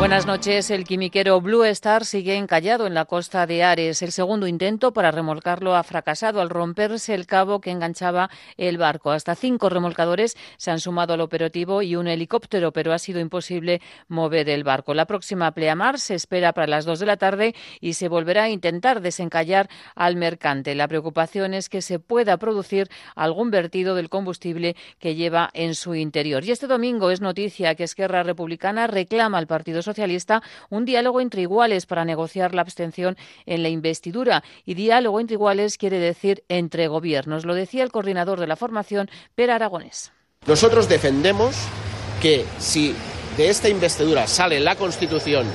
Buenas noches. El quimiquero Blue Star sigue encallado en la costa de Ares. El segundo intento para remolcarlo ha fracasado al romperse el cabo que enganchaba el barco. Hasta cinco remolcadores se han sumado al operativo y un helicóptero, pero ha sido imposible mover el barco. La próxima pleamar se espera para las dos de la tarde y se volverá a intentar desencallar al mercante. La preocupación es que se pueda producir algún vertido del combustible que lleva en su interior. Y este domingo es noticia que Esquerra Republicana reclama al Partido Socialista un diálogo entre iguales para negociar la abstención en la investidura. Y diálogo entre iguales quiere decir entre gobiernos. Lo decía el coordinador de la formación, Per Aragonés. Nosotros defendemos que si de esta investidura sale la Constitución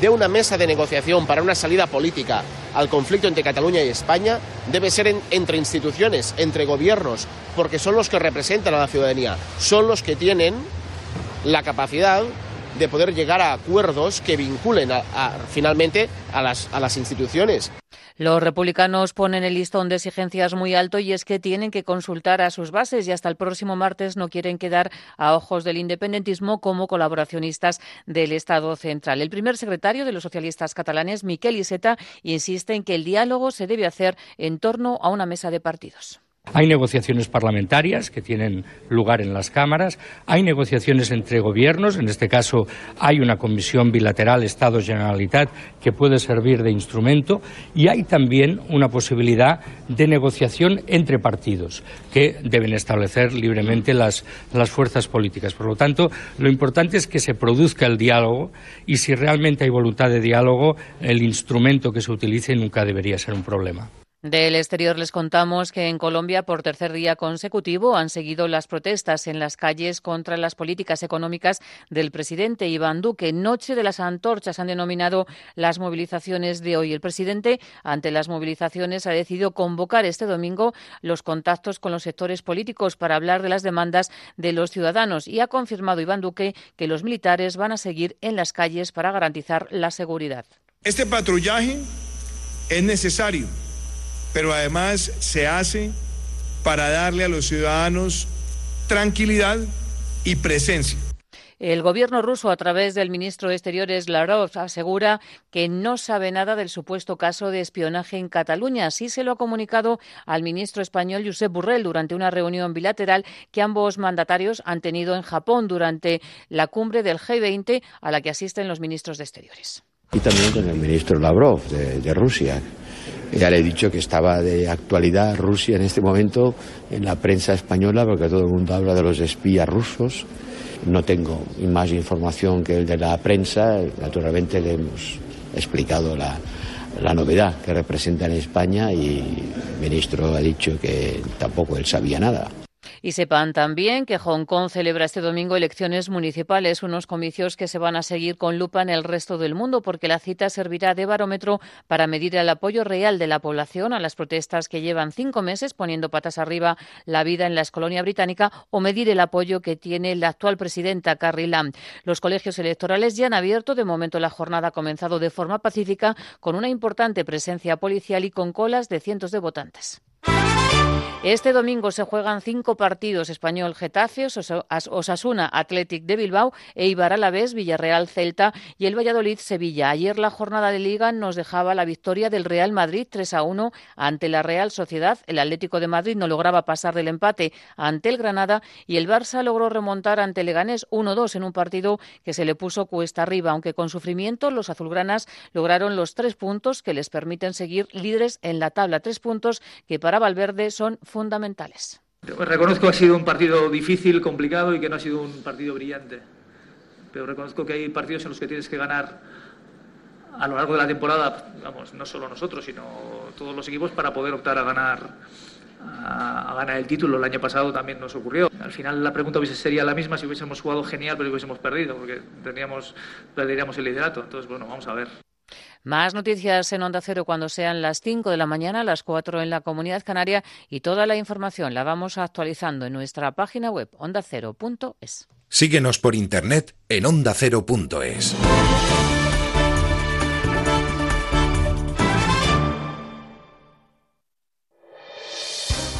de una mesa de negociación para una salida política al conflicto entre Cataluña y España debe ser entre instituciones, entre gobiernos, porque son los que representan a la ciudadanía, son los que tienen la capacidad de poder llegar a acuerdos que vinculen finalmente a las, a las instituciones. Los republicanos ponen el listón de exigencias muy alto y es que tienen que consultar a sus bases y hasta el próximo martes no quieren quedar a ojos del independentismo como colaboracionistas del Estado central. El primer secretario de los socialistas catalanes, Miquel Iseta, insiste en que el diálogo se debe hacer en torno a una mesa de partidos. Hay negociaciones parlamentarias que tienen lugar en las cámaras, hay negociaciones entre gobiernos, en este caso hay una comisión bilateral Estado-Generalitat que puede servir de instrumento y hay también una posibilidad de negociación entre partidos que deben establecer libremente las, las fuerzas políticas. Por lo tanto, lo importante es que se produzca el diálogo y si realmente hay voluntad de diálogo, el instrumento que se utilice nunca debería ser un problema. Del exterior les contamos que en Colombia por tercer día consecutivo han seguido las protestas en las calles contra las políticas económicas del presidente Iván Duque. Noche de las antorchas han denominado las movilizaciones de hoy. El presidente, ante las movilizaciones, ha decidido convocar este domingo los contactos con los sectores políticos para hablar de las demandas de los ciudadanos y ha confirmado Iván Duque que los militares van a seguir en las calles para garantizar la seguridad. Este patrullaje es necesario pero además se hace para darle a los ciudadanos tranquilidad y presencia. El gobierno ruso, a través del ministro de Exteriores Lavrov, asegura que no sabe nada del supuesto caso de espionaje en Cataluña. Así se lo ha comunicado al ministro español Josep Burrell durante una reunión bilateral que ambos mandatarios han tenido en Japón durante la cumbre del G20 a la que asisten los ministros de Exteriores. Y también con el ministro Lavrov de, de Rusia, ya le he dicho que estaba de actualidad Rusia en este momento en la prensa española porque todo el mundo habla de los espías rusos. No tengo más información que el de la prensa. Naturalmente le hemos explicado la, la novedad que representa en España y el ministro ha dicho que tampoco él sabía nada. Y sepan también que Hong Kong celebra este domingo elecciones municipales, unos comicios que se van a seguir con lupa en el resto del mundo, porque la cita servirá de barómetro para medir el apoyo real de la población a las protestas que llevan cinco meses poniendo patas arriba la vida en la colonia británica o medir el apoyo que tiene la actual presidenta Carrie Lam. Los colegios electorales ya han abierto. De momento la jornada ha comenzado de forma pacífica con una importante presencia policial y con colas de cientos de votantes. Este domingo se juegan cinco partidos: Español Getafe, Osasuna Athletic de Bilbao, Eibar Alavés, Villarreal Celta y el Valladolid Sevilla. Ayer la jornada de Liga nos dejaba la victoria del Real Madrid 3 a 1 ante la Real Sociedad. El Atlético de Madrid no lograba pasar del empate ante el Granada y el Barça logró remontar ante Leganés 1-2 en un partido que se le puso cuesta arriba, aunque con sufrimiento los azulgranas lograron los tres puntos que les permiten seguir líderes en la tabla. Tres puntos que para Valverde son fundamentales. Reconozco que ha sido un partido difícil, complicado y que no ha sido un partido brillante. Pero reconozco que hay partidos en los que tienes que ganar a lo largo de la temporada, vamos, no solo nosotros, sino todos los equipos para poder optar a ganar a, ganar el título. El año pasado también nos ocurrió. Al final la pregunta sería la misma si hubiésemos jugado genial, pero hubiésemos perdido, porque tendríamos, perderíamos el liderato. Entonces, bueno, vamos a ver. Más noticias en Onda Cero cuando sean las 5 de la mañana, las 4 en la Comunidad Canaria y toda la información la vamos actualizando en nuestra página web ondacero.es. Síguenos por internet en ondacero.es.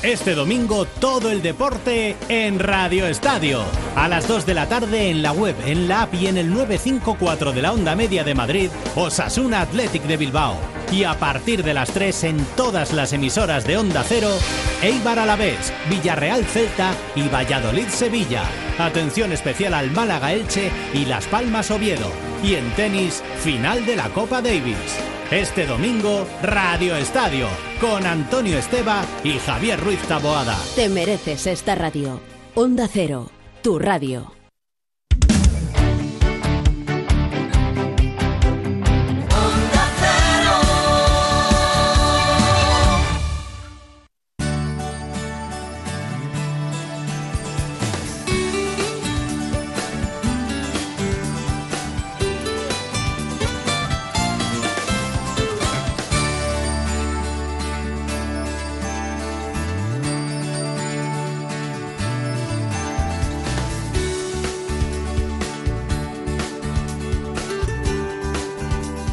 Este domingo todo el deporte en Radio Estadio. A las 2 de la tarde en la web, en la app y en el 954 de la onda media de Madrid, Osasuna Athletic de Bilbao. Y a partir de las 3 en todas las emisoras de Onda Cero, Eibar Alavés, Villarreal Celta y Valladolid Sevilla. Atención especial al Málaga Elche y Las Palmas Oviedo. Y en tenis, final de la Copa Davis. Este domingo, Radio Estadio, con Antonio Esteba y Javier Ruiz Taboada. Te mereces esta radio. Onda Cero, tu radio.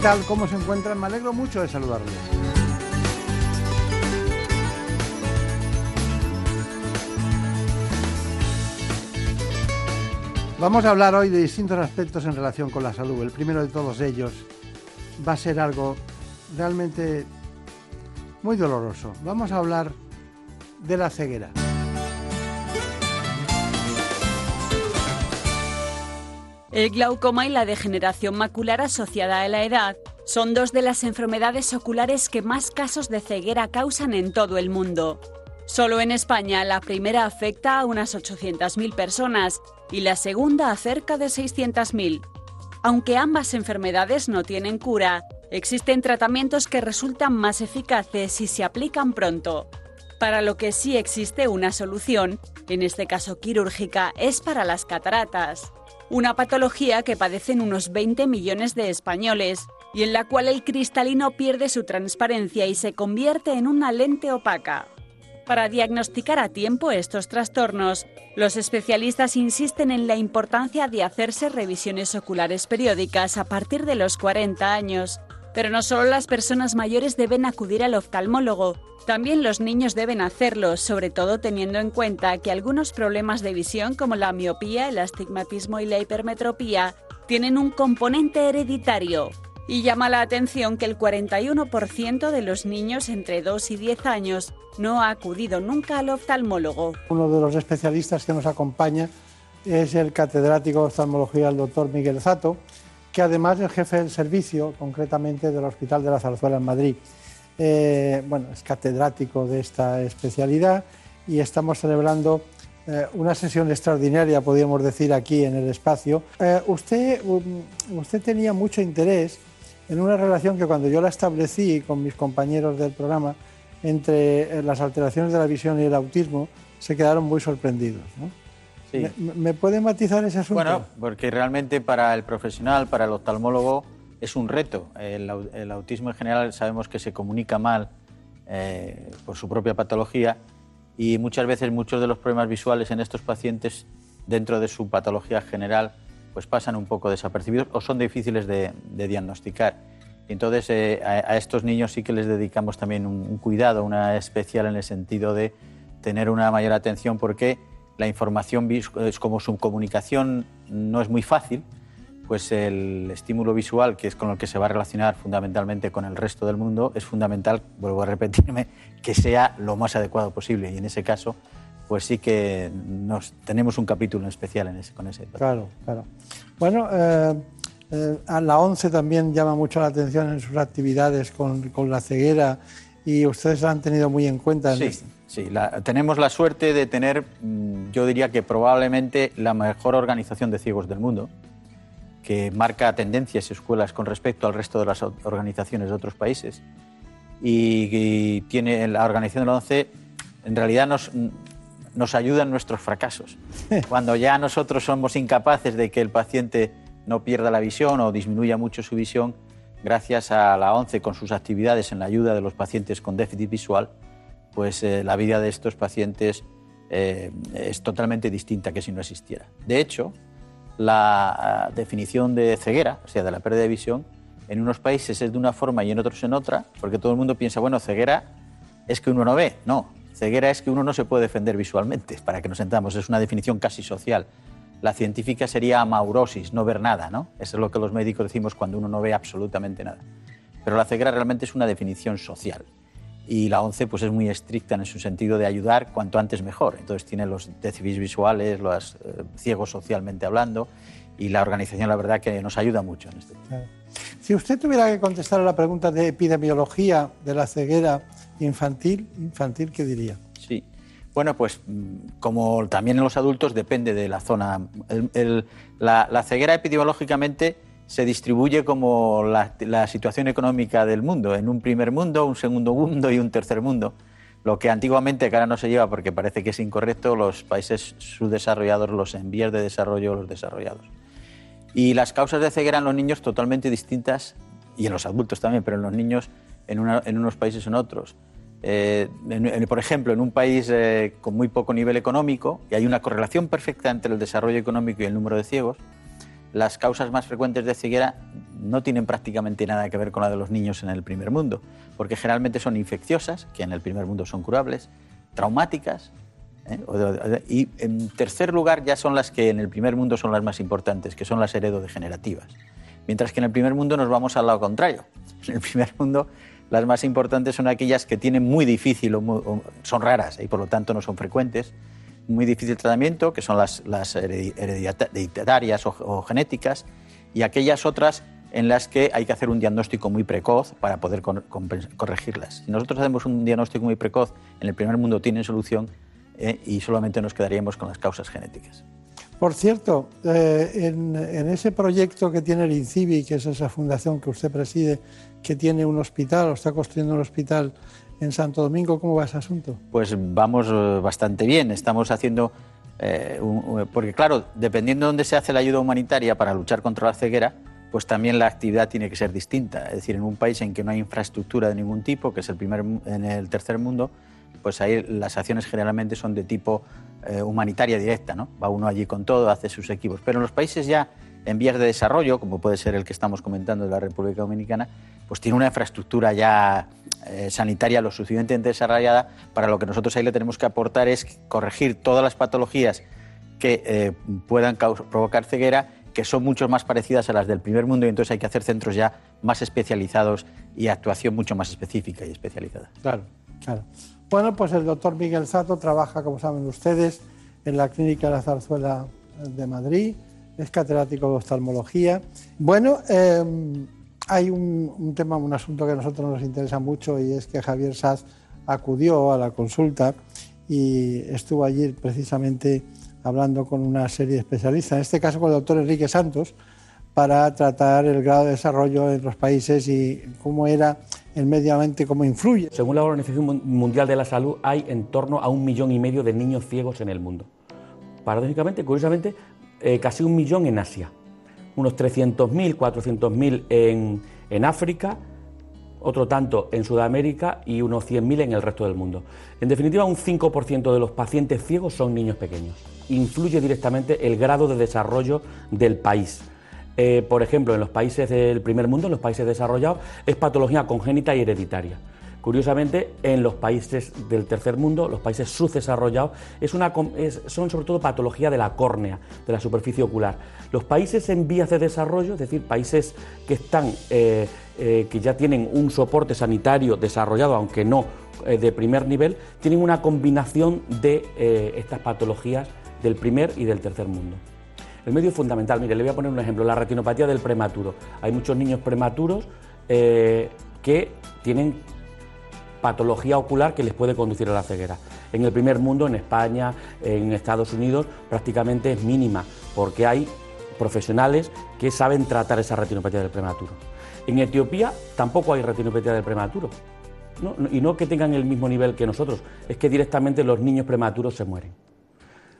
Tal? ¿Cómo se encuentran? Me alegro mucho de saludarles. Vamos a hablar hoy de distintos aspectos en relación con la salud. El primero de todos ellos va a ser algo realmente muy doloroso. Vamos a hablar de la ceguera. El glaucoma y la degeneración macular asociada a la edad son dos de las enfermedades oculares que más casos de ceguera causan en todo el mundo. Solo en España la primera afecta a unas 800.000 personas y la segunda a cerca de 600.000. Aunque ambas enfermedades no tienen cura, existen tratamientos que resultan más eficaces si se aplican pronto. Para lo que sí existe una solución, en este caso quirúrgica, es para las cataratas, una patología que padecen unos 20 millones de españoles y en la cual el cristalino pierde su transparencia y se convierte en una lente opaca. Para diagnosticar a tiempo estos trastornos, los especialistas insisten en la importancia de hacerse revisiones oculares periódicas a partir de los 40 años. Pero no solo las personas mayores deben acudir al oftalmólogo, también los niños deben hacerlo, sobre todo teniendo en cuenta que algunos problemas de visión como la miopía, el astigmatismo y la hipermetropía tienen un componente hereditario. Y llama la atención que el 41% de los niños entre 2 y 10 años no ha acudido nunca al oftalmólogo. Uno de los especialistas que nos acompaña es el catedrático de oftalmología, el doctor Miguel Zato, que además es jefe del servicio, concretamente del Hospital de la Zarzuela en Madrid. Eh, bueno, es catedrático de esta especialidad y estamos celebrando eh, una sesión extraordinaria, podríamos decir, aquí en el espacio. Eh, usted, um, usted tenía mucho interés en una relación que cuando yo la establecí con mis compañeros del programa entre las alteraciones de la visión y el autismo, se quedaron muy sorprendidos. ¿Me, ¿Me, puede matizar ese asunto? Bueno, porque realmente para el profesional, para el oftalmólogo, es un reto. El, el autismo en general sabemos que se comunica mal eh, por su propia patología y muchas veces muchos de los problemas visuales en estos pacientes dentro de su patología general pues pasan un poco desapercibidos o son difíciles de, de diagnosticar. Entonces eh, a, a, estos niños sí que les dedicamos también un, un cuidado, una especial en el sentido de tener una mayor atención porque la información, es como su comunicación no es muy fácil, pues el estímulo visual, que es con el que se va a relacionar fundamentalmente con el resto del mundo, es fundamental, vuelvo a repetirme, que sea lo más adecuado posible. Y en ese caso, pues sí que nos, tenemos un capítulo especial en ese, con ese. Claro, claro. Bueno, eh, eh, a la ONCE también llama mucho la atención en sus actividades con, con la ceguera y ustedes la han tenido muy en cuenta. En sí, este. Sí la, tenemos la suerte de tener, mm, yo diría que probablemente la mejor organización de ciegos del mundo que marca tendencias y escuelas con respecto al resto de las organizaciones de otros países. Y, tiene la organización de la ONCE, en realidad nos, nos ayuda en nuestros fracasos. Cuando ya nosotros somos incapaces de que el paciente no pierda la visión o disminuya mucho su visión, gracias a la ONCE con sus actividades en la ayuda de los pacientes con déficit visual, pues eh, la vida de estos pacientes eh, es totalmente distinta que si no existiera. De hecho, la ah, definición de ceguera, o sea, de la pérdida de visión, en unos países es de una forma y en otros en otra, porque todo el mundo piensa, bueno, ceguera es que uno no ve. No, ceguera es que uno no se puede defender visualmente, para que nos entendamos, es una definición casi social. La científica sería amaurosis, no ver nada, ¿no? Eso es lo que los médicos decimos cuando uno no ve absolutamente nada. Pero la ceguera realmente es una definición social y la ONCE pues es muy estricta en su sentido de ayudar cuanto antes mejor. Entonces tiene los déficits visuales, los eh, ciegos socialmente hablando y la organización la verdad que nos ayuda mucho en este tema. Si usted tuviera que contestar a la pregunta de epidemiología de la ceguera infantil, infantil ¿qué diría? Sí. Bueno, pues mm, como también en los adultos depende de la zona. la, la ceguera epidemiológicamente se distribuye como la, situación económica del mundo, en un primer mundo, un segundo mundo y un tercer mundo. Lo que antiguamente, que ahora no se lleva porque parece que es incorrecto, los países subdesarrollados, los en vías de desarrollo, los desarrollados. Y las causas de ceguera en los niños totalmente distintas, y en los adultos también, pero en los niños en, unos países en otros. Eh, por ejemplo, en un país eh, con muy poco nivel económico, y hay una correlación perfecta entre el desarrollo económico y el número de ciegos, las causas más frecuentes de ceguera no tienen prácticamente nada que ver con la de los niños en el primer mundo, porque generalmente son infecciosas, que en el primer mundo son curables, traumáticas, ¿eh? y en tercer lugar ya son las que en el primer mundo son las más importantes, que son las heredodegenerativas. Mientras que en el primer mundo nos vamos al lado contrario. En el primer mundo las más importantes son aquellas que tienen muy difícil, o son raras y por lo tanto no son frecuentes, muy difícil tratamiento, que son las, las hereditarias o, genéticas, y aquellas otras en las que hay que hacer un diagnóstico muy precoz para poder corregirlas. Si nosotros hacemos un diagnóstico muy precoz, en el primer mundo tienen solución eh, y solamente nos quedaríamos con las causas genéticas. Por cierto, eh, en, en, ese proyecto que tiene el INCIBI, que es esa fundación que usted preside, que tiene un hospital o está construyendo un hospital en Santo Domingo. ¿Cómo va ese asunto? Pues vamos eh, bastante bien. Estamos haciendo, eh, porque claro, dependiendo de dónde se hace la ayuda humanitaria para luchar contra la ceguera, pues también la actividad tiene que ser distinta. Es decir, en un país en que no hay infraestructura de ningún tipo, que es el primer en el tercer mundo, pues ahí las acciones generalmente son de tipo eh, humanitaria directa, ¿no? Va uno allí con todo, hace sus equipos. Pero en los países ya en vías de desarrollo, como puede ser el que estamos comentando de la República Dominicana, pues tiene una infraestructura ya eh, sanitaria lo suficientemente desarrollada para lo que nosotros ahí le tenemos que aportar es corregir todas las patologías que eh, puedan provocar ceguera que son mucho más parecidas a las del primer mundo y entonces hay que hacer centros ya más especializados y actuación mucho más específica y especializada. Claro, claro. Bueno, pues el doctor Miguel Sato trabaja, como saben ustedes, en la Clínica de la Zarzuela de Madrid, es catedrático de oftalmología. Bueno, em, hay un, tema, un asunto que a nosotros nos interesa mucho y es que Javier Saz acudió a la consulta y estuvo allí precisamente hablando con una serie de especialistas, en este caso con el doctor Enrique Santos, para tratar el grado de desarrollo en los países y cómo era el medio ambiente, cómo influye. Según la Organización Mundial de la Salud, hay en torno a un millón y medio de niños ciegos en el mundo. Paradójicamente, curiosamente, eh, casi un millón en Asia unos 300.000, 400.000 en, en África, otro tanto en Sudamérica y unos 100.000 en el resto del mundo. En definitiva, un 5% de los pacientes ciegos son niños pequeños. Influye directamente el grado de desarrollo del país. Eh, por ejemplo, en los países del primer mundo, en los países desarrollados, es patología congénita y hereditaria. Curiosamente, en los países del tercer mundo, los países subdesarrollados, es una, son sobre todo patología de la córnea, de la superficie ocular. Los países en vías de desarrollo, es decir, países que están, eh, eh, que ya tienen un soporte sanitario desarrollado, aunque no eh, de primer nivel, tienen una combinación de estas patologías del primer y del tercer mundo. El medio fundamental, mire, le voy a poner un ejemplo, la retinopatía del prematuro. Hay muchos niños prematuros que tienen patología ocular que les puede conducir a la ceguera. En el primer mundo, en España, en Estados Unidos, prácticamente es mínima, porque hay profesionales que saben tratar esa retinopatía del prematuro. En Etiopía tampoco hay retinopatía del prematuro. Y no que tengan el mismo nivel que nosotros, es que directamente los niños prematuros se mueren.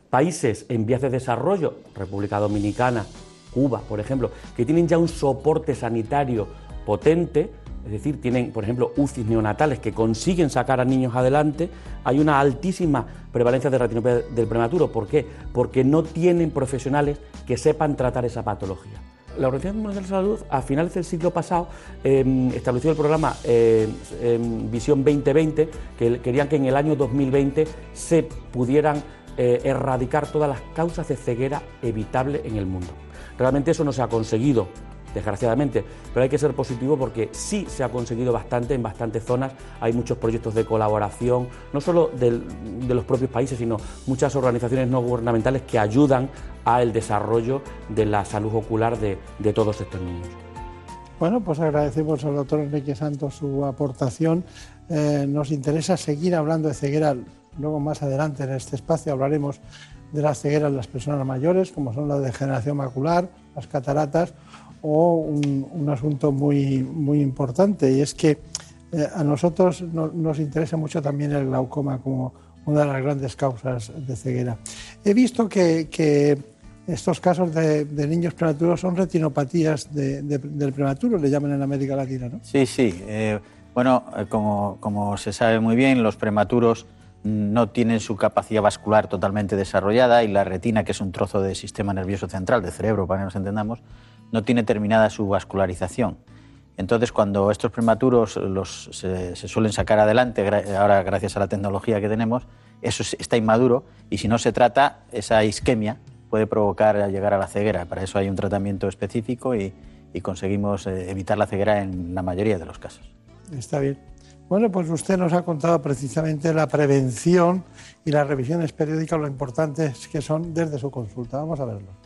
Países en vías de desarrollo, República Dominicana, Cuba, por ejemplo, que tienen ya un soporte sanitario potente, es decir, tienen, por ejemplo, UCIs neonatales que consiguen sacar a niños adelante, hay una altísima prevalencia de retinopatía del prematuro. ¿Por qué? Porque no tienen profesionales que sepan tratar esa patología. La Organización Mundial de la Salud, a finales del siglo pasado, em, estableció el programa eh, em, Visión 2020, que querían que en el año 2020 se pudieran eh, erradicar todas las causas de ceguera evitable en el mundo. Realmente eso no se ha conseguido desgraciadamente, pero hay que ser positivo porque sí se ha conseguido bastante en bastantes zonas, hay muchos proyectos de colaboración, no solo de los propios países, sino muchas organizaciones no gubernamentales que ayudan al desarrollo de la salud ocular de, todos estos niños. Bueno, pues agradecemos al doctor Enrique Santos su aportación. Eh, nos interesa seguir hablando de ceguera. Luego más adelante en este espacio hablaremos de las cegueras de las personas mayores, como son la degeneración macular, las cataratas o un, asunto muy, muy importante y es que eh, a nosotros nos interesa mucho también el glaucoma como una de las grandes causas de ceguera. He visto que, estos casos de, niños prematuros son retinopatías del prematuro, le llaman en América Latina, ¿no? Sí, sí. Eh, bueno, eh, como, como se sabe muy bien, los prematuros no tienen su capacidad vascular totalmente desarrollada y la retina, que es un trozo del sistema nervioso central, de cerebro, para que nos entendamos, no tiene terminada su vascularización. Entonces, cuando estos prematuros los, se, suelen sacar adelante, ahora gracias a la tecnología que tenemos, eso está inmaduro y si no se trata, esa isquemia puede provocar llegar a la ceguera. Para eso hay un tratamiento específico y, conseguimos eh, evitar la ceguera en la mayoría de los casos. Está bien. Bueno, pues usted nos ha contado precisamente la prevención y las revisiones periódicas, lo importantes que son desde su consulta. Vamos a verlo.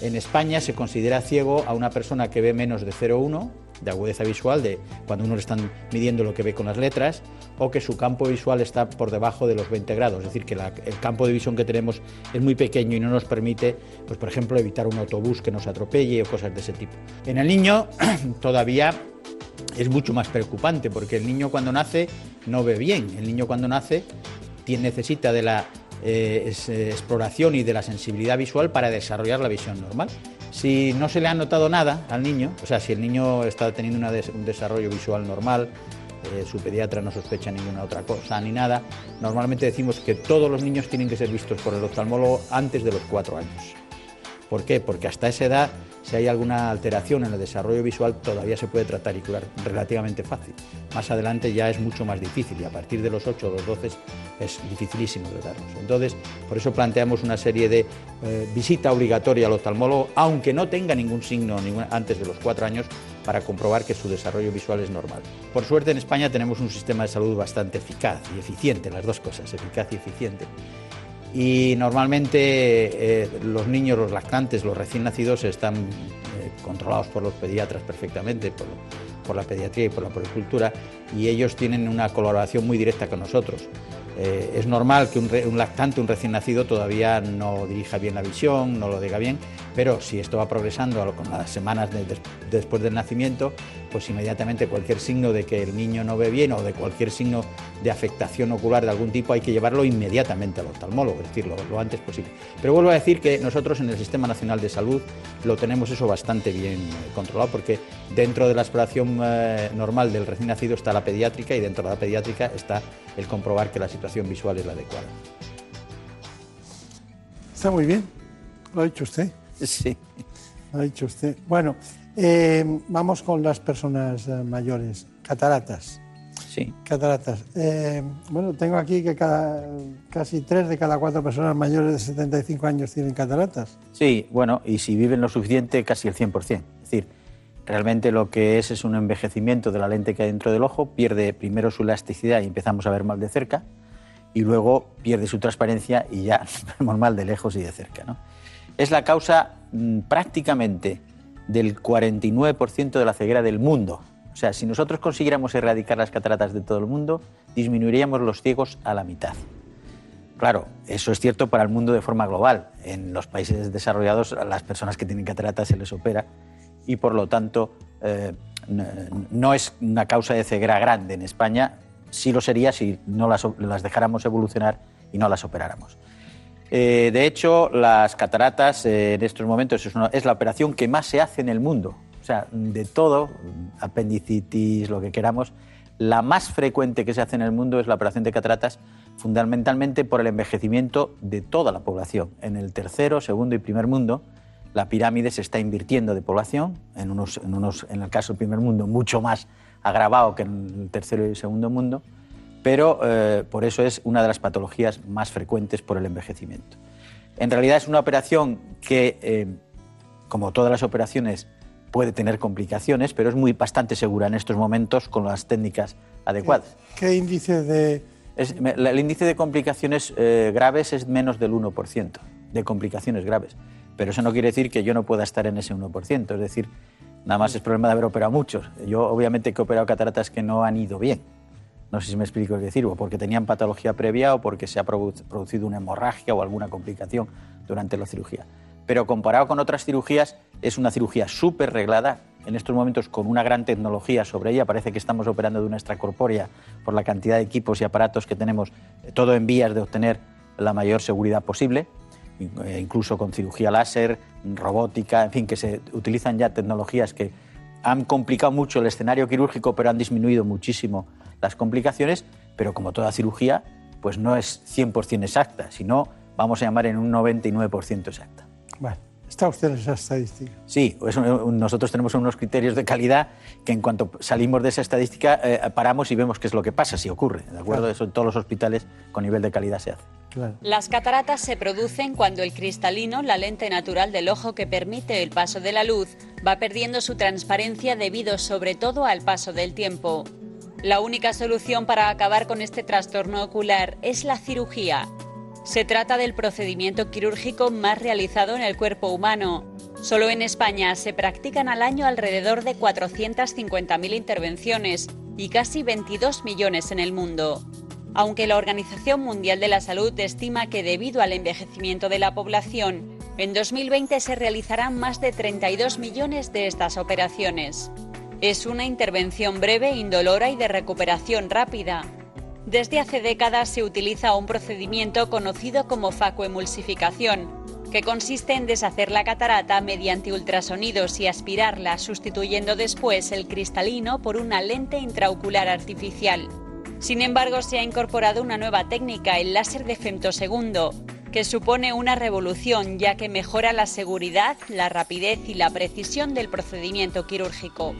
En España se considera ciego a una persona que ve menos de 0,1 de agudeza visual, de cuando uno le están midiendo lo que ve con las letras, o que su campo visual está por debajo de los 20 grados, es decir, que el campo de visión que tenemos es muy pequeño y no nos permite, pues por ejemplo, evitar un autobús que nos atropelle o cosas de ese tipo. En el niño todavía es mucho más preocupante porque el niño cuando nace no ve bien, el niño cuando nace necesita de la eh, eh, exploración y de la sensibilidad visual para desarrollar la visión normal. Si no se le ha notado nada al niño, o sea, si el niño está teniendo un desarrollo visual normal, eh, su pediatra no sospecha ninguna otra cosa ni nada, normalmente decimos que todos los niños tienen que ser vistos por el oftalmólogo antes de los cuatro años. ¿Por qué? Porque hasta esa edad si hay alguna alteración en el desarrollo visual, todavía se puede tratar y curar relativamente fácil. Más adelante ya es mucho más difícil y a partir de los 8 o los 12 es dificilísimo tratarlos. Entonces, por eso planteamos una serie de eh, visita obligatoria al oftalmólogo, aunque no tenga ningún signo antes de los 4 años, para comprobar que su desarrollo visual es normal. Por suerte en España tenemos un sistema de salud bastante eficaz y eficiente, las dos cosas, eficaz y eficiente y normalmente eh, los niños, los lactantes, los recién nacidos están eh, controlados por los pediatras perfectamente, por, por, la pediatría y por la poricultura, y ellos tienen una colaboración muy directa con nosotros. Eh, es normal que un, lactante, un recién nacido, todavía no dirija bien la visión, no lo diga bien, pero si esto va progresando con las semanas después del nacimiento, pues inmediatamente cualquier signo de que el niño no ve bien o de cualquier signo de afectación ocular de algún tipo hay que llevarlo inmediatamente al oftalmólogo, es decir, lo, antes posible. Pero vuelvo a decir que nosotros en el Sistema Nacional de Salud lo tenemos eso bastante bien eh, controlado porque dentro de la exploración eh, normal del recién nacido está la pediátrica y dentro de la pediátrica está el comprobar que la situación visual es la adecuada. Está muy bien, lo ha dicho usted. Sí. Lo ha dicho usted. Bueno, eh, vamos con las personas eh, mayores, cataratas. Sí. Cataratas. Eh, bueno, tengo aquí que cada, casi tres de cada cuatro personas mayores de 75 años tienen cataratas. Sí, bueno, y si viven lo suficiente, casi el 100%. Es decir, realmente lo que es es un envejecimiento de la lente que hay dentro del ojo, pierde primero su elasticidad y empezamos a ver mal de cerca, y luego pierde su transparencia y ya vemos mal de lejos y de cerca. ¿no? Es la causa mm, prácticamente del 49% de la ceguera del mundo. O sea, si nosotros consiguiéramos erradicar las cataratas de todo el mundo, disminuiríamos los ciegos a la mitad. Claro, eso es cierto para el mundo de forma global. En los países desarrollados, a las personas que tienen cataratas se les opera y, por lo tanto, eh, no es una causa de ceguera grande. En España sí lo sería si no las, dejáramos evolucionar y no las operáramos. Eh, de hecho, las cataratas eh, en estos momentos es, es, la operación que más se hace en el mundo. O sea, de todo, apendicitis, lo que queramos, la más frecuente que se hace en el mundo es la operación de cataratas, fundamentalmente por el envejecimiento de toda la población. En el tercero, segundo y primer mundo, la pirámide se está invirtiendo de población, en, unos, en, unos, en el caso del primer mundo mucho más agravado que en el tercero y el segundo mundo, pero eh, por eso es una de las patologías más frecuentes por el envejecimiento. En realidad es una operación que, eh, como todas las operaciones, puede tener complicaciones, pero es muy bastante segura en estos momentos con las técnicas adecuadas. ¿Qué, índice de...? el índice de complicaciones eh, graves es menos del 1% de complicaciones graves, pero eso no quiere decir que yo no pueda estar en ese 1%, es decir, nada más es problema de haber operado muchos. Yo obviamente que he operado cataratas que no han ido bien, no sé si me explico qué decir, o porque tenían patología previa o porque se ha producido una hemorragia o alguna complicación durante la cirugía pero comparado con otras cirugías es una cirugía súper reglada, en estos momentos con una gran tecnología sobre ella. Parece que estamos operando de una extracorpórea por la cantidad de equipos y aparatos que tenemos, eh, todo en vías de obtener la mayor seguridad posible, incluso con cirugía láser, robótica, en fin, que se utilizan ya tecnologías que han complicado mucho el escenario quirúrgico, pero han disminuido muchísimo las complicaciones, pero como toda cirugía, pues no es 100% exacta, sino vamos a llamar en un 99% exacta. Bueno, ¿está usted en esa estadística? Sí, nosotros tenemos unos criterios de calidad que en cuanto salimos de esa estadística eh, paramos y vemos qué es lo que pasa, si ocurre. ¿De acuerdo? Eso en todos los hospitales con nivel de calidad se hace. Las cataratas se producen cuando el cristalino, la lente natural del ojo que permite el paso de la luz, va perdiendo su transparencia debido sobre todo al paso del tiempo. La única solución para acabar con este trastorno ocular es la cirugía. Se trata del procedimiento quirúrgico más realizado en el cuerpo humano. Solo en España se practican al año alrededor de 450.000 intervenciones y casi 22 millones en el mundo. Aunque la Organización Mundial de la Salud estima que debido al envejecimiento de la población, en 2020 se realizarán más de 32 millones de estas operaciones. Es una intervención breve, indolora y de recuperación rápida, desde hace décadas se utiliza un procedimiento conocido como facoemulsificación, que consiste en deshacer la catarata mediante ultrasonidos y aspirarla, sustituyendo después el cristalino por una lente intraocular artificial. Sin embargo, se ha incorporado una nueva técnica, el láser de femtosegundo, que supone una revolución ya que mejora la seguridad, la rapidez y la precisión del procedimiento quirúrgico.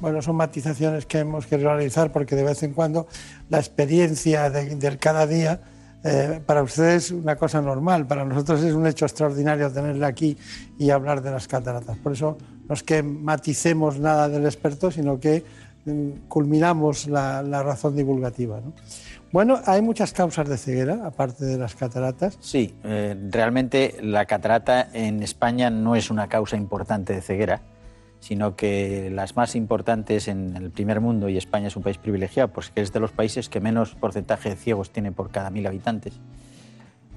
Bueno, son matizaciones que hemos querido realizar porque de vez en cuando la experiencia del cada día eh, para ustedes es una cosa normal, para nosotros es un hecho extraordinario tenerle aquí y hablar de las cataratas. Por eso no es que maticemos nada del experto, sino que mm, culminamos la, razón divulgativa. Bueno, hay muchas causas de ceguera, aparte de las cataratas. Sí, eh, realmente la catarata en España no es una causa importante de ceguera sino que las más importantes en el primer mundo, y España es un país privilegiado, pues que es de los países que menos porcentaje de ciegos tiene por cada mil habitantes,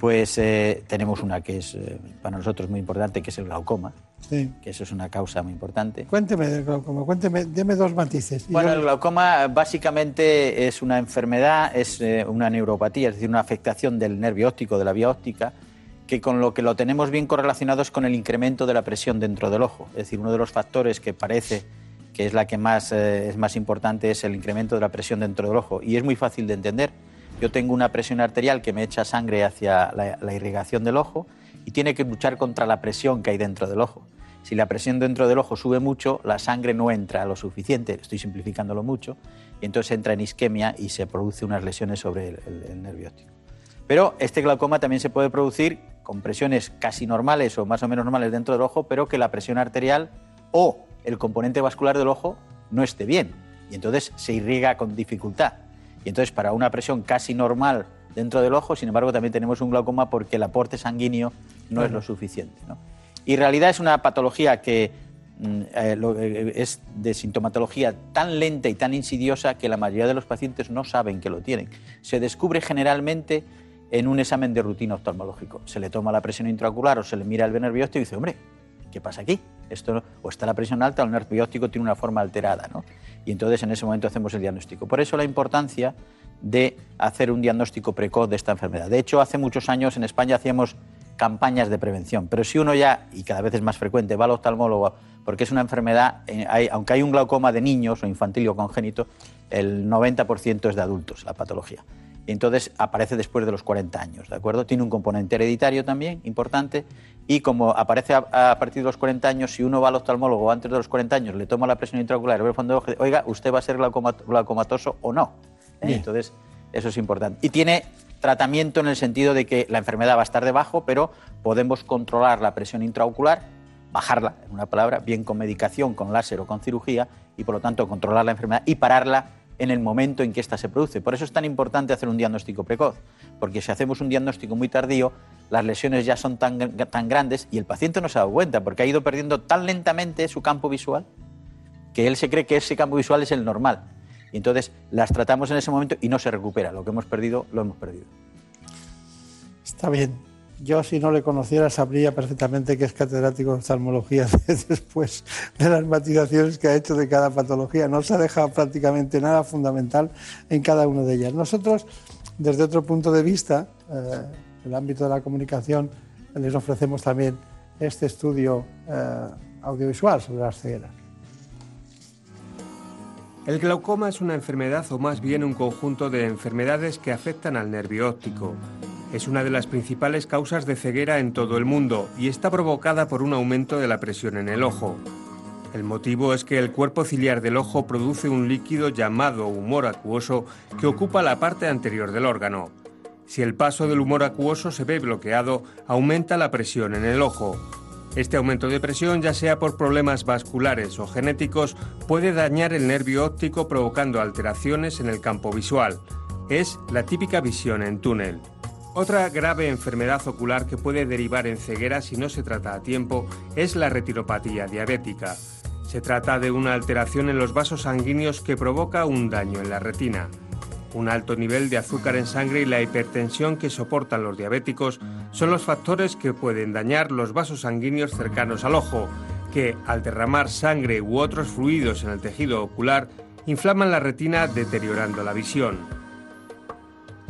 pues eh, tenemos una que es eh, para nosotros muy importante, que es el glaucoma, que eso es una causa muy importante. Cuénteme del glaucoma, cuénteme, deme dos matices. Bueno, el glaucoma básicamente es una enfermedad, es eh, una neuropatía, es decir, una afectación del nervio óptico, de la vía óptica, que con lo que lo tenemos bien correlacionado es con el incremento de la presión dentro del ojo. Es decir, uno de los factores que parece que es la que más, eh, es más importante es el incremento de la presión dentro del ojo. Y es muy fácil de entender. Yo tengo una presión arterial que me echa sangre hacia la, irrigación del ojo y tiene que luchar contra la presión que hay dentro del ojo. Si la presión dentro del ojo sube mucho, la sangre no entra lo suficiente, estoy simplificándolo mucho, y entonces entra en isquemia y se produce unas lesiones sobre el, el nervio óptico. Pero este glaucoma también se puede producir con presiones casi normales o más o menos normales dentro del ojo, pero que la presión arterial o el componente vascular del ojo no esté bien. Y entonces se irriga con dificultad. Y entonces para una presión casi normal dentro del ojo, sin embargo, también tenemos un glaucoma porque el aporte sanguíneo no es lo suficiente. Y en realidad es una patología que mm, eh, eh, es de sintomatología tan lenta y tan insidiosa que la mayoría de los pacientes no saben que lo tienen. Se descubre generalmente en un examen de rutina oftalmológico. Se le toma la presión intraocular o se le mira el nervio óptico y dice, hombre, ¿qué pasa aquí? Esto, o está la presión alta o el nervio óptico tiene una forma alterada. Y entonces en ese momento hacemos el diagnóstico. Por eso la importancia de hacer un diagnóstico precoz de esta enfermedad. De hecho, hace muchos años en España hacíamos campañas de prevención, pero si uno ya, y cada vez es más frecuente, va al oftalmólogo porque es una enfermedad, eh, aunque hay un glaucoma de niños o infantil o congénito, el 90% es de adultos, la patología. Entonces aparece después de los 40 años, ¿de acuerdo? Tiene un componente hereditario también importante y como aparece a, partir de los 40 años, si uno va al oftalmólogo antes de los 40 años, le toma la presión intraocular ve el fondo de oiga, ¿usted va a ser glaucomatoso o no? ¿Eh? Entonces, eso es importante. Y tiene tratamiento en el sentido de que la enfermedad va a estar debajo, pero podemos controlar la presión intraocular, bajarla, en una palabra, bien con medicación, con láser o con cirugía, y por lo tanto controlar la enfermedad y pararla en el momento en que ésta se produce. Por eso es tan importante hacer un diagnóstico precoz, porque si hacemos un diagnóstico muy tardío, las lesiones ya son tan, tan grandes y el paciente no se ha dado cuenta, porque ha ido perdiendo tan lentamente su campo visual que él se cree que ese campo visual es el normal. Y entonces las tratamos en ese momento y no se recupera. Lo que hemos perdido, lo hemos perdido. Está bien. Yo, si no le conociera, sabría perfectamente que es catedrático de oftalmología después de las matizaciones que ha hecho de cada patología. No se ha dejado prácticamente nada fundamental en cada una de ellas. Nosotros, desde otro punto de vista, eh, en el ámbito de la comunicación, les ofrecemos también este estudio eh, audiovisual sobre las cegueras. El glaucoma es una enfermedad o más bien un conjunto de enfermedades que afectan al nervio óptico. Es una de las principales causas de ceguera en todo el mundo y está provocada por un aumento de la presión en el ojo. El motivo es que el cuerpo ciliar del ojo produce un líquido llamado humor acuoso que ocupa la parte anterior del órgano. Si el paso del humor acuoso se ve bloqueado, aumenta la presión en el ojo. Este aumento de presión, ya sea por problemas vasculares o genéticos, puede dañar el nervio óptico provocando alteraciones en el campo visual. Es la típica visión en túnel. Otra grave enfermedad ocular que puede derivar en ceguera si no se trata a tiempo es la retinopatía diabética. Se trata de una alteración en los vasos sanguíneos que provoca un daño en la retina. Un alto nivel de azúcar en sangre y la hipertensión que soportan los diabéticos son los factores que pueden dañar los vasos sanguíneos cercanos al ojo, que al derramar sangre u otros fluidos en el tejido ocular inflaman la retina deteriorando la visión.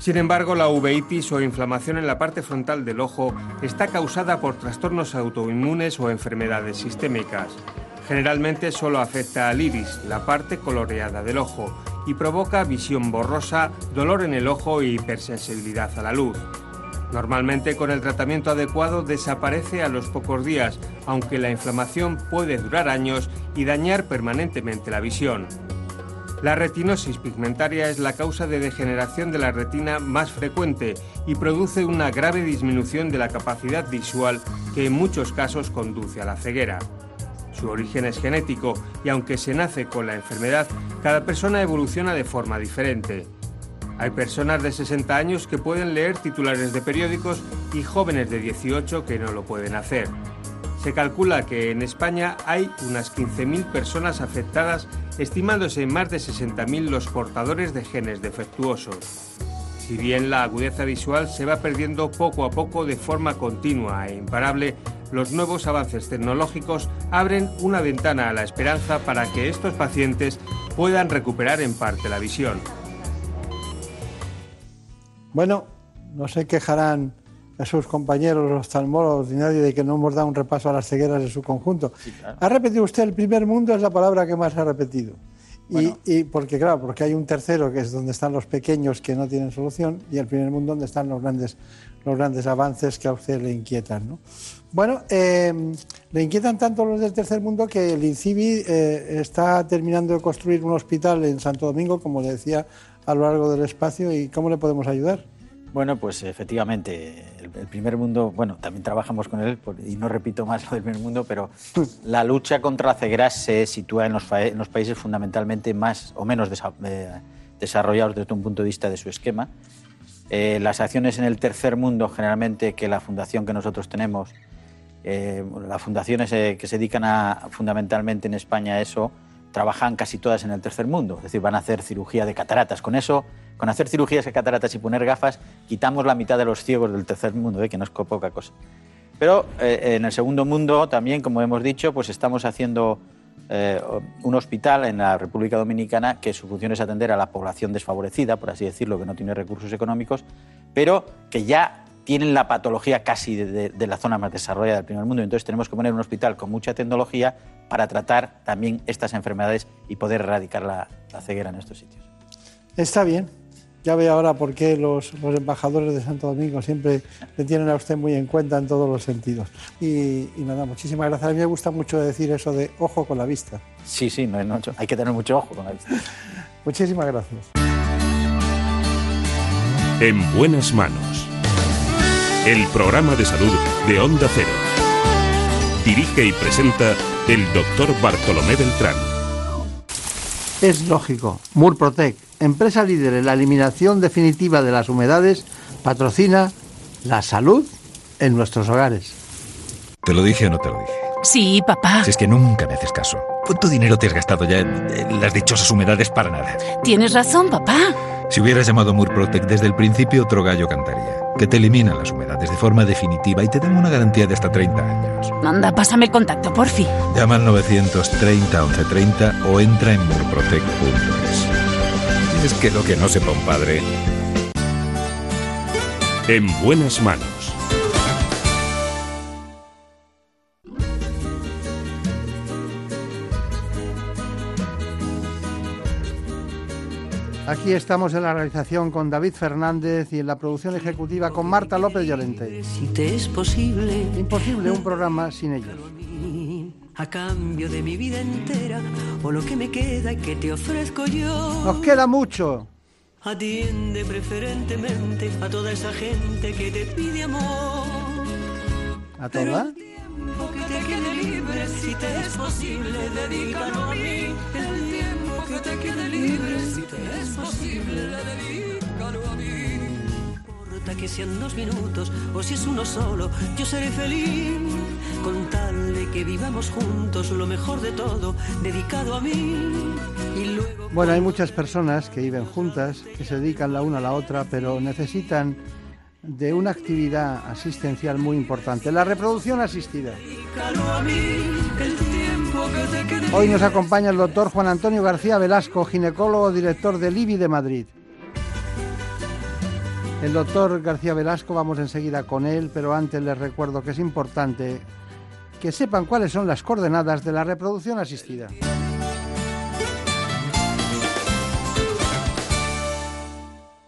Sin embargo, la uveitis o inflamación en la parte frontal del ojo está causada por trastornos autoinmunes o enfermedades sistémicas. Generalmente solo afecta al iris, la parte coloreada del ojo, y provoca visión borrosa, dolor en el ojo y hipersensibilidad a la luz. Normalmente con el tratamiento adecuado desaparece a los pocos días, aunque la inflamación puede durar años y dañar permanentemente la visión. La retinosis pigmentaria es la causa de degeneración de la retina más frecuente y produce una grave disminución de la capacidad visual que en muchos casos conduce a la ceguera. Su origen es genético y aunque se nace con la enfermedad, cada persona evoluciona de forma diferente. Hay personas de 60 años que pueden leer titulares de periódicos y jóvenes de 18 que no lo pueden hacer. Se calcula que en España hay unas 15.000 personas afectadas, estimándose en más de 60.000 los portadores de genes defectuosos. Si bien la agudeza visual se va perdiendo poco a poco de forma continua e imparable, los nuevos avances tecnológicos abren una ventana a la esperanza para que estos pacientes puedan recuperar en parte la visión. Bueno, no se quejarán a sus compañeros, los oftalmólogos ni nadie, de que no hemos dado un repaso a las cegueras en su conjunto. Ha repetido usted el primer mundo, es la palabra que más ha repetido. Y, porque, claro, porque hay un tercero que es donde están los pequeños que no tienen solución y el primer mundo donde están los grandes, los grandes avances que a usted le inquietan. ¿no? Bueno, em, le inquietan tanto los del tercer mundo que el INCIBI eh, está terminando de construir un hospital en Santo Domingo, como le decía, a lo largo del espacio. ¿Y cómo le podemos ayudar? Bueno, pues efectivamente, el, primer mundo, bueno, también trabajamos con él, y no repito más lo del primer mundo, pero la lucha contra la ceguera se sitúa en los, países fundamentalmente más o menos eh, desarrollados desde un punto de vista de su esquema. Eh, las acciones en el tercer mundo, generalmente, que la fundación que nosotros tenemos, eh, las fundaciones que se dedican a, fundamentalmente en España a eso, trabajan casi todas en el tercer mundo, es decir, van a hacer cirugía de cataratas. Con eso, con hacer cirugías de cataratas y poner gafas, quitamos la mitad de los ciegos del tercer mundo, ¿eh? que no es poca cosa. Pero eh, en el segundo mundo también, como hemos dicho, pues estamos haciendo eh, un hospital en la República Dominicana que su función es atender a la población desfavorecida, por así decirlo, que no tiene recursos económicos, pero que ya tienen la patología casi de, la zona más desarrollada del primer mundo. Entonces tenemos que poner un hospital con mucha tecnología para tratar también estas enfermedades y poder erradicar la, ceguera en estos sitios. Está bien. Ya veo ahora por qué los, embajadores de Santo Domingo siempre le tienen a usted muy en cuenta en todos los sentidos. Y, nada, muchísimas gracias. A mí me gusta mucho decir eso de ojo con la vista. Sí, sí, no, no, hay que tener mucho ojo con la vista. muchísimas gracias. En buenas manos el programa de salud de Onda Cero. Dirige y presenta el doctor Bartolomé Beltrán. Es lógico. Murprotec, empresa líder en la eliminación definitiva de las humedades, patrocina la salud en nuestros hogares. ¿Te lo dije o no te lo dije? Sí, papá. Si es que nunca me haces caso. ¿Cuánto dinero te has gastado ya en, las dichosas humedades para nada? Tienes razón, papá. Si hubieras llamado Murprotec desde el principio, otro gallo cantaría que te eliminan las humedades de forma definitiva y te dan una garantía de hasta 30 años. Anda, pásame el contacto, porfi. Llama al 930 1130 o entra en murprotec.es. Es que lo que no sepa un padre. En buenas manos Aquí estamos en la realización con David Fernández y en la producción ejecutiva con Marta López Llorente. Si te es posible. Imposible un programa sin ellos. A cambio de mi vida entera o lo que me queda y que te ofrezco yo. Nos queda mucho. Atiende preferentemente a toda esa gente que te pide amor. ¿A toda? que te quede libre, si te es posible, dedícalo a mí. El tiempo que te quede libre, si te es posible, dedícalo a mí. importa que sean dos minutos o si es uno solo, yo seré feliz con tal de que vivamos juntos lo mejor de todo, dedicado a mí. Y luego bueno, hay muchas personas que viven juntas, que se dedican la una a la otra, pero necesitan de una actividad asistencial muy importante, la reproducción asistida. Hoy nos acompaña el doctor Juan Antonio García Velasco, ginecólogo, director del IBI de Madrid. El doctor García Velasco, vamos enseguida con él, pero antes les recuerdo que es importante que sepan cuáles son las coordenadas de la reproducción asistida.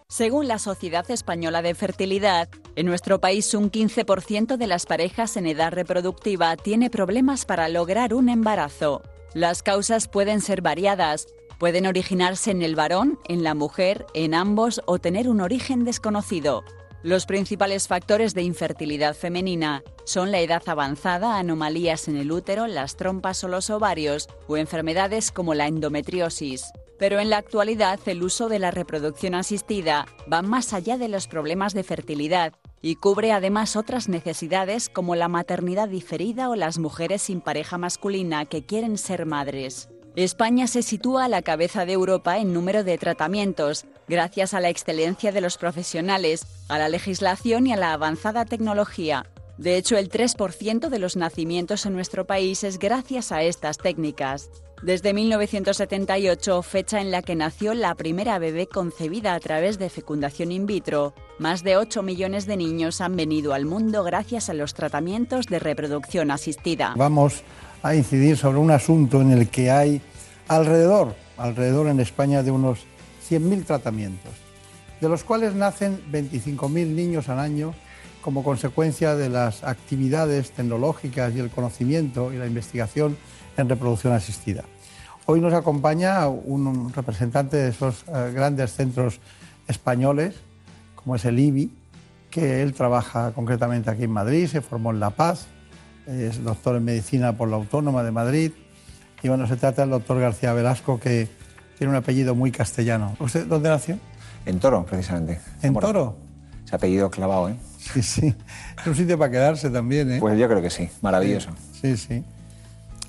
Según la Sociedad Española de Fertilidad, en nuestro país un 15% de las parejas en edad reproductiva tiene problemas para lograr un embarazo. Las causas pueden ser variadas. Pueden originarse en el varón, en la mujer, en ambos o tener un origen desconocido. Los principales factores de infertilidad femenina son la edad avanzada, anomalías en el útero, las trompas o los ovarios o enfermedades como la endometriosis. Pero en la actualidad el uso de la reproducción asistida va más allá de los problemas de fertilidad y cubre además otras necesidades como la maternidad diferida o las mujeres sin pareja masculina que quieren ser madres. España se sitúa a la cabeza de Europa en número de tratamientos, gracias a la excelencia de los profesionales, a la legislación y a la avanzada tecnología. De hecho, el 3% de los nacimientos en nuestro país es gracias a estas técnicas. Desde 1978, fecha en la que nació la primera bebé concebida a través de fecundación in vitro, más de 8 millones de niños han venido al mundo gracias a los tratamientos de reproducción asistida. Vamos a incidir sobre un asunto en el que hay alrededor, alrededor en España de unos 100.000 tratamientos, de los cuales nacen 25.000 niños al año como consecuencia de las actividades tecnológicas y el conocimiento y la investigación en reproducción asistida. Hoy nos acompaña un representante de esos eh, grandes centros españoles, como es el IBI, que él trabaja concretamente aquí en Madrid, se formó en La Paz, es doctor en medicina por la Autónoma de Madrid. Y bueno, se trata del doctor García Velasco, que tiene un apellido muy castellano. ¿Usted dónde nació? En Toro, precisamente. ¿En Toro? Ese apellido clavado, ¿eh? Sí, sí. Es un sitio para quedarse también, ¿eh? Pues yo creo que sí, maravilloso. Sí, sí.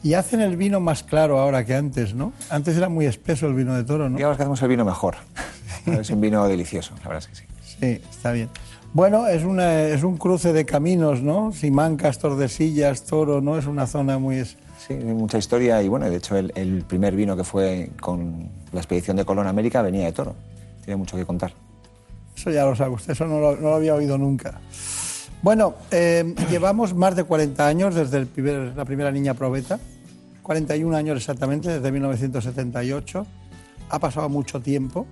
Y hacen el vino más claro ahora que antes, ¿no? Antes era muy espeso el vino de toro, ¿no? Digamos que hacemos el vino mejor. es un vino delicioso, la verdad es que sí. Sí, está bien. Bueno, es, una, es un cruce de caminos, ¿no? Simancas, Tordesillas, Toro, ¿no? Es una zona muy... Sí, mucha historia y bueno, de hecho el, el primer vino que fue con la expedición de Colón a América venía de Toro. Tiene mucho que contar. Eso ya lo sabe usted, eso no lo, no lo había oído nunca. Bueno, eh, llevamos más de 40 años desde el primer- la primera niña probeta, 41 años exactamente, desde 1978. Ha pasado mucho tiempo.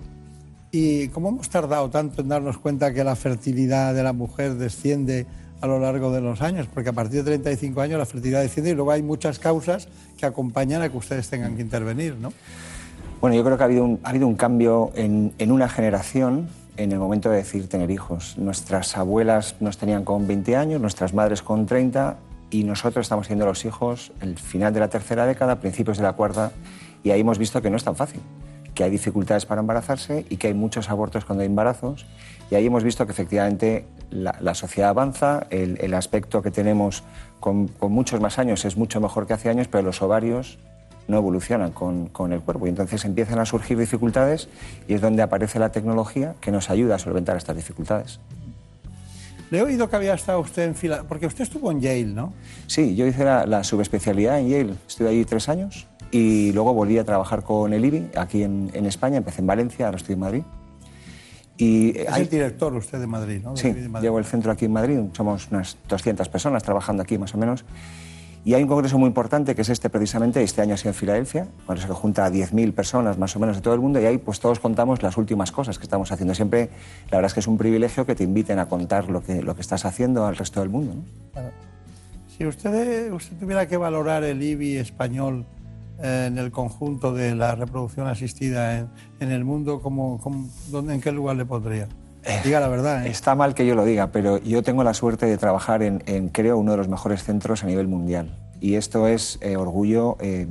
Y como hemos tardado tanto en darnos cuenta que la fertilidad de la mujer desciende a lo largo de los años, porque a partir de 35 años la fertilidad desciende y luego hay muchas causas que acompañan a que ustedes tengan que intervenir, ¿no? Bueno, yo creo que ha habido un, ha habido un cambio en, en una generación en el momento de decidir tener hijos. Nuestras abuelas nos tenían con 20 años, nuestras madres con 30 y nosotros estamos teniendo los hijos el final de la tercera década, principios de la cuarta y ahí hemos visto que no es tan fácil, que hay dificultades para embarazarse y que hay muchos abortos cuando hay embarazos y ahí hemos visto que efectivamente la, sociedad avanza, el, el aspecto que tenemos con, con muchos más años es mucho mejor que hace años, pero los ovarios no evolucionan con, con el cuerpo y entonces empiezan a surgir dificultades y es donde aparece la tecnología que nos ayuda a solventar estas dificultades. Le he oído que había estado usted en fila, porque usted estuvo en Yale, ¿no? Sí, yo hice la, la subespecialidad en Yale, estuve allí tres años y luego volví a trabajar con el IBI aquí en, en España, empecé en Valencia, ahora estoy en Madrid. Y eh, Es hay- el director usted de Madrid, ¿no? Sí, De- de Madrid. llevo el centro aquí en Madrid, somos unas 200 personas trabajando aquí más o menos. Y hay un congreso muy importante que es este precisamente, este año ha sido en Filadelfia, cuando se junta a 10.000 personas más o menos de todo el mundo y ahí pues todos contamos las últimas cosas que estamos haciendo. Siempre, la verdad es que es un privilegio que te inviten a contar lo que, lo que estás haciendo al resto del mundo. Si usted, usted tuviera que valorar el IBI español eh, en el conjunto de la reproducción asistida en, el mundo, ¿cómo, cómo- dónde, ¿en qué lugar le pondría? Diga la verdad. ¿eh? Está mal que yo lo diga, pero yo tengo la suerte de trabajar en, en, creo, uno de los mejores centros a nivel mundial. Y esto es eh, orgullo eh,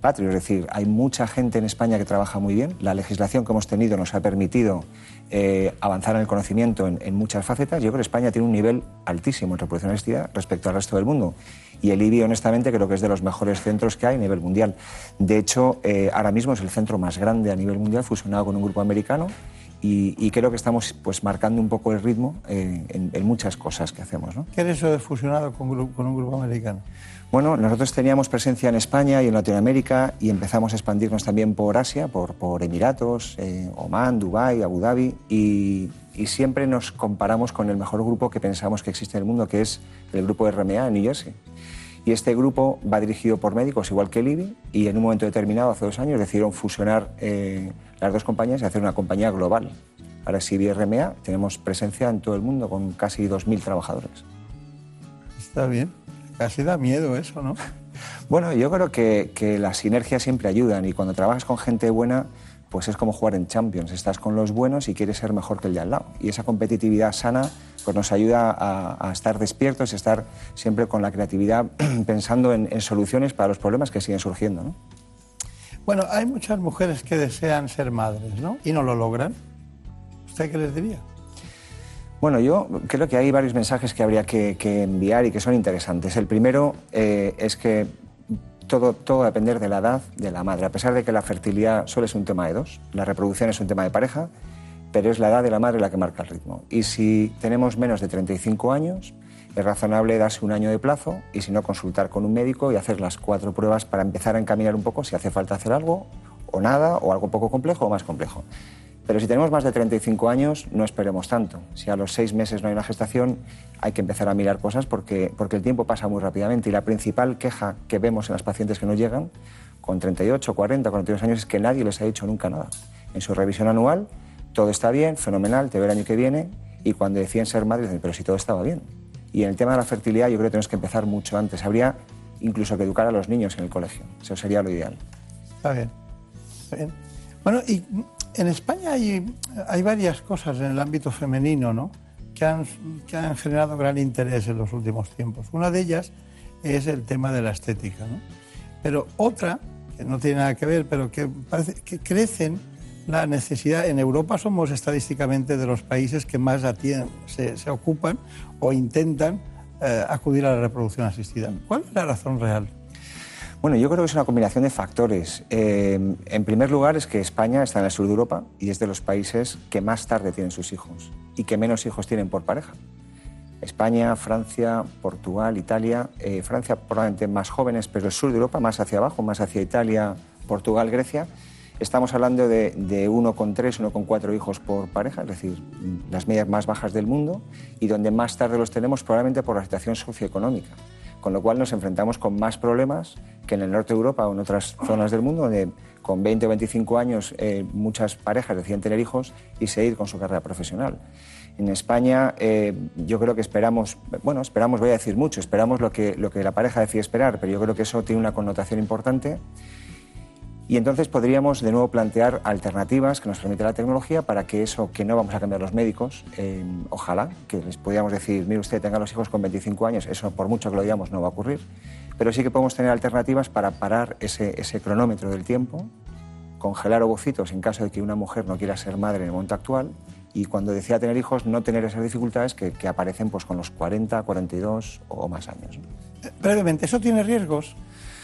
patrio. Es decir, hay mucha gente en España que trabaja muy bien. La legislación que hemos tenido nos ha permitido eh, avanzar en el conocimiento en, en muchas facetas. Yo creo que España tiene un nivel altísimo en reproducción asistida respecto al resto del mundo. Y el IBI, honestamente, creo que es de los mejores centros que hay a nivel mundial. De hecho, eh, ahora mismo es el centro más grande a nivel mundial, fusionado con un grupo americano. Y, y creo que estamos pues, marcando un poco el ritmo eh, en, en muchas cosas que hacemos. ¿no? ¿Qué es eso de fusionado con, con un grupo americano? Bueno, nosotros teníamos presencia en España y en Latinoamérica y empezamos a expandirnos también por Asia, por, por Emiratos, eh, Omán, Dubái, Abu Dhabi y, y siempre nos comparamos con el mejor grupo que pensamos que existe en el mundo, que es el grupo RMA en New Jersey. Y este grupo va dirigido por médicos, igual que el IBI, y en un momento determinado, hace dos años, decidieron fusionar eh, las dos compañías y hacer una compañía global. Ahora es IBI RMA, tenemos presencia en todo el mundo con casi 2.000 trabajadores. Está bien. Casi da miedo eso, ¿no? Bueno, yo creo que, que las sinergias siempre ayudan y cuando trabajas con gente buena, pues es como jugar en Champions. Estás con los buenos y quieres ser mejor que el de al lado. Y esa competitividad sana pues nos ayuda a, a estar despiertos y estar siempre con la creatividad pensando en, en soluciones para los problemas que siguen surgiendo. ¿no? Bueno, hay muchas mujeres que desean ser madres, ¿no? Y no lo logran. ¿Usted qué les diría? Bueno, yo creo que hay varios mensajes que habría que, que enviar y que son interesantes. El primero eh, es que todo, todo va a depender de la edad de la madre. A pesar de que la fertilidad solo es un tema de dos, la reproducción es un tema de pareja, pero es la edad de la madre la que marca el ritmo. Y si tenemos menos de 35 años, es razonable darse un año de plazo y si no, consultar con un médico y hacer las cuatro pruebas para empezar a encaminar un poco si hace falta hacer algo o nada, o algo poco complejo o más complejo. Pero si tenemos más de 35 años, no esperemos tanto. Si a los seis meses no hay una gestación, hay que empezar a mirar cosas porque, porque el tiempo pasa muy rápidamente y la principal queja que vemos en las pacientes que nos llegan con 38, 40, 42 años es que nadie les ha dicho nunca nada. En su revisión anual, todo está bien, fenomenal, te veo el año que viene y cuando deciden ser madres dicen, pero si todo estaba bien. Y en el tema de la fertilidad yo creo que tenemos que empezar mucho antes. Habría incluso que educar a los niños en el colegio. Eso sería lo ideal. Está bien. Está bien. Bueno, y en España hay, hay varias cosas en el ámbito femenino, ¿no? Que han, que han generado gran interés en los últimos tiempos. Una de ellas es el tema de la estética, ¿no? Pero otra, que no tiene nada que ver, pero que parece que crecen la necesidad. En Europa somos estadísticamente de los países que más se, se ocupan o intentan eh, acudir a la reproducción asistida. ¿Cuál es la razón real? Bueno, yo creo que es una combinación de factores. Eh, en primer lugar, es que España está en el sur de Europa y es de los países que más tarde tienen sus hijos y que menos hijos tienen por pareja. España, Francia, Portugal, Italia. eh, Francia probablemente más jóvenes, pero el sur de Europa más hacia abajo, más hacia Italia, Portugal, Grecia. Estamos hablando de, de 1,3, 1,4 hijos por pareja, es decir, las medias más bajas del mundo y donde más tarde los tenemos probablemente por la situación socioeconómica. Con lo cual nos enfrentamos con más problemas que en el norte de Europa o en otras zonas del mundo, donde con 20 o 25 años eh, muchas parejas deciden tener hijos y seguir con su carrera profesional. En España eh, yo creo que esperamos, bueno, esperamos, voy a decir mucho, esperamos lo que, lo que la pareja decide esperar, pero yo creo que eso tiene una connotación importante y entonces podríamos de nuevo plantear alternativas que nos permite la tecnología para que eso que no vamos a cambiar los médicos, eh, ojalá, que les podríamos decir, mire usted, tenga los hijos con 25 años, eso por mucho que lo digamos no va a ocurrir, pero sí que podemos tener alternativas para parar ese, cronómetro del tiempo, congelar ovocitos en caso de que una mujer no quiera ser madre en el momento actual y cuando decida tener hijos no tener esas dificultades que, aparecen pues, con los 40, 42 o más años. ¿no? Brevemente, ¿eso tiene riesgos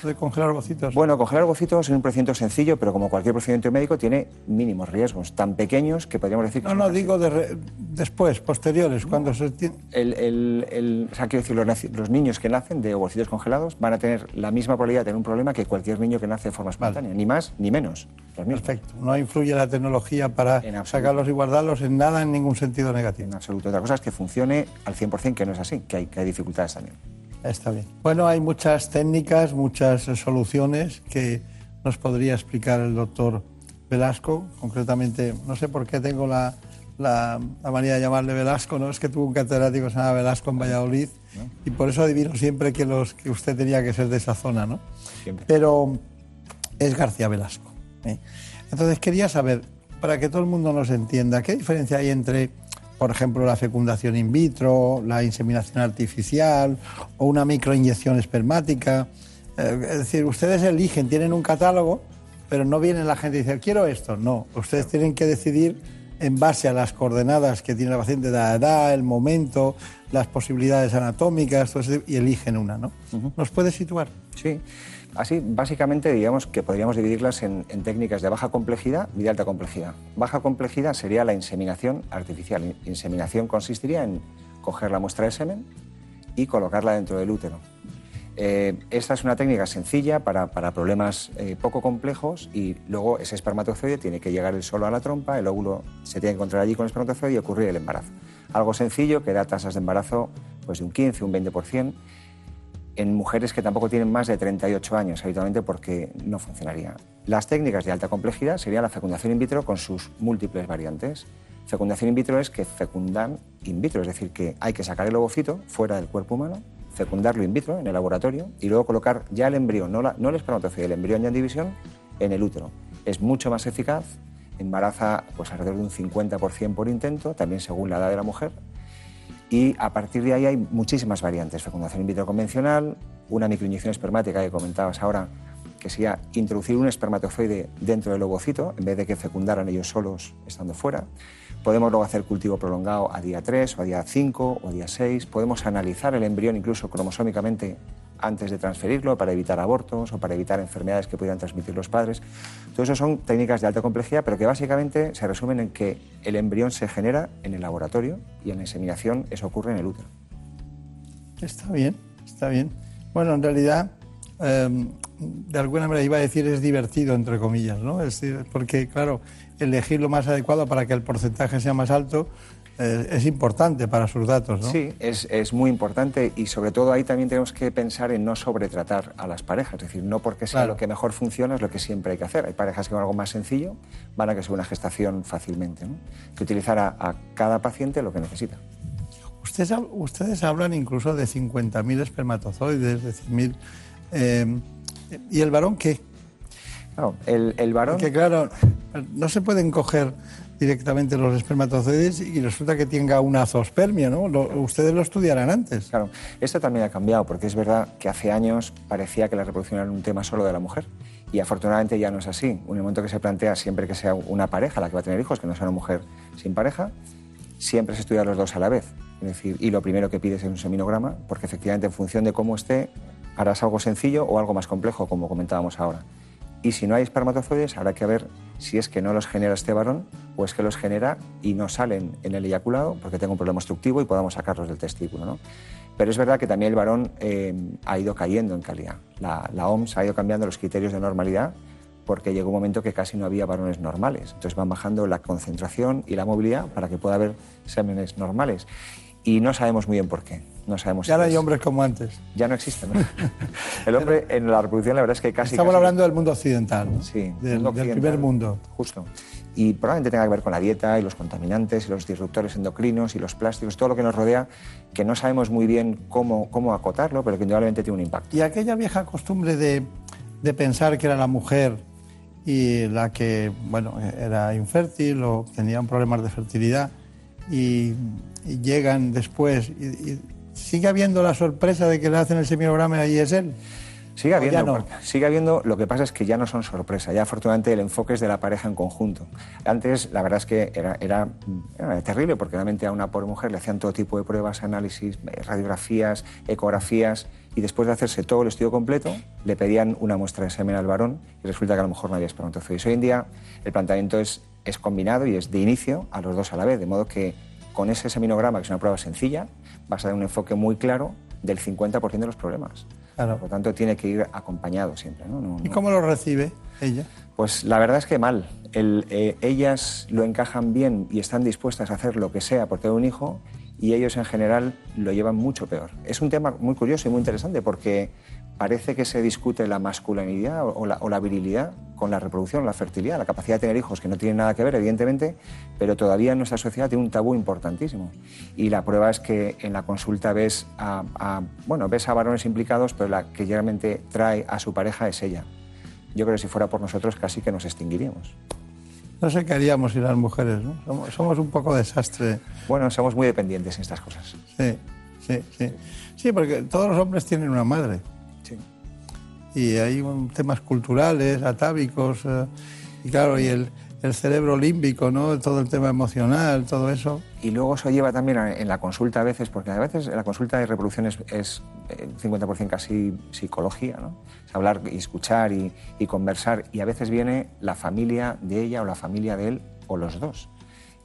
de congelar ovocitos? Bueno, congelar ovocitos es un procedimiento sencillo, pero como cualquier procedimiento médico tiene mínimos riesgos, tan pequeños que podríamos decir que No, no, digo de re- después, posteriores, cuando se tiene... el, el- el- o sea, quiero decir, los, niños que nacen de ovocitos congelados van a tener la misma probabilidad de tener un problema que cualquier niño que nace de forma espontánea, ni más ni menos. Los mismos. Perfecto. No influye la tecnología para sacarlos y guardarlos en nada, en ningún sentido negativo. En absoluto. Otra cosa es que funcione al 100%, que no es así, que hay, que hay dificultades también. Está bien. Bueno, hay muchas técnicas, muchas soluciones que nos podría explicar el doctor Velasco. Concretamente, no sé por qué tengo la, la, la manía de llamarle Velasco, ¿no? Es que tuvo un catedrático que se llama Velasco en Valladolid y por eso adivino siempre que, los, que usted tenía que ser de esa zona, ¿no? Pero es García Velasco. ¿eh? Entonces quería saber, para que todo el mundo nos entienda, ¿qué diferencia hay entre, por ejemplo, la fecundación in vitro, la inseminación artificial o una microinyección espermática? Eh, es decir, ustedes eligen, tienen un catálogo, pero no viene la gente y dice, quiero esto. No, ustedes tienen que decidir en base a las coordenadas que tiene la paciente, la edad, el momento, las posibilidades anatómicas, todo y eligen una, ¿no? ¿Nos puede situar? Sí. Así, básicamente, digamos que podríamos dividirlas en, técnicas de baja complejidad y de alta complejidad. Baja complejidad sería la inseminación artificial. In- Inseminación consistiría en coger la muestra de semen y colocarla dentro del útero. Eh, esta es una técnica sencilla para, problemas eh, poco complejos y luego ese espermatozoide tiene que llegar solo a la trompa, el óvulo se tiene que encontrar allí con el espermatozoide y ocurrir el embarazo. Algo sencillo que da tasas de embarazo pues, de un 15, un 20% en mujeres que tampoco tienen más de 38 años habitualmente porque no funcionaría. Las técnicas de alta complejidad serían la fecundación in vitro con sus múltiples variantes. Fecundación in vitro es que fecundan in vitro, es decir, que hay que sacar el ovocito fuera del cuerpo humano, fecundarlo in vitro en el laboratorio y luego colocar ya el embrión, no, la- no el el embrión ya en división, en el útero. Es mucho más eficaz, embaraza pues, alrededor de un 50% por intento, también según la edad de la mujer, y a partir de ahí hay muchísimas variantes. Fecundación in vitro convencional, una microinyección espermática que comentabas ahora, que sería introducir un espermatozoide dentro del ovocito en vez de que fecundaran ellos solos estando fuera. Podemos luego hacer cultivo prolongado a día 3 o a día 5 o a día 6. Podemos analizar el embrión incluso cromosómicamente antes de transferirlo para evitar abortos o para evitar enfermedades que pudieran transmitir los padres. Todo eso son técnicas de alta complejidad, pero que básicamente se resumen en que el embrión se genera en el laboratorio y en la inseminación eso ocurre en el útero. Está bien, está bien. Bueno, en realidad, eh, de alguna manera iba a decir es divertido, entre comillas, ¿no? Es decir, porque, claro, elegir lo más adecuado para que el porcentaje sea más alto eh, es importante para sus datos, ¿no? Sí, es, es muy importante y sobre todo ahí también tenemos que pensar en no sobretratar a las parejas, es decir, no porque sea Claro. lo que mejor funciona es lo que siempre hay que hacer. Hay parejas que con algo más sencillo van a que sea una gestación fácilmente, ¿no? que utilizar a, a cada paciente lo que necesita. Ustedes, hab- ustedes hablan incluso de 50.000 espermatozoides, de 100.000. eh, ¿Y el varón qué? Claro, el, el varón... Porque, claro, no se pueden coger directamente los espermatozoides y resulta que tenga una zoospermia, ¿no? Ustedes lo estudiarán antes. Claro, esto también ha cambiado porque es verdad que hace años parecía que la reproducción era un tema solo de la mujer y afortunadamente ya no es así. En el momento que se plantea siempre que sea una pareja la que va a tener hijos, que no sea una mujer sin pareja, siempre se estudia los dos a la vez. Es decir, y lo primero que pides es un seminograma porque efectivamente en función de cómo esté harás algo sencillo o algo más complejo, como comentábamos ahora. Y si no hay espermatozoides, habrá que ver si es que no los genera este varón o es que los genera y no salen en el eyaculado porque tengo un problema obstructivo y podamos sacarlos del testículo. Pero es verdad que también el varón eh, ha ido cayendo en calidad. La, la OMS ha ido cambiando los criterios de normalidad porque llegó un momento que casi no había varones normales. Entonces van bajando la concentración y la movilidad para que pueda haber sémenes normales. Y no sabemos muy bien por qué. No sabemos Ya si no es- hay hombres como antes. Ya no existen. ¿no? el hombre en la reproducción la verdad es que casi... Estamos casi- hablando del mundo occidental, ¿no? Sí, del, mundo del occidental. primer mundo. Justo. Y probablemente tenga que ver con la dieta y los contaminantes y los disruptores endocrinos y los plásticos, todo lo que nos rodea, que no sabemos muy bien cómo, cómo acotarlo, pero que indudablemente tiene un impacto. Y aquella vieja costumbre de, de pensar que era la mujer y la que, bueno, era infértil o tenían problemas de fertilidad y, y llegan después y, y sigue habiendo la sorpresa de que le hacen el seminograma y es él. Sigue habiendo, no. sigue habiendo, lo que pasa es que ya no son sorpresa, ya afortunadamente el enfoque es de la pareja en conjunto. Antes la verdad es que era, era, era terrible porque realmente a una pobre mujer le hacían todo tipo de pruebas, análisis, radiografías, ecografías y después de hacerse todo el estudio completo le pedían una muestra de semen al varón y resulta que a lo mejor no había espermatozoides. Hoy en día el planteamiento es, es combinado y es de inicio a los dos a la vez, de modo que con ese seminograma, que es una prueba sencilla, vas a dar un enfoque muy claro del 50% de los problemas. Claro. Por lo tanto, tiene que ir acompañado siempre. ¿no? No- ¿Y cómo lo recibe ella? Pues la verdad es que mal. El, eh, ellas lo encajan bien y están dispuestas a hacer lo que sea por tener un hijo y ellos en general lo llevan mucho peor. Es un tema muy curioso y muy interesante porque parece que se discute la masculinidad o la, o la virilidad con la reproducción, la fertilidad, la capacidad de tener hijos, que no tienen nada que ver, evidentemente, pero todavía en nuestra sociedad tiene un tabú importantísimo. Y la prueba es que en la consulta ves a, a- bueno, ves a varones implicados, pero la que realmente trae a su pareja es ella. Yo creo que si fuera por nosotros casi que nos extinguiríamos. No sé qué haríamos si las mujeres, ¿no? Somos, somos un poco desastre. Bueno, somos muy dependientes en estas cosas. Sí, sí, sí. Sí, porque todos los hombres tienen una madre. Y hay un- temas culturales, atávicos, eh, y claro, y el, el cerebro límbico, ¿no? Todo el tema emocional, todo eso. Y luego eso lleva también a- en la consulta a veces, porque a veces en la consulta de reproducción es, es eh, 50% casi psicología, ¿no? Es hablar y escuchar y conversar, y a veces viene la familia de ella o la familia de él o los dos.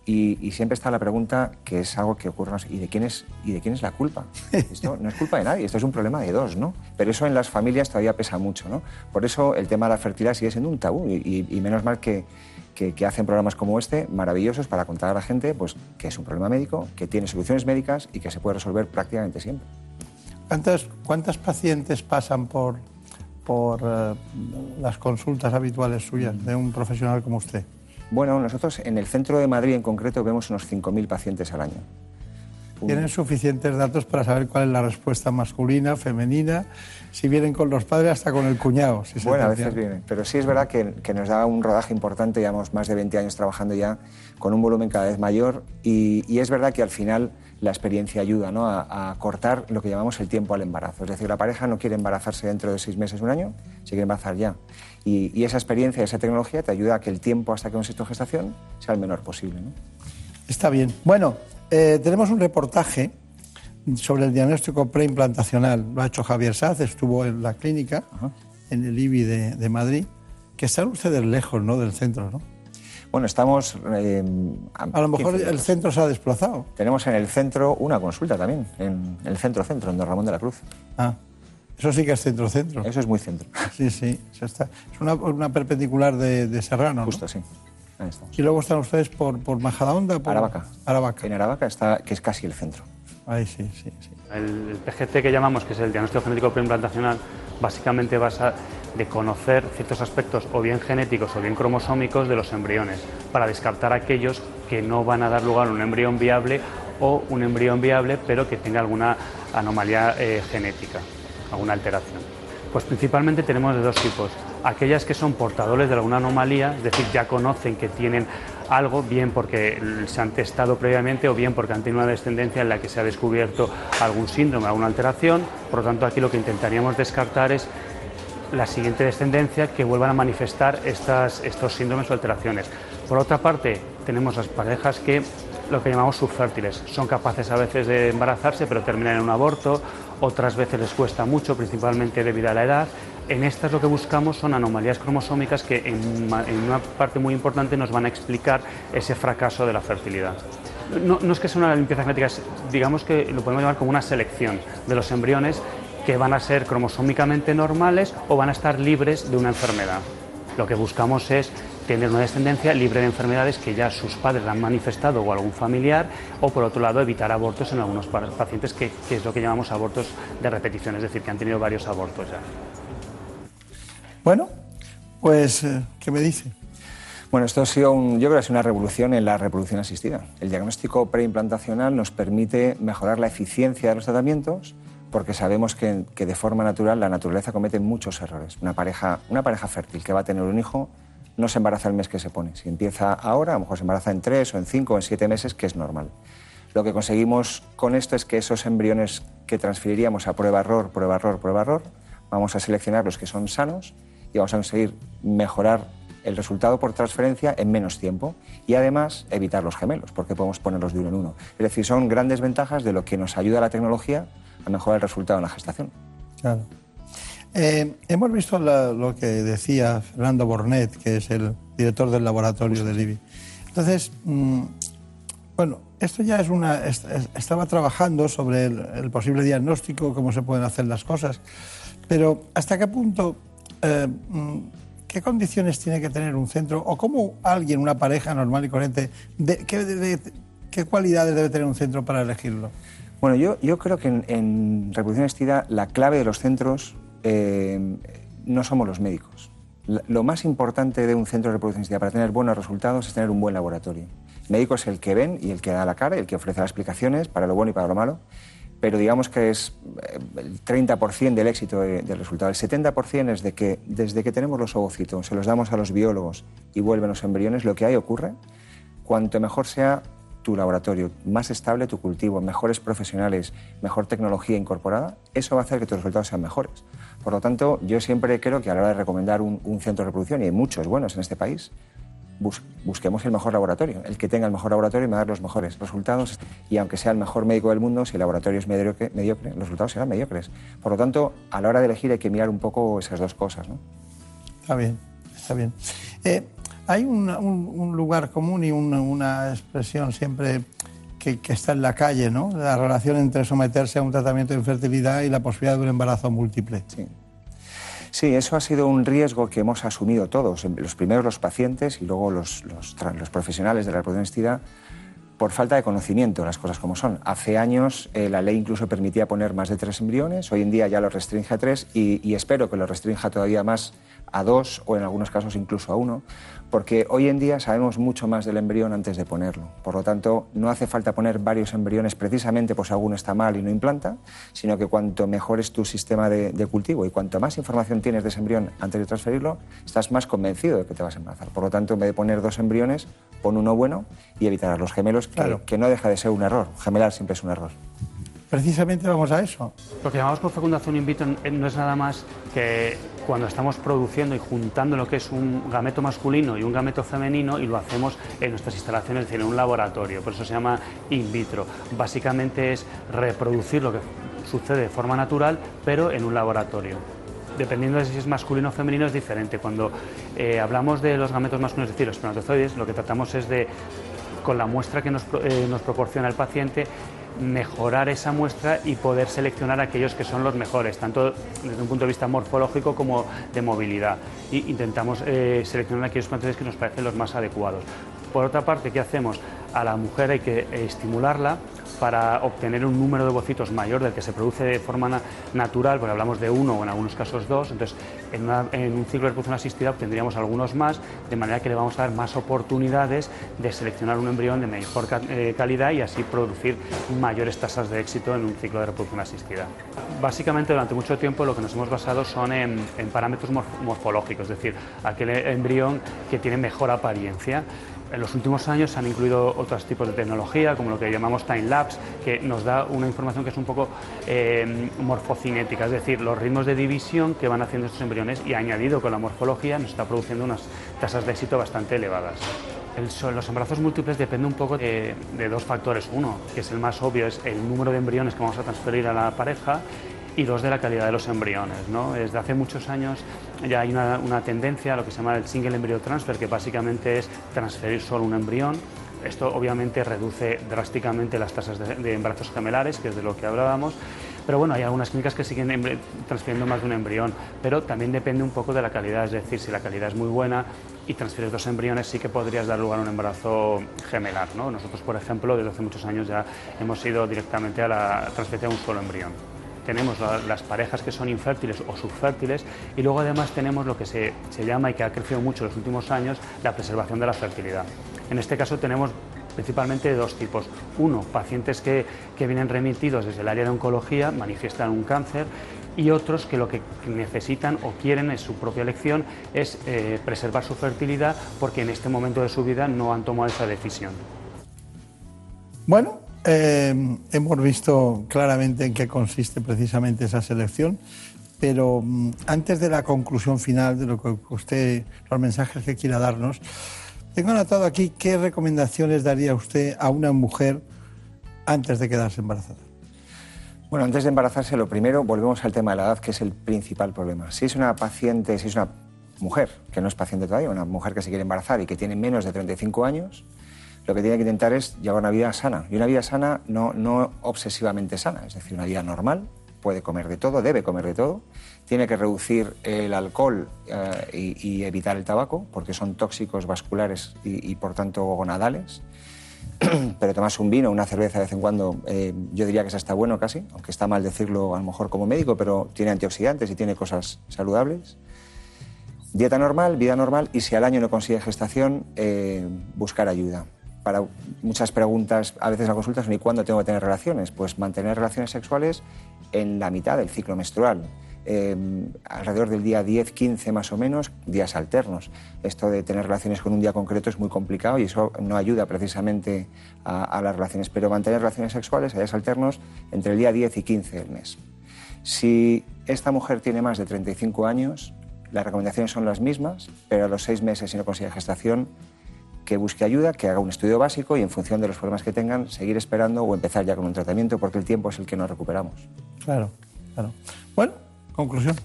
Y, y siempre está la pregunta, que es algo que ocurre, ¿y de quién es, y de quién es la culpa? Esto no es culpa de nadie, esto es un problema de dos, ¿no? Pero eso en las familias todavía pesa mucho, ¿no? Por eso el tema de la fertilidad sigue siendo un tabú, y, y- y menos mal que, que, que hacen programas como este, maravillosos, para contar a la gente pues, que es un problema médico, que tiene soluciones médicas y que se puede resolver prácticamente siempre. ¿Cuántas, cuántas pacientes pasan por, por eh, las consultas habituales suyas de un profesional como usted? Bueno, nosotros en el centro de Madrid en concreto vemos unos 5.000 pacientes al año. ¿Tienen suficientes datos para saber cuál es la respuesta masculina, femenina? Si vienen con los padres, hasta con el cuñado. Si se Bueno, a veces viene, pero sí es verdad que, que nos da un rodaje importante, llevamos más de 20 años trabajando ya con un volumen cada vez mayor y, y es verdad que al final la experiencia ayuda ¿no? a, a cortar lo que llamamos el tiempo al embarazo. Es decir, la pareja no quiere embarazarse dentro de seis meses, un año, se quiere embarazar ya. Y, y esa experiencia, esa tecnología te ayuda a que el tiempo hasta que un sexto gestación sea el menor posible. ¿no? Está bien. Bueno, eh, tenemos un reportaje sobre el diagnóstico preimplantacional. Lo ha hecho Javier Saz, estuvo en la clínica, en el IBI de, de Madrid, que están ustedes lejos ¿no? del centro, ¿no? Bueno, estamos... eh, A lo mejor 15 el centro se ha desplazado. Tenemos en el centro una consulta también, en el centro-centro, en Don Ramón de la Cruz. Ah, eso sí que es centro-centro. Eso es muy centro. Sí, sí. eso está. Es una, una perpendicular de, de Serrano. ¿no? Justo, sí. Ahí está. Y luego están ustedes por, por Majadahonda. Por... Aravaca. Aravaca. En Aravaca está, que es casi el centro. Ahí sí, sí, sí. El, el PGT que llamamos, que es el diagnóstico genético preimplantacional, básicamente basa de conocer ciertos aspectos o bien genéticos o bien cromosómicos de los embriones, para descartar aquellos que no van a dar lugar a un embrión viable o un embrión viable pero que tenga alguna anomalía eh, genética, alguna alteración. Pues principalmente tenemos de dos tipos. Aquellas que son portadores de alguna anomalía, es decir, ya conocen que tienen algo, bien porque se han testado previamente o bien porque han tenido una descendencia en la que se ha descubierto algún síndrome, alguna alteración. Por lo tanto, aquí lo que intentaríamos descartar es la siguiente descendencia que vuelvan a manifestar estas, estos síndromes o alteraciones. Por otra parte, tenemos las parejas que lo que llamamos subfértiles. Son capaces a veces de embarazarse, pero terminan en un aborto, otras veces les cuesta mucho, principalmente debido a la edad. En estas lo que buscamos son anomalías cromosómicas que en, una parte muy importante nos van a explicar ese fracaso de la fertilidad. No, no es que sea una limpieza genética, es- digamos que lo podemos llamar como una selección de los embriones que van a ser cromosómicamente normales o van a estar libres de una enfermedad. Lo que buscamos es tener una descendencia libre de enfermedades que ya sus padres han manifestado o algún familiar, o por otro lado evitar abortos en algunos pa- pacientes que, que es lo que llamamos abortos de repetición, es decir, que han tenido varios abortos ya. Bueno, pues, eh, ¿qué me dice? Bueno, esto ha sido, un- yo creo que ha sido una revolución en la reproducción asistida. El diagnóstico preimplantacional nos permite mejorar la eficiencia de los tratamientos porque sabemos que, que de forma natural la naturaleza comete muchos errores. Una pareja, una pareja fértil que va a tener un hijo no se embaraza el mes que se pone. Si empieza ahora, a lo mejor se embaraza en tres o en cinco o en siete meses, que es normal. Lo que conseguimos con esto es que esos embriones que transferiríamos a prueba-error, prueba-error, prueba-error, vamos a seleccionar los que son sanos y vamos a conseguir mejorar el resultado por transferencia en menos tiempo y además evitar los gemelos, porque podemos ponerlos de uno en uno. Es decir, son grandes ventajas de lo que nos ayuda la tecnología a mejorar el resultado en la gestación. Claro. Eh, hemos visto la- lo que decía Fernando Bornet, que es el director del laboratorio del IBI. Entonces, mm, bueno, esto ya es una. est- est- estaba trabajando sobre el, el posible diagnóstico, cómo se pueden hacer las cosas, pero ¿hasta qué punto, eh, mm, qué condiciones tiene que tener un centro o cómo alguien, una pareja normal y corriente, de- qué, de- de- qué cualidades debe tener un centro para elegirlo? Bueno, yo, yo creo que en, en reproducción asistida la clave de los centros eh, no somos los médicos. Lo más importante de un centro de reproducción asistida para tener buenos resultados es tener un buen laboratorio. El médico es el que ven y el que da la cara el que ofrece las explicaciones para lo bueno y para lo malo, pero digamos que es eh, el 30% del éxito de- del resultado. El 70% es de que desde que tenemos los ovocitos, se los damos a los biólogos y vuelven los embriones, lo que hay ocurre, cuanto mejor sea tu laboratorio, más estable tu cultivo, mejores profesionales, mejor tecnología incorporada, eso va a hacer que tus resultados sean mejores. Por lo tanto, yo siempre creo que a la hora de recomendar un, centro de reproducción, y hay muchos buenos en este país, bus- busquemos el mejor laboratorio. El que tenga el mejor laboratorio me va a dar los mejores resultados. Y aunque sea el mejor médico del mundo, si el laboratorio es mediocre, los resultados serán mediocres. Por lo tanto, a la hora de elegir hay que mirar un poco esas dos cosas. ¿no? Está bien, está bien. Eh, hay un, lugar común y una expresión siempre que, está en la calle, ¿no? La relación entre someterse a un tratamiento de infertilidad y la posibilidad de un embarazo múltiple. Sí. Sí, eso ha sido un riesgo que hemos asumido todos, los primeros los pacientes y luego los, los profesionales de la reproducción asistida, por falta de conocimiento, las cosas como son. Hace años eh, la ley incluso permitía poner más de tres embriones, hoy en día ya lo restringe a tres y, y espero que lo restrinja todavía más a dos o en algunos casos incluso a uno, porque hoy en día sabemos mucho más del embrión antes de ponerlo. Por lo tanto, no hace falta poner varios embriones precisamente si alguno está mal y no implanta, sino que cuanto mejor es tu sistema de, de cultivo y cuanto más información tienes de ese embrión antes de transferirlo, estás más convencido de que te vas a embarazar. Por lo tanto, en vez de poner dos embriones, pon uno bueno y evitar los gemelos, que, Claro. que no deja de ser un error. Gemelar siempre es un error. Precisamente vamos a eso. Lo que llamamos por fecundación in vitro no es nada más que cuando estamos produciendo y juntando lo que es un gameto masculino y un gameto femenino y lo hacemos en nuestras instalaciones, es decir, en un laboratorio. Por eso se llama in vitro. Básicamente es reproducir lo que sucede de forma natural, pero en un laboratorio. Dependiendo de si es masculino o femenino es diferente. Cuando eh, hablamos de los gametos masculinos, es decir, los espermatozoides, lo que tratamos es de, con la muestra que nos, eh, nos proporciona el paciente, mejorar esa muestra y poder seleccionar aquellos que son los mejores, tanto desde un punto de vista morfológico como de movilidad. Y intentamos eh, seleccionar aquellos espermatozoides que nos parecen los más adecuados. Por otra parte, ¿qué hacemos? A la mujer hay que estimularla para obtener un número de ovocitos mayor del que se produce de forma na- natural, porque hablamos de uno o en algunos casos dos, entonces en, un ciclo de reproducción asistida obtendríamos algunos más, de manera que le vamos a dar más oportunidades de seleccionar un embrión de mejor eh, calidad y así producir mayores tasas de éxito en un ciclo de reproducción asistida. Básicamente durante mucho tiempo lo que nos hemos basado son en, parámetros morf- morfológicos, es decir, aquel embrión que tiene mejor apariencia. En los últimos años se han incluido otros tipos de tecnología, como lo que llamamos time lapse, que nos da una información que es un poco eh, morfocinética, es decir, los ritmos de división que van haciendo estos embriones y añadido con la morfología nos está produciendo unas tasas de éxito bastante elevadas. Los embarazos múltiples depende un poco de, de dos factores. Uno, que es el más obvio, es el número de embriones que vamos a transferir a la pareja y dos, de la calidad de los embriones. ¿no? Desde hace muchos años ya hay una, tendencia a lo que se llama el single embryo transfer, que básicamente es transferir solo un embrión. Esto obviamente reduce drásticamente las tasas de, embarazos gemelares, que es de lo que hablábamos. Pero bueno, hay algunas clínicas que siguen transfiriendo más de un embrión, pero también depende un poco de la calidad, es decir, si la calidad es muy buena y transfieres dos embriones, sí que podrías dar lugar a un embarazo gemelar. ¿no? Nosotros, por ejemplo, desde hace muchos años ya hemos ido directamente a la transferencia de un solo embrión. Tenemos la- las parejas que son infértiles o subfértiles y luego además tenemos lo que se, se llama y que ha crecido mucho en los últimos años, la preservación de la fertilidad. En este caso tenemos principalmente dos tipos. Uno, pacientes que, que vienen remitidos desde el área de oncología, manifiestan un cáncer, y otros que lo que necesitan o quieren, es su propia elección, es eh, preservar su fertilidad porque en este momento de su vida no han tomado esa decisión. Bueno, eh, hemos visto claramente en qué consiste precisamente esa selección, pero mm, antes de la conclusión final de lo que usted, los mensajes que quiera darnos, tengo anotado aquí qué recomendaciones daría usted a una mujer antes de quedarse embarazada. Bueno, antes de embarazarse, lo primero, volvemos al tema de la edad, que es el principal problema. Si es una paciente, si es una mujer que no es paciente todavía, una mujer que se quiere embarazar y que tiene menos de 35 años, lo que tiene que intentar es llevar una vida sana. Y una vida sana no, no obsesivamente sana, es decir, una vida normal, puede comer de todo, debe comer de todo, tiene que reducir el alcohol eh, y, evitar el tabaco, porque son tóxicos vasculares y, y, por tanto gonadales. Pero tomarse un vino, una cerveza de vez en cuando, eh, yo diría que es hasta bueno casi, aunque está mal decirlo a lo mejor como médico, pero tiene antioxidantes y tiene cosas saludables. Dieta normal, vida normal y si al año no consigue gestación, eh, buscar ayuda. Para muchas preguntas, a veces la consulta son ¿y cuándo tengo que tener relaciones? Pues mantener relaciones sexuales en la mitad del ciclo menstrual. Eh, alrededor del día 10, 15 más o menos, días alternos. Esto de tener relaciones con un día concreto es muy complicado y eso no ayuda precisamente a, a las relaciones, pero mantener relaciones sexuales a días alternos entre el día 10 y 15 del mes. Si esta mujer tiene más de 35 años, las recomendaciones son las mismas, pero a los seis meses si no consigue gestación, que busque ayuda, que haga un estudio básico y en función de los problemas que tengan, seguir esperando o empezar ya con un tratamiento, porque el tiempo es el que nos recuperamos. Claro, claro. Bueno, conclusión.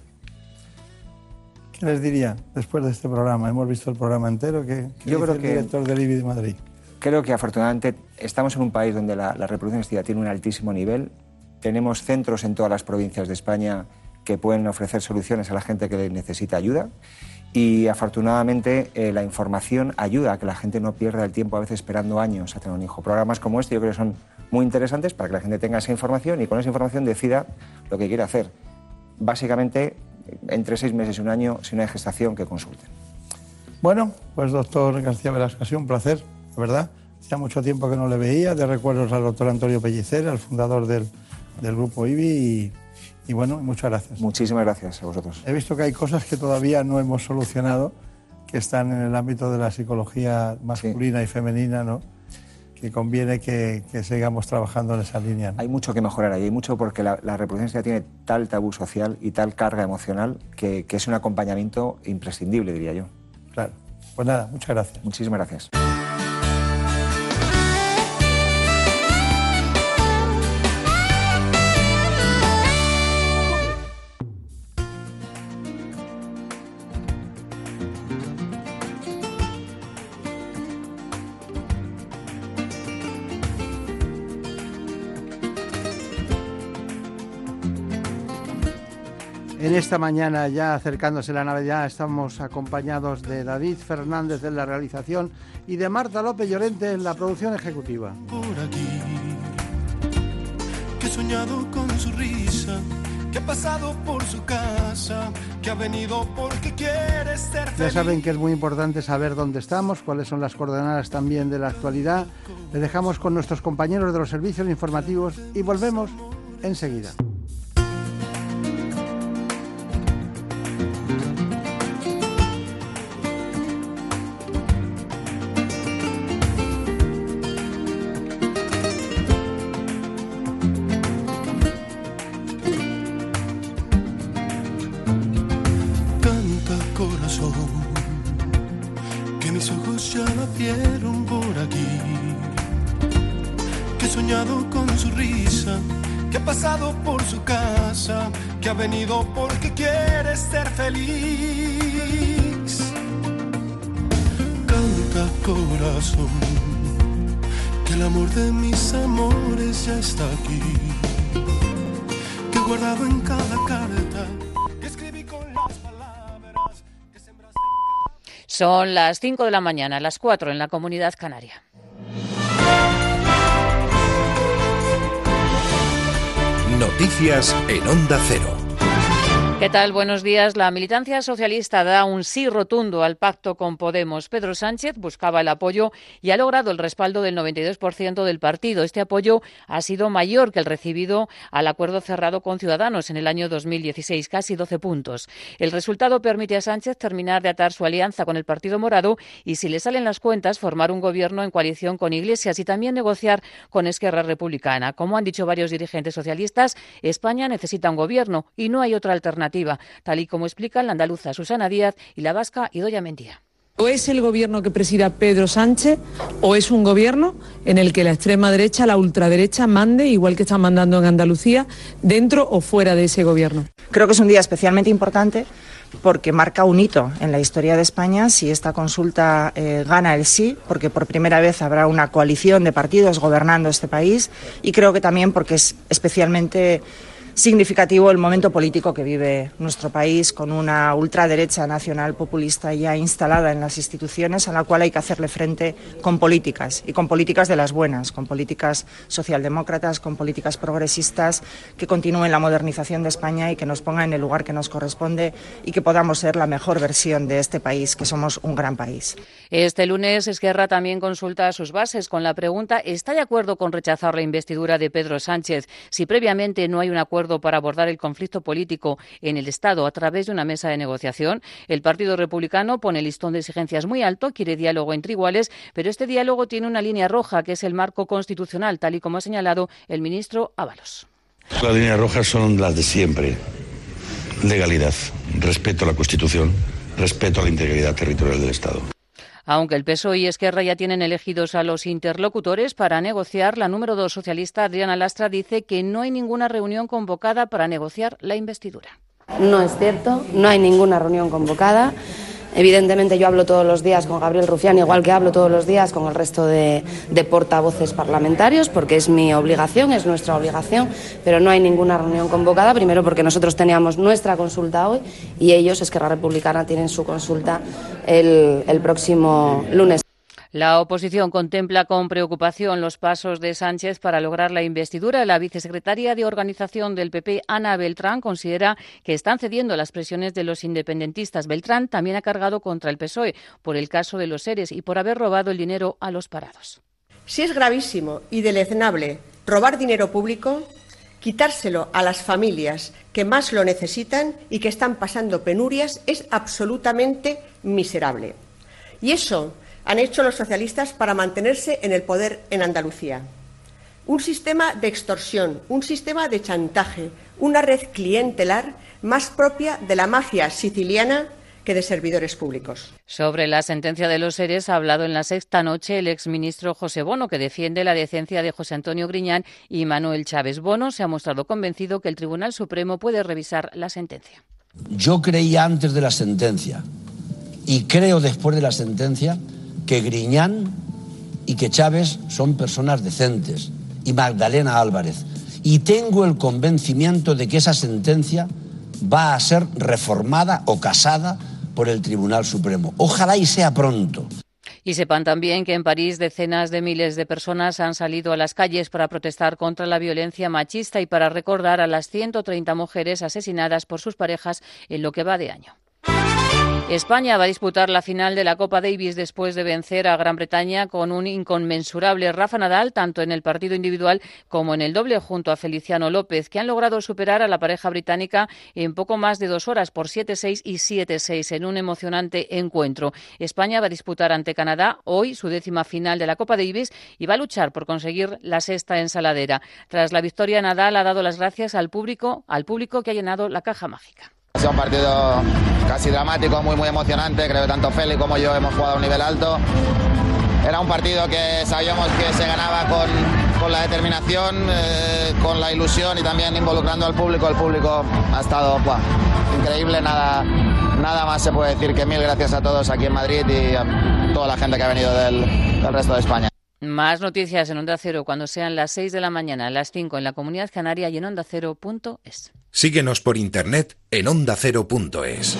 ¿Qué les diría después de este programa? Hemos visto el programa entero. ¿Qué, qué Yo creo el que- director del IBI de Madrid? Creo que afortunadamente estamos en un país donde la, la reproducción asistida tiene un altísimo nivel. Tenemos centros en todas las provincias de España que pueden ofrecer soluciones a la gente que necesita ayuda. Y afortunadamente eh, la información ayuda a que la gente no pierda el tiempo a veces esperando años a tener un hijo. Programas como este yo creo que son muy interesantes para que la gente tenga esa información y con esa información decida lo que quiere hacer. Básicamente, entre seis meses y un año, si no hay gestación, que consulten. Bueno, pues doctor García Velasco, ha un placer, la verdad. Hacía mucho tiempo que no le veía. De recuerdos al doctor Antonio Pellicer, el fundador del, del grupo IBI. Y, y bueno, muchas gracias. Muchísimas gracias a vosotros. He visto que hay cosas que todavía no hemos solucionado, que están en el ámbito de la psicología masculina y femenina, ¿no? Que conviene que, que sigamos trabajando en esa línea. ¿no? Hay mucho que mejorar ahí, hay mucho porque la, la reproducción tiene tal tabú social y tal carga emocional que, que es un acompañamiento imprescindible, diría yo. Claro. Pues nada, muchas gracias. Muchísimas gracias. En esta mañana, ya acercándose la Navidad, estamos acompañados de David Fernández en la realización y de Marta López Llorente en la producción ejecutiva. por aquí, que he soñado con su risa, que ha pasado por su casa, que ha venido porque quiere ser Ya saben que es muy importante saber dónde estamos, cuáles son las coordenadas también de la actualidad. Les dejamos con nuestros compañeros de los servicios informativos y volvemos enseguida. Ya está aquí, que he guardado en cada carta, que escribí con las palabras. Son las 5 de la mañana, las 4 en la comunidad canaria. Noticias en Onda Cero. ¿Qué tal? Buenos días. La militancia socialista da un sí rotundo al pacto con Podemos. Pedro Sánchez buscaba el apoyo y ha logrado el respaldo del 92% del partido. Este apoyo ha sido mayor que el recibido al acuerdo cerrado con Ciudadanos en el año 2016, casi 12 puntos. El resultado permite a Sánchez terminar de atar su alianza con el Partido Morado y, si le salen las cuentas, formar un gobierno en coalición con Iglesias y también negociar con Esquerra Republicana. Como han dicho varios dirigentes socialistas, España necesita un gobierno y no hay otra alternativa tal y como explican la andaluza Susana Díaz y la vasca Idoya Mentía. O es el gobierno que presida Pedro Sánchez o es un gobierno en el que la extrema derecha, la ultraderecha mande, igual que están mandando en Andalucía, dentro o fuera de ese gobierno. Creo que es un día especialmente importante porque marca un hito en la historia de España si esta consulta eh, gana el sí, porque por primera vez habrá una coalición de partidos gobernando este país y creo que también porque es especialmente significativo el momento político que vive nuestro país con una ultraderecha nacional populista ya instalada en las instituciones a la cual hay que hacerle frente con políticas y con políticas de las buenas, con políticas socialdemócratas, con políticas progresistas que continúen la modernización de España y que nos pongan en el lugar que nos corresponde y que podamos ser la mejor versión de este país, que somos un gran país. Este lunes Esquerra también consulta sus bases con la pregunta ¿está de acuerdo con rechazar la investidura de Pedro Sánchez si previamente no hay un acuerdo para abordar el conflicto político en el Estado a través de una mesa de negociación. El Partido Republicano pone listón de exigencias muy alto, quiere diálogo entre iguales, pero este diálogo tiene una línea roja, que es el marco constitucional, tal y como ha señalado el ministro Ábalos. Las líneas rojas son las de siempre. Legalidad, respeto a la Constitución, respeto a la integridad territorial del Estado. Aunque el PSOE y Esquerra ya tienen elegidos a los interlocutores para negociar, la número dos socialista, Adriana Lastra, dice que no hay ninguna reunión convocada para negociar la investidura. No es cierto, no hay ninguna reunión convocada. Evidentemente yo hablo todos los días con Gabriel Rufián, igual que hablo todos los días con el resto de, de, portavoces parlamentarios, porque es mi obligación, es nuestra obligación, pero no hay ninguna reunión convocada, primero porque nosotros teníamos nuestra consulta hoy y ellos, Esquerra Republicana, tienen su consulta el, el próximo lunes. La oposición contempla con preocupación los pasos de Sánchez para lograr la investidura. La vicesecretaria de Organización del PP, Ana Beltrán, considera que están cediendo las presiones de los independentistas. Beltrán también ha cargado contra el PSOE por el caso de los seres y por haber robado el dinero a los parados. Si es gravísimo y deleznable robar dinero público, quitárselo a las familias que más lo necesitan y que están pasando penurias es absolutamente miserable. Y eso han hecho los socialistas para mantenerse en el poder en Andalucía. Un sistema de extorsión, un sistema de chantaje, una red clientelar más propia de la mafia siciliana que de servidores públicos. Sobre la sentencia de los seres ha hablado en la sexta noche el exministro José Bono, que defiende la decencia de José Antonio Griñán y Manuel Chávez. Bono se ha mostrado convencido que el Tribunal Supremo puede revisar la sentencia. Yo creía antes de la sentencia y creo después de la sentencia que Griñán y que Chávez son personas decentes y Magdalena Álvarez. Y tengo el convencimiento de que esa sentencia va a ser reformada o casada por el Tribunal Supremo. Ojalá y sea pronto. Y sepan también que en París decenas de miles de personas han salido a las calles para protestar contra la violencia machista y para recordar a las 130 mujeres asesinadas por sus parejas en lo que va de año. España va a disputar la final de la Copa Davis después de vencer a Gran Bretaña con un inconmensurable Rafa Nadal, tanto en el partido individual como en el doble, junto a Feliciano López, que han logrado superar a la pareja británica en poco más de dos horas por 7-6 y 7-6 en un emocionante encuentro. España va a disputar ante Canadá hoy su décima final de la Copa Davis y va a luchar por conseguir la sexta ensaladera. Tras la victoria, Nadal ha dado las gracias al público, al público que ha llenado la caja mágica. Ha sido un partido casi dramático, muy muy emocionante. Creo que tanto Félix como yo hemos jugado a un nivel alto. Era un partido que sabíamos que se ganaba con, con la determinación, eh, con la ilusión y también involucrando al público. El público ha estado increíble, nada, nada más se puede decir que mil gracias a todos aquí en Madrid y a toda la gente que ha venido del, del resto de España. Más noticias en Onda Cero cuando sean las 6 de la mañana, las 5 en la Comunidad Canaria y en ondacero.es. Síguenos por internet en ondacero.es.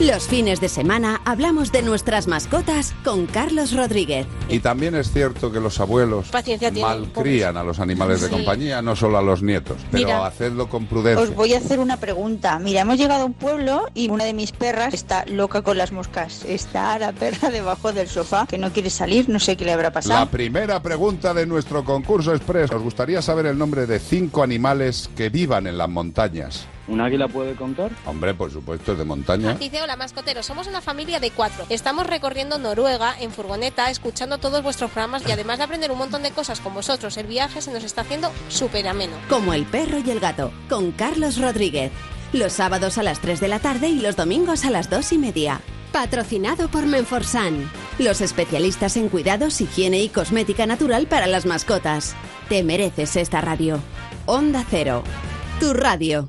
Los fines de semana hablamos de nuestras mascotas con Carlos Rodríguez. Y también es cierto que los abuelos Paciencia malcrían a los animales de Sí. compañía, no solo a los nietos, pero Mira, hacedlo con prudencia. Os voy a hacer una pregunta. Mira, hemos llegado a un pueblo y una de mis perras está loca con las moscas. Está la perra debajo del sofá que no quiere salir, no sé qué le habrá pasado. La primera pregunta de nuestro concurso express. Os gustaría saber el nombre de cinco animales que vivan en las montañas. ¿Un águila puede contar? Hombre, por supuesto, es de montaña. Dice, hola mascoteros, somos una familia de cuatro. Estamos recorriendo Noruega en furgoneta, escuchando todos vuestros programas y además de aprender un montón de cosas con vosotros, el viaje se nos está haciendo súper ameno. Como el perro y el gato, con Carlos Rodríguez. Los sábados a las 3 de la tarde y los domingos a las 2 y media. Patrocinado por Menforsan. Los especialistas en cuidados, higiene y cosmética natural para las mascotas. Te mereces esta radio. Onda Cero. Tu radio.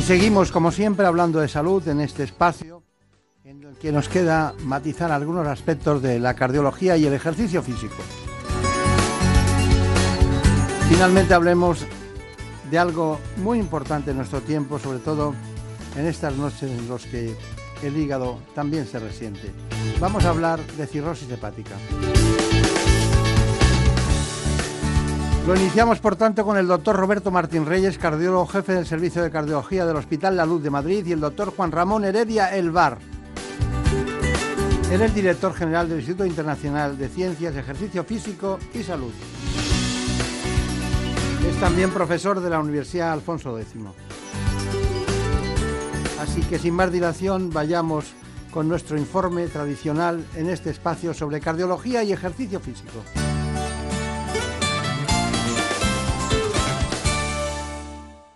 Y seguimos, como siempre, hablando de salud en este espacio, en el que nos queda matizar algunos aspectos de la cardiología y el ejercicio físico. Finalmente hablemos de algo muy importante en nuestro tiempo, sobre todo en estas noches en las que el hígado también se resiente. Vamos a hablar de cirrosis hepática. Lo iniciamos, por tanto, con el doctor Roberto Martín Reyes, cardiólogo jefe del Servicio de Cardiología del Hospital La Luz de Madrid, y el doctor Juan Ramón Heredia Elbar. Él es director general del Instituto Internacional de Ciencias, Ejercicio Físico y Salud. Es también profesor de la Universidad Alfonso X. Así que sin más dilación, vayamos con nuestro informe tradicional en este espacio sobre cardiología y ejercicio físico.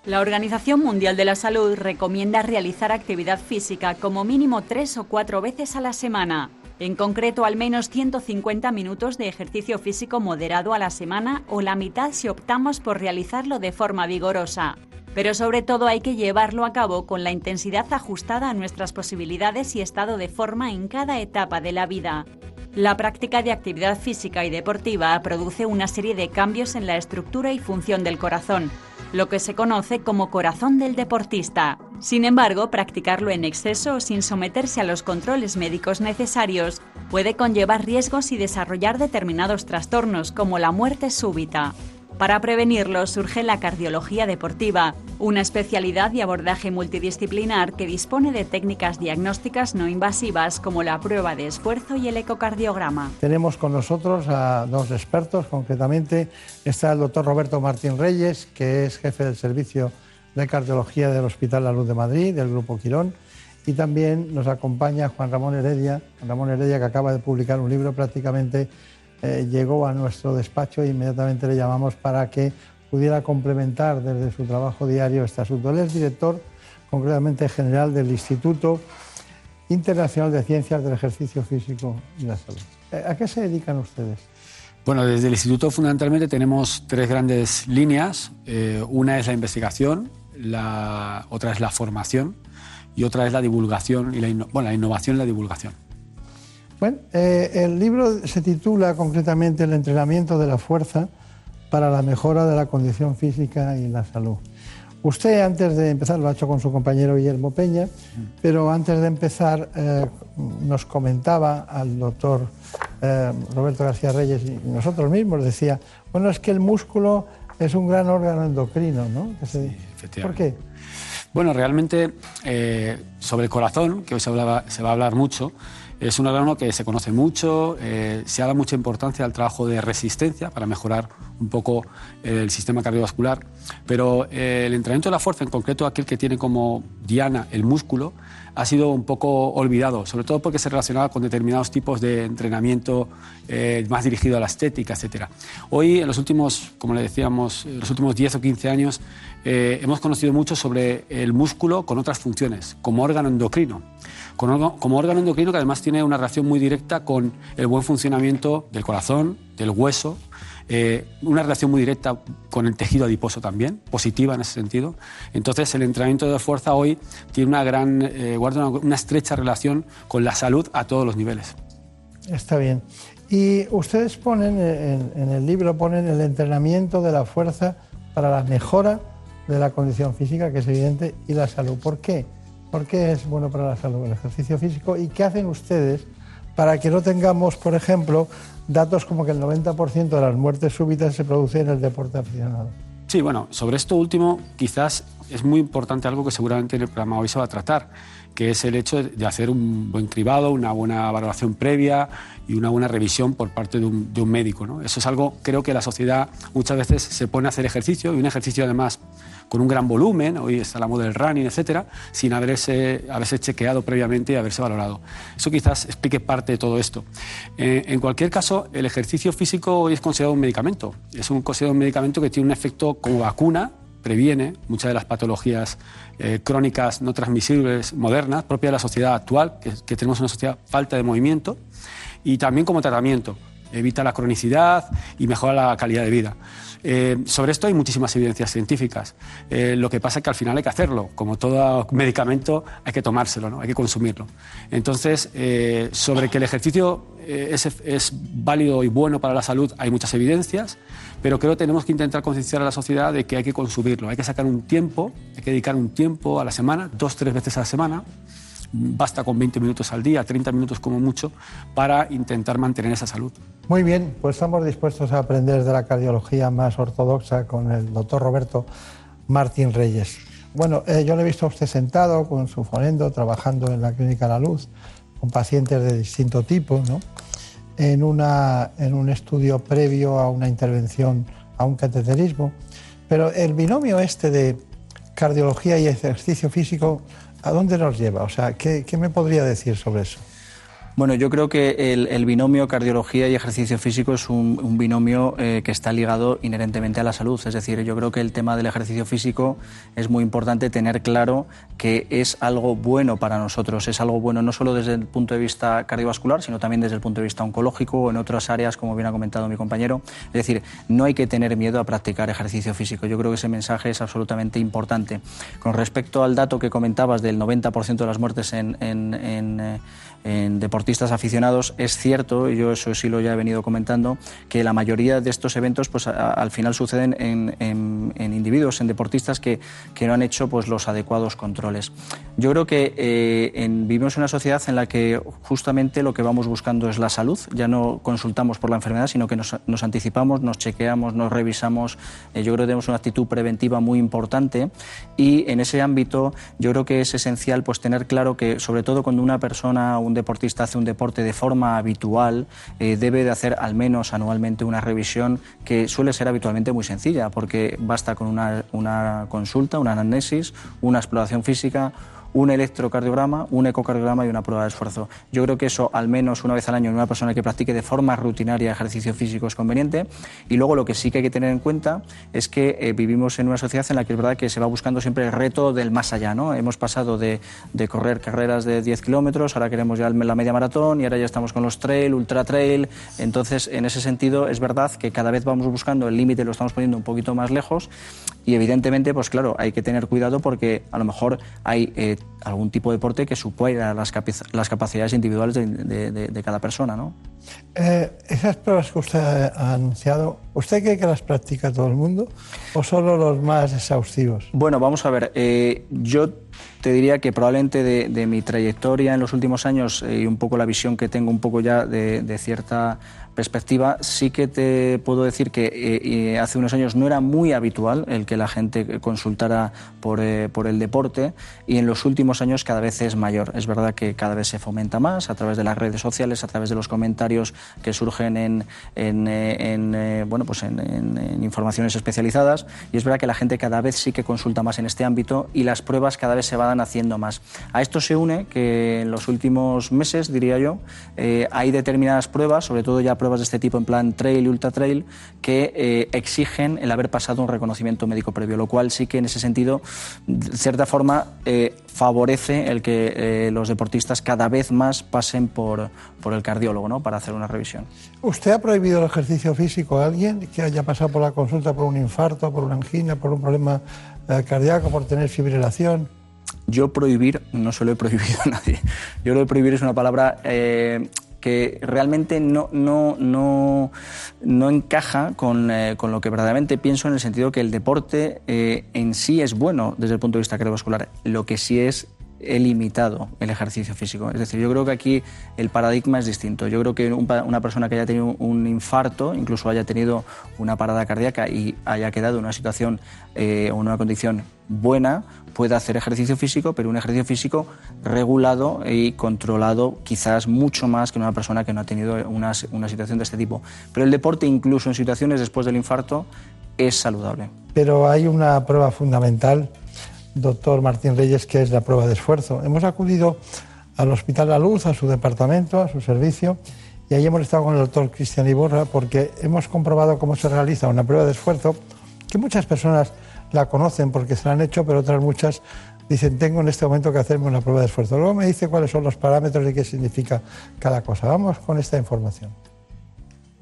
La Organización Mundial de la Salud recomienda realizar actividad física como mínimo tres o cuatro veces a la semana. En concreto, al menos 150 minutos de ejercicio físico moderado a la semana o la mitad si optamos por realizarlo de forma vigorosa. Pero sobre todo hay que llevarlo a cabo con la intensidad ajustada a nuestras posibilidades y estado de forma en cada etapa de la vida. La práctica de actividad física y deportiva produce una serie de cambios en la estructura y función del corazón, lo que se conoce como corazón del deportista. Sin embargo, practicarlo en exceso o sin someterse a los controles médicos necesarios puede conllevar riesgos y desarrollar determinados trastornos como la muerte súbita. Para prevenirlo surge la cardiología deportiva, una especialidad y abordaje multidisciplinar que dispone de técnicas diagnósticas no invasivas como la prueba de esfuerzo y el ecocardiograma. Tenemos con nosotros a dos expertos, concretamente está el doctor Roberto Martín Reyes, que es jefe del servicio de cardiología del Hospital La Luz de Madrid, del Grupo Quirón, y también nos acompaña Juan Ramón Heredia, Juan Ramón Heredia que acaba de publicar un libro prácticamente eh, llegó a nuestro despacho e inmediatamente le llamamos para que pudiera complementar desde su trabajo diario este asunto. Él es director, concretamente general del Instituto Internacional de Ciencias del Ejercicio Físico y la Salud. Eh, ¿A qué se dedican ustedes? Bueno, desde el instituto fundamentalmente tenemos tres grandes líneas. Eh, una es la investigación, otra es la formación y otra es la divulgación y la innovación y la divulgación. Bueno, eh, el libro se titula concretamente El entrenamiento de la fuerza para la mejora de la condición física y la salud. Usted antes de empezar lo ha hecho con su compañero Guillermo Peña, pero antes de empezar eh, nos comentaba al doctor eh, Roberto García Reyes y nosotros mismos, decía, bueno, es que el músculo es un gran órgano endocrino, ¿no? Se- ¿Por qué? Bueno, realmente eh, sobre el corazón, que hoy se, hablaba- se va a hablar mucho, es un órgano que se conoce mucho, eh, se ha dado mucha importancia al trabajo de resistencia para mejorar un poco el sistema cardiovascular, pero eh, el entrenamiento de la fuerza, en concreto aquel que tiene como diana el músculo, ha sido un poco olvidado, sobre todo porque se relacionaba con determinados tipos de entrenamiento eh, más dirigido a la estética, etc. Hoy, en los últimos, como le decíamos, en los últimos 10 o 15 años, eh, hemos conocido mucho sobre el músculo con otras funciones, como órgano endocrino. Como órgano endocrino que además tiene una relación muy directa con el buen funcionamiento del corazón, del hueso, eh, una relación muy directa con el tejido adiposo también, positiva en ese sentido. Entonces, el entrenamiento de fuerza hoy tiene una gran, eh, guarda una, estrecha relación con la salud a todos los niveles. Está bien. Y ustedes ponen en, en el libro ponen el entrenamiento de la fuerza para la mejora de la condición física, que es evidente, y la salud. ¿Por qué? ¿Por qué es bueno para la salud el ejercicio físico? ¿Y qué hacen ustedes para que no tengamos, por ejemplo, datos como que el 90% de las muertes súbitas se producen en el deporte aficionado? Sí, bueno, sobre esto último quizás es muy importante algo que seguramente en el programa hoy se va a tratar, que es el hecho de hacer un buen cribado, una buena valoración previa y una buena revisión por parte de un, de un médico. ¿no? Eso es algo, creo que la sociedad muchas veces se pone a hacer ejercicio y un ejercicio además con un gran volumen, hoy está la moda del running, etcétera, sin haberse, haberse chequeado previamente y haberse valorado. Eso quizás explique parte de todo esto. Eh, en cualquier caso, el ejercicio físico hoy es considerado un medicamento. Es un, considerado un medicamento que tiene un efecto como vacuna, previene muchas de las patologías eh, crónicas no transmisibles modernas, propias de la sociedad actual, que, que tenemos una sociedad falta de movimiento, y también como tratamiento. Evita la cronicidad y mejora la calidad de vida. Eh, sobre esto hay muchísimas evidencias científicas. Eh, lo que pasa es que al final hay que hacerlo. Como todo medicamento, hay que tomárselo, ¿no? hay que consumirlo. Entonces, eh, sobre que el ejercicio es, es válido y bueno para la salud, hay muchas evidencias, pero creo que tenemos que intentar concienciar a la sociedad de que hay que consumirlo. Hay que sacar un tiempo, hay que dedicar un tiempo a la semana, dos, tres veces a la semana. Basta con 20 minutos al día, 30 minutos como mucho, para intentar mantener esa salud. Muy bien, pues estamos dispuestos a aprender de la cardiología más ortodoxa con el doctor Roberto Martín Reyes. Bueno, eh, yo le he visto a usted sentado con su fonendo, trabajando en la Clínica La Luz, con pacientes de distinto tipo, ¿no? en, una, en un estudio previo a una intervención, a un cateterismo. Pero el binomio este de cardiología y ejercicio físico, ¿a dónde nos lleva? O sea, ¿qué, qué me podría decir sobre eso? Bueno, yo creo que el, binomio cardiología y ejercicio físico es un, un binomio eh, que está ligado inherentemente a la salud. Es decir, yo creo que el tema del ejercicio físico es muy importante tener claro que es algo bueno para nosotros. Es algo bueno no solo desde el punto de vista cardiovascular, sino también desde el punto de vista oncológico o en otras áreas, como bien ha comentado mi compañero. Es decir, no hay que tener miedo a practicar ejercicio físico. Yo creo que ese mensaje es absolutamente importante. Con respecto al dato que comentabas del 90% de las muertes en, en, en, eh, en deportistas aficionados, es cierto, yo eso sí lo ya he venido comentando, que la mayoría de estos eventos pues, a- al final suceden en, en- en individuos, en deportistas que, que no han hecho pues, los adecuados controles. Yo creo que eh, en- vivimos en una sociedad en la que justamente lo que vamos buscando es la salud, ya no consultamos por la enfermedad, sino que nos, nos anticipamos, nos chequeamos, nos revisamos. Eh, yo creo que tenemos una actitud preventiva muy importante y en ese ámbito yo creo que es esencial pues, tener claro que sobre todo cuando una persona, un deportista hace un deporte de forma habitual, eh, debe de hacer al menos anualmente una revisión que suele ser habitualmente muy sencilla, porque basta con una, una consulta, una anamnesis, una exploración física, un electrocardiograma, un ecocardiograma y una prueba de esfuerzo. Yo creo que eso, al menos una vez al año, en una persona que practique de forma rutinaria ejercicio físico es conveniente. Y luego lo que sí que hay que tener en cuenta es que eh, vivimos en una sociedad en la que es verdad que se va buscando siempre el reto del más allá. ¿no? Hemos pasado de, correr carreras de 10 kilómetros, ahora queremos ya la media maratón y ahora ya estamos con los trail, ultra trail. Entonces, en ese sentido, es verdad que cada vez vamos buscando el límite, lo estamos poniendo un poquito más lejos y evidentemente, pues claro, hay que tener cuidado porque a lo mejor hay eh, algún tipo de deporte que supera las, las capacidades individuales de, de, cada persona. ¿no? Eh, esas pruebas que usted ha anunciado, ¿usted cree que las practica todo el mundo o solo los más exhaustivos? Bueno, vamos a ver. Eh, yo te diría que probablemente de, mi trayectoria en los últimos años y un poco la visión que tengo un poco ya de cierta perspectiva, sí que te puedo decir que eh, hace unos años no era muy habitual el que la gente consultara por, eh, por, el deporte y en los últimos años cada vez es mayor. Es verdad que cada vez se fomenta más a través de las redes sociales, a través de los comentarios que surgen en, en, eh, bueno, pues en, informaciones especializadas y es verdad que la gente cada vez sí que consulta más en este ámbito y las pruebas cada vez se van haciendo más. A esto se une que en los últimos meses, diría yo, hay determinadas pruebas, sobre todo ya pruebas de este tipo en plan trail y ultra trail que eh, exigen el haber pasado un reconocimiento médico previo, lo cual sí que en ese sentido, de cierta forma, eh, favorece el que eh, los deportistas cada vez más pasen por, por el cardiólogo ¿no? para hacer una revisión. ¿Usted ha prohibido el ejercicio físico a alguien que haya pasado por la consulta por un infarto, por una angina, por un problema cardíaco, por tener fibrilación? Yo prohibir no se lo he prohibido a nadie. Yo lo de prohibir es una palabra que realmente no, no, no, no encaja con, eh, con, lo que verdaderamente pienso en el sentido que el deporte eh, en sí es bueno desde el punto de vista cardiovascular. Lo que sí es he limitado el ejercicio físico. Es decir, yo creo que aquí el paradigma es distinto. Yo creo que una persona que haya tenido un infarto, incluso haya tenido una parada cardíaca y haya quedado en una situación eh, o en una condición buena, puede hacer ejercicio físico, pero un ejercicio físico regulado y controlado quizás mucho más que una persona que no ha tenido una situación de este tipo. Pero el deporte, incluso en situaciones después del infarto, es saludable. Pero hay una prueba fundamental doctor Martín Reyes, que es la prueba de esfuerzo. Hemos acudido al Hospital La Luz, a su departamento, a su servicio, y ahí hemos estado con el doctor Cristian Iborra porque hemos comprobado cómo se realiza una prueba de esfuerzo, que muchas personas la conocen porque se la han hecho, pero otras muchas dicen, tengo en este momento que hacerme una prueba de esfuerzo. Luego me dice cuáles son los parámetros y qué significa cada cosa. Vamos con esta información.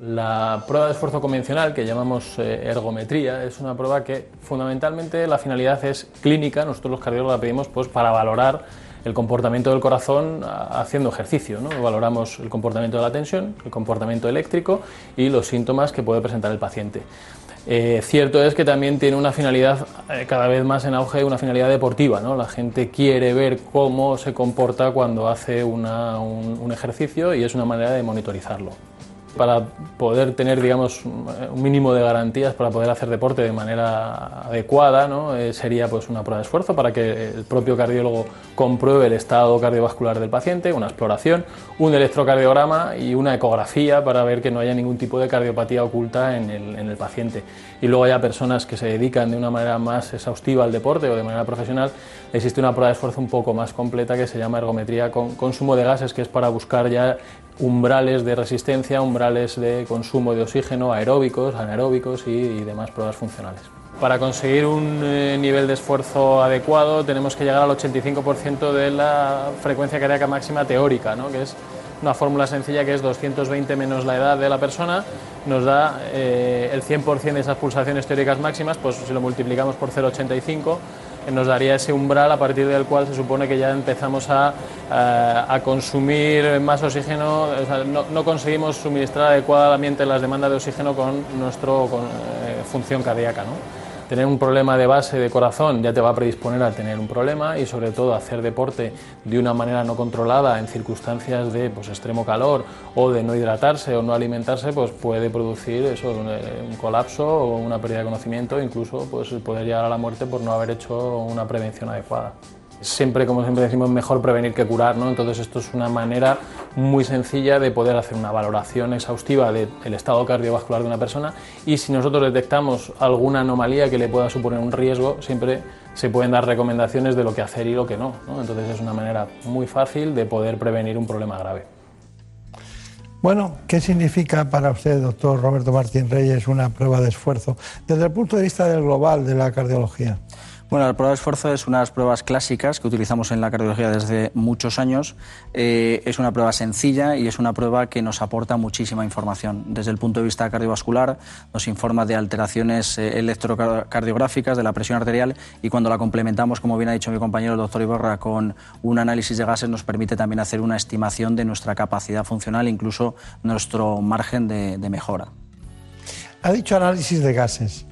La prueba de esfuerzo convencional, que llamamos eh, ergometría, es una prueba que fundamentalmente la finalidad es clínica. Nosotros los cardiólogos la pedimos pues, para valorar el comportamiento del corazón haciendo ejercicio. ¿no? Valoramos el comportamiento de la tensión, el comportamiento eléctrico y los síntomas que puede presentar el paciente. Eh, cierto es que también tiene una finalidad eh, cada vez más en auge, una finalidad deportiva. ¿no? La gente quiere ver cómo se comporta cuando hace un ejercicio y es una manera de monitorizarlo para poder tener digamos un mínimo de garantías para poder hacer deporte de manera adecuada ¿no? Eh, sería pues una prueba de esfuerzo para que el propio cardiólogo compruebe el estado cardiovascular del paciente una exploración un electrocardiograma y una ecografía para ver que no haya ningún tipo de cardiopatía oculta en el, en el paciente y luego haya personas que se dedican de una manera más exhaustiva al deporte o de manera profesional existe una prueba de esfuerzo un poco más completa que se llama ergometría con consumo de gases que es para buscar ya umbrales de resistencia, umbrales de consumo de oxígeno, aeróbicos, anaeróbicos y, demás pruebas funcionales. Para conseguir un eh, nivel de esfuerzo adecuado tenemos que llegar al 85% de la frecuencia cardíaca máxima teórica, ¿no? que es una fórmula sencilla que es 220 menos la edad de la persona, nos da eh, el 100% de esas pulsaciones teóricas máximas, pues si lo multiplicamos por 0,85 nos daría ese umbral a partir del cual se supone que ya empezamos a, eh, consumir más oxígeno, no, conseguimos suministrar adecuadamente las demandas de oxígeno con nuestra eh, función cardíaca. ¿no? Tener un problema de base de corazón ya te va a predisponer a tener un problema y sobre todo hacer deporte de una manera no controlada en circunstancias de pues, extremo calor o de no hidratarse o no alimentarse pues puede producir eso, un, colapso o una pérdida de conocimiento incluso pues poder llegar a la muerte por no haber hecho una prevención adecuada siempre, como siempre decimos, mejor prevenir que curar, ¿no? Entonces esto es una manera muy sencilla de poder hacer una valoración exhaustiva del estado cardiovascular de una persona y si nosotros detectamos alguna anomalía que le pueda suponer un riesgo, siempre se pueden dar recomendaciones de lo que hacer y lo que no, ¿no? Entonces es una manera muy fácil de poder prevenir un problema grave. Bueno, ¿qué significa para usted, doctor Roberto Martín Reyes, una prueba de esfuerzo desde el punto de vista del global de la cardiología? Bueno, la prueba de esfuerzo es una de las pruebas clásicas que utilizamos en la cardiología desde muchos años. Eh, es una prueba sencilla y es una prueba que nos aporta muchísima información. Desde el punto de vista cardiovascular, nos informa de alteraciones eh, electrocardiográficas, de la presión arterial y cuando la complementamos, como bien ha dicho mi compañero el doctor Iborra, con un análisis de gases, nos permite también hacer una estimación de nuestra capacidad funcional, incluso nuestro margen de mejora. Ha dicho análisis de gases.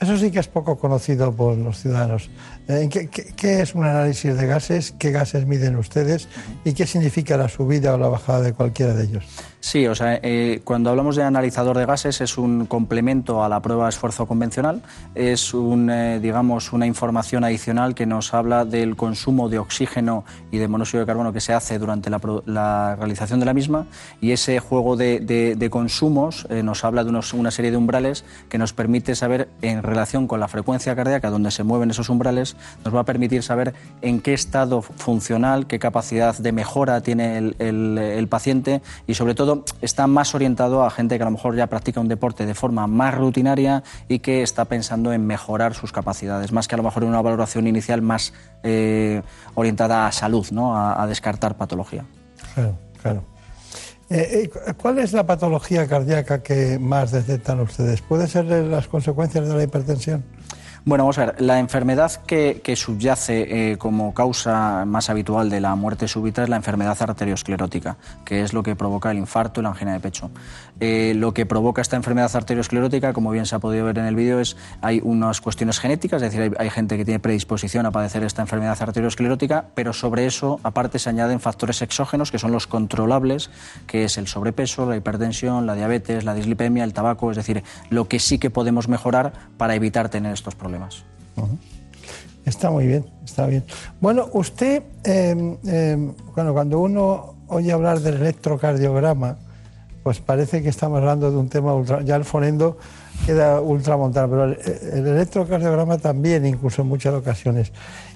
Eso sí que es poco conocido por los ciudadanos. Eh, ¿Qué, es un análisis de gases? ¿Qué gases miden ustedes? ¿Y qué significa la subida o la bajada de cualquiera de ellos? Sí, o sea, eh, cuando hablamos de analizador de gases es un complemento a la prueba de esfuerzo convencional, es un, eh, digamos, una información adicional que nos habla del consumo de oxígeno y de monóxido de carbono que se hace durante la, realización de la misma y ese juego de, consumos nos habla de una serie de umbrales que nos permite saber en relación con la frecuencia cardíaca donde se mueven esos umbrales, nos va a permitir saber en qué estado funcional, qué capacidad de mejora tiene el, paciente y sobre todo está más orientado a gente que a lo mejor ya practica un deporte de forma más rutinaria y que está pensando en mejorar sus capacidades, más que a lo mejor en una valoración inicial más eh, orientada a salud, ¿no? a, descartar patología. Claro, claro. Eh, eh, ¿Cuál es la patología cardíaca que más detectan ustedes? ¿Puede ser las consecuencias de la hipertensión? Bueno, vamos a ver, la enfermedad que, subyace eh, como causa más habitual de la muerte súbita es la enfermedad arteriosclerótica, que es lo que provoca el infarto y la angina de pecho. Eh, lo que provoca esta enfermedad arteriosclerótica, como bien se ha podido ver en el vídeo, es hay unas cuestiones genéticas, es decir, hay, gente que tiene predisposición a padecer esta enfermedad arteriosclerótica, pero sobre eso, aparte, se añaden factores exógenos, que son los controlables, que es el sobrepeso, la hipertensión, la diabetes, la dislipemia, el tabaco, es decir, lo que sí que podemos mejorar para evitar tener estos problemas. Está muy bien, está bien. Bueno, usted, em, em, bueno, cuando uno oye hablar del electrocardiograma, pues parece que estamos hablando de un tema ultra, ya el fonendo queda ultramontano, pero el, electrocardiograma también, incluso en muchas ocasiones.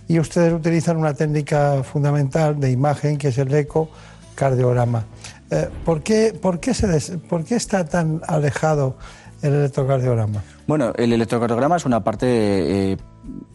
Y ustedes utilizan una técnica fundamental de imagen que es el ecocardiograma. Eh, ¿por, qué, ¿Por qué está tan alejado el electrocardiograma? Bueno, el electrocardiograma es una parte eh,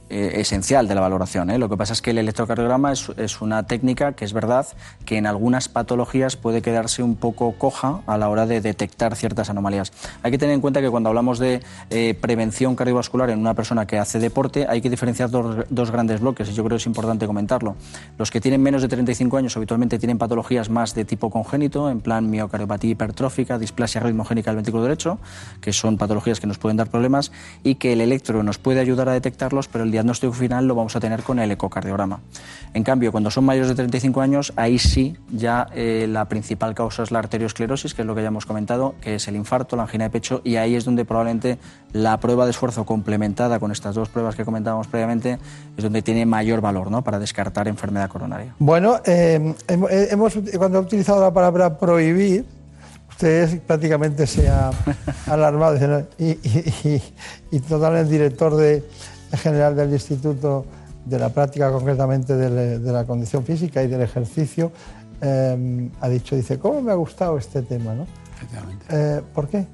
eh, esencial de la valoración. ¿eh? Lo que pasa es que el electrocardiograma es, una técnica que es verdad que en algunas patologías puede quedarse un poco coja a la hora de detectar ciertas anomalías. Hay que tener en cuenta que cuando hablamos de eh, prevención cardiovascular en una persona que hace deporte hay que diferenciar dos, grandes bloques y yo creo que es importante comentarlo. Los que tienen menos de 35 años habitualmente tienen patologías más de tipo congénito, en plan miocardiopatía hipertrófica, displasia ritmogénica del ventrículo derecho, que son patologías que nos pueden dar problemas y que el electro nos puede ayudar a detectarlos, pero el diagnóstico final lo vamos a tener con el ecocardiograma. En cambio, cuando son mayores de 35 años, ahí sí ya eh, la principal causa es la arteriosclerosis, que es lo que ya hemos comentado, que es el infarto, la angina de pecho, y ahí es donde probablemente la prueba de esfuerzo complementada con estas dos pruebas que comentábamos previamente es donde tiene mayor valor ¿no? para descartar enfermedad coronaria. Bueno, eh, hemos, cuando he utilizado la palabra prohibir, usted prácticamente se ha alarmado y, y, y, totalmente director de, general del Instituto de la Práctica, concretamente de, la condición física y del ejercicio, eh, ha dicho, dice, ¿cómo me ha gustado este tema? ¿no? Eh, ¿Por qué?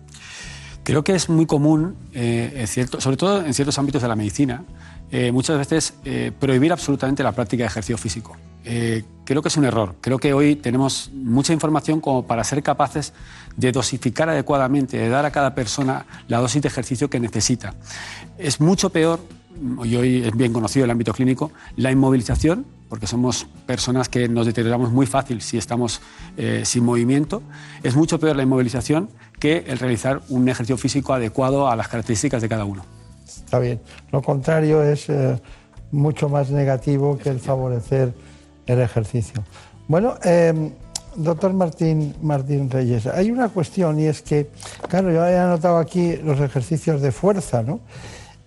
Creo que es muy común, eh, cierto, sobre todo en ciertos ámbitos de la medicina, muchas veces prohibir absolutamente la práctica de ejercicio físico. creo que es un error. Creo que hoy tenemos mucha información como para ser capaces de dosificar adecuadamente, de dar a cada persona la dosis de ejercicio que necesita. Es mucho peor y hoy es bien conocido el ámbito clínico, la inmovilización, porque somos personas que nos deterioramos muy fácil si estamos eh, sin movimiento, es mucho peor la inmovilización que el realizar un ejercicio físico adecuado a las características de cada uno. Está bien. Lo contrario es eh, mucho más negativo que el favorecer el ejercicio. Bueno, em, doctor Martín, Martín Reyes, hay una cuestión y es que, claro, yo he anotado aquí los ejercicios de fuerza, ¿no?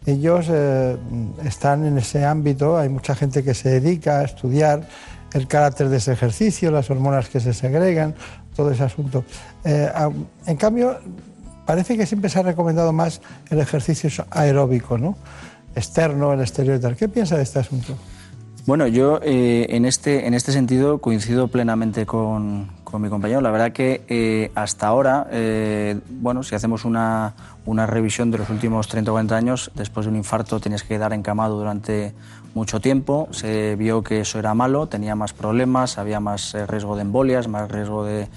Ellos eh, están en ese ámbito, hay mucha gente que se dedica a estudiar el carácter de ese ejercicio, las hormonas que se segregan, todo ese asunto. Eh, en cambio, parece que siempre se ha recomendado más el ejercicio aeróbico, ¿no? externo, el exterior y tal. ¿Qué piensa de este asunto? Bueno, yo eh, en, este, en este sentido coincido plenamente con, con mi compañero. La verdad que eh, hasta ahora, eh, bueno, si hacemos una, una revisión de los últimos 30 o 40 años, después de un infarto tenías que quedar encamado durante mucho tiempo. Se vio que eso era malo, tenía más problemas, había más eh, riesgo de embolias, más riesgo de,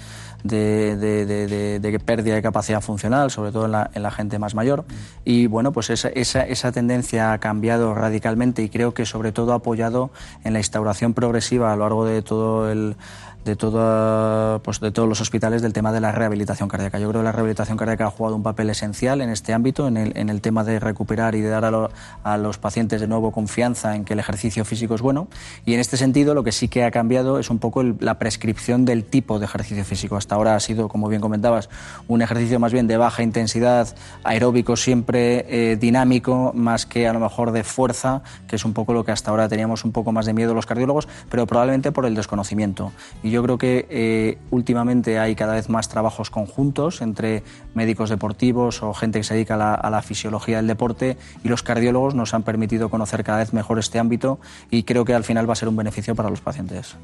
de, de, de, pérdida de capacidad funcional, sobre todo en la, en la gente más mayor. Y bueno, pues esa, esa, esa, tendencia ha cambiado radicalmente y creo que sobre todo ha apoyado en la instauración progresiva a lo largo de todo el de, todo, pues de todos los hospitales del tema de la rehabilitación cardíaca. Yo creo que la rehabilitación cardíaca ha jugado un papel esencial en este ámbito, en el, en el tema de recuperar y de dar a, lo, a, los pacientes de nuevo confianza en que el ejercicio físico es bueno. Y en este sentido, lo que sí que ha cambiado es un poco la prescripción del tipo de ejercicio físico. Hasta ahora ha sido, como bien comentabas, un ejercicio más bien de baja intensidad, aeróbico siempre, eh, dinámico, más que a lo mejor de fuerza, que es un poco lo que hasta ahora teníamos un poco más de miedo los cardiólogos, pero probablemente por el desconocimiento. Yo creo que eh, últimamente hay cada vez más trabajos conjuntos entre médicos deportivos o gente que se dedica a la, fisiología del deporte y los cardiólogos nos han permitido conocer cada vez mejor este ámbito y creo que al final va a ser un beneficio para los pacientes.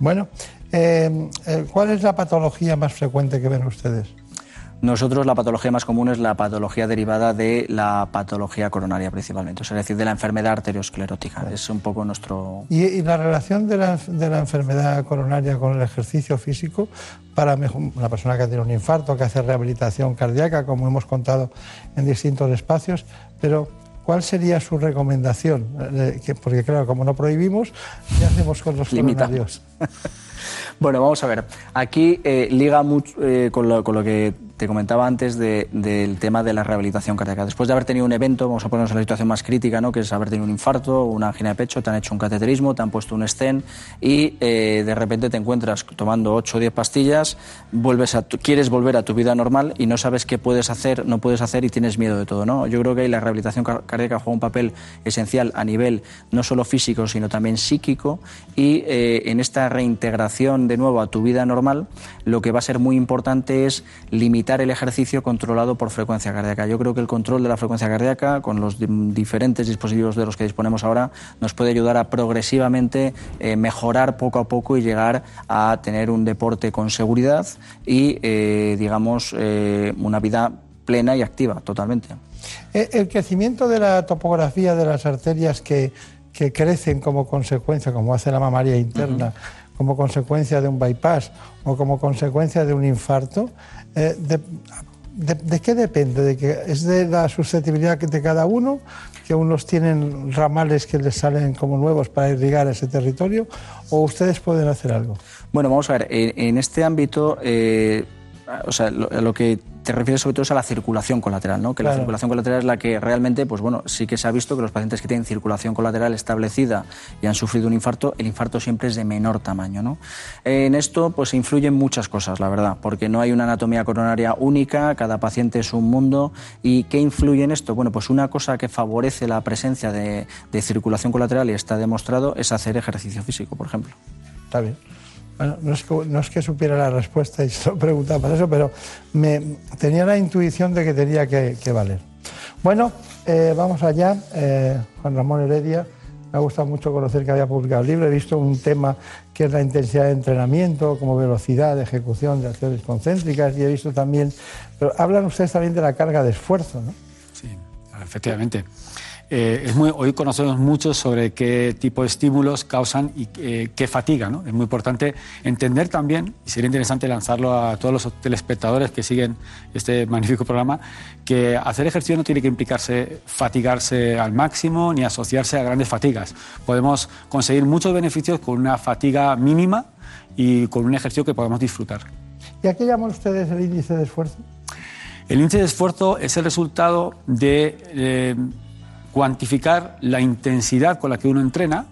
Bueno, eh, ¿cuál es la patología más frecuente que ven ustedes? Nosotros la patología más común es la patología derivada de la patología coronaria principalmente, es decir, de la enfermedad arteriosclerótica. Es un poco nuestro... ¿Y, y la relación de la, de la, enfermedad coronaria con el ejercicio físico para una persona que tiene un infarto, que hace rehabilitación cardíaca, como hemos contado en distintos espacios, pero ¿cuál sería su recomendación? Porque claro, como no prohibimos, ¿qué hacemos con los coronarios? Bueno, vamos a ver. Aquí eh, liga mucho eh, con, lo, con, lo, que te comentaba antes de, del tema de la rehabilitación cardíaca. Después de haber tenido un evento, vamos a ponernos en la situación más crítica, ¿no? que es haber tenido un infarto, una angina de pecho, te han hecho un cateterismo, te han puesto un stent y eh, de repente te encuentras tomando 8 o 10 pastillas, vuelves a quieres volver a tu vida normal y no sabes qué puedes hacer, no puedes hacer y tienes miedo de todo. ¿no? Yo creo que ahí la rehabilitación cardíaca juega un papel esencial a nivel no solo físico, sino también psíquico y eh, en esta reintegración de nuevo a tu vida normal, lo que va a ser muy importante es limitar el ejercicio controlado por frecuencia cardíaca. Yo creo que el control de la frecuencia cardíaca, con los diferentes dispositivos de los que disponemos ahora, nos puede ayudar a progresivamente eh, mejorar poco a poco y llegar a tener un deporte con seguridad y, eh, digamos, eh, una vida plena y activa totalmente. El crecimiento de la topografía de las arterias que, que crecen como consecuencia, como hace la mamaria interna, uh -huh como consecuencia de un bypass o como consecuencia de un infarto, eh, de, de, de, qué depende? ¿De que ¿Es de la susceptibilidad de cada uno? ¿Que unos tienen ramales que les salen como nuevos para irrigar ese territorio? ¿O ustedes pueden hacer algo? Bueno, vamos a ver, en, en este ámbito, eh, o sea, lo, lo que te refieres sobre todo a la circulación colateral, ¿no? Que claro. la circulación colateral es la que realmente, pues bueno, sí que se ha visto que los pacientes que tienen circulación colateral establecida y han sufrido un infarto, el infarto siempre es de menor tamaño, ¿no? En esto, pues influyen muchas cosas, la verdad, porque no hay una anatomía coronaria única, cada paciente es un mundo. ¿Y qué influye en esto? Bueno, pues una cosa que favorece la presencia de, de circulación colateral y está demostrado es hacer ejercicio físico, por ejemplo. Está bien. No, es que, no es que supiera la respuesta y se lo preguntaba para eso, pero me, tenía la intuición de que tenía que, que valer. Bueno, eh, vamos allá. Eh, Juan Ramón Heredia, me ha gustado mucho conocer que había publicado el libro. He visto un tema que es la intensidad de entrenamiento, como velocidad de ejecución de acciones concéntricas, y he visto también. Pero hablan ustedes también de la carga de esfuerzo, ¿no? Sí, efectivamente. Eh, es muy, hoy conocemos mucho sobre qué tipo de estímulos causan y eh, qué fatiga. ¿no? Es muy importante entender también, y sería interesante lanzarlo a todos los telespectadores que siguen este magnífico programa, que hacer ejercicio no tiene que implicarse fatigarse al máximo ni asociarse a grandes fatigas. Podemos conseguir muchos beneficios con una fatiga mínima y con un ejercicio que podemos disfrutar. ¿Y a qué llaman ustedes el índice de esfuerzo? El índice de esfuerzo es el resultado de... Eh, cuantificar la intensidad con la que uno entrena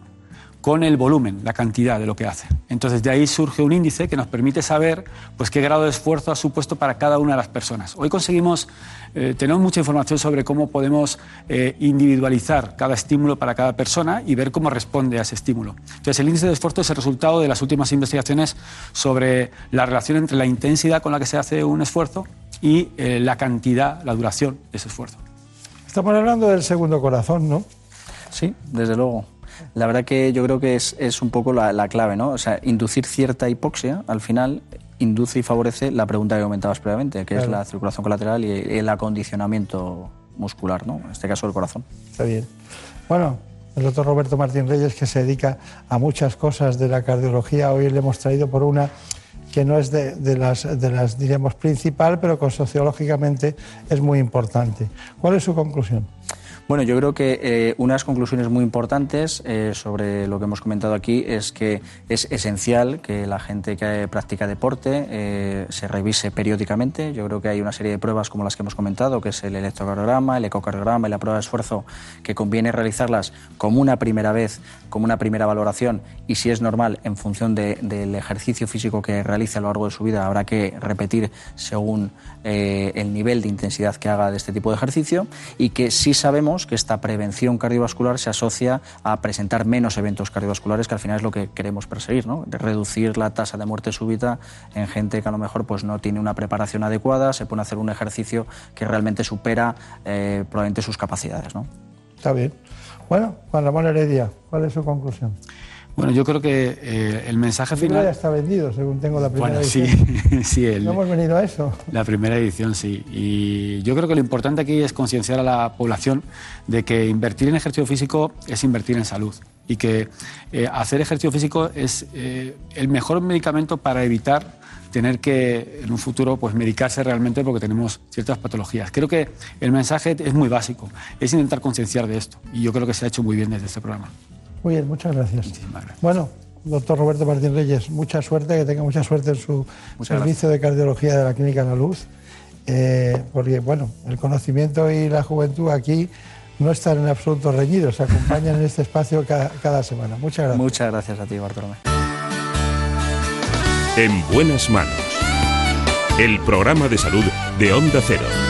con el volumen, la cantidad de lo que hace. Entonces de ahí surge un índice que nos permite saber pues, qué grado de esfuerzo ha supuesto para cada una de las personas. Hoy conseguimos, eh, tenemos mucha información sobre cómo podemos eh, individualizar cada estímulo para cada persona y ver cómo responde a ese estímulo. Entonces el índice de esfuerzo es el resultado de las últimas investigaciones sobre la relación entre la intensidad con la que se hace un esfuerzo y eh, la cantidad, la duración de ese esfuerzo. Estamos hablando del segundo corazón, ¿no? Sí, desde luego. La verdad que yo creo que es, es un poco la, la clave, ¿no? O sea, inducir cierta hipoxia al final induce y favorece la pregunta que comentabas previamente, que es la circulación colateral y el acondicionamiento muscular, ¿no? En este caso el corazón. Está bien. Bueno, el doctor Roberto Martín Reyes, que se dedica a muchas cosas de la cardiología, hoy le hemos traído por una que no es de, de las, de las, diríamos, principal, pero que sociológicamente es muy importante. ¿Cuál es su conclusión? Bueno, yo creo que eh, unas conclusiones muy importantes eh, sobre lo que hemos comentado aquí es que es esencial que la gente que practica deporte eh, se revise periódicamente. Yo creo que hay una serie de pruebas como las que hemos comentado, que es el electrocardiograma, el ecocardiograma y la prueba de esfuerzo, que conviene realizarlas como una primera vez, como una primera valoración y si es normal, en función de- del ejercicio físico que realice a lo largo de su vida, habrá que repetir según eh, el nivel de intensidad que haga de este tipo de ejercicio y que sí sabemos que esta prevención cardiovascular se asocia a presentar menos eventos cardiovasculares, que al final es lo que queremos perseguir, ¿no? Reducir la tasa de muerte súbita en gente que a lo mejor pues, no tiene una preparación adecuada, se pone a hacer un ejercicio que realmente supera eh, probablemente sus capacidades. ¿no? Está bien. Bueno, Juan Ramón Heredia, ¿cuál es su conclusión? Bueno, yo creo que eh, el mensaje El libro ya final... está vendido, según tengo la primera Bueno, sí, edición. sí, el- No hemos venido a eso. La primera edición, sí. Y yo creo que lo importante aquí es concienciar a la población de que invertir en ejercicio físico es invertir en salud y que eh, hacer ejercicio físico es eh, el mejor medicamento para evitar tener que en un futuro pues medicarse realmente porque tenemos ciertas patologías. Creo que el mensaje es muy básico, es intentar concienciar de esto y yo creo que se ha hecho muy bien desde este programa. Muy bien, muchas gracias. Bueno, doctor Roberto Martín Reyes, mucha suerte, que tenga mucha suerte en su Muchas servicio de cardiología de la Clínica La Luz, eh, porque, bueno, el conocimiento y la juventud aquí no están en absoluto reñidos, se acompañan en este espacio cada, cada semana. Muchas gracias. Muchas gracias a ti, Bartolomé. En buenas manos. El programa de salud de Onda Cero.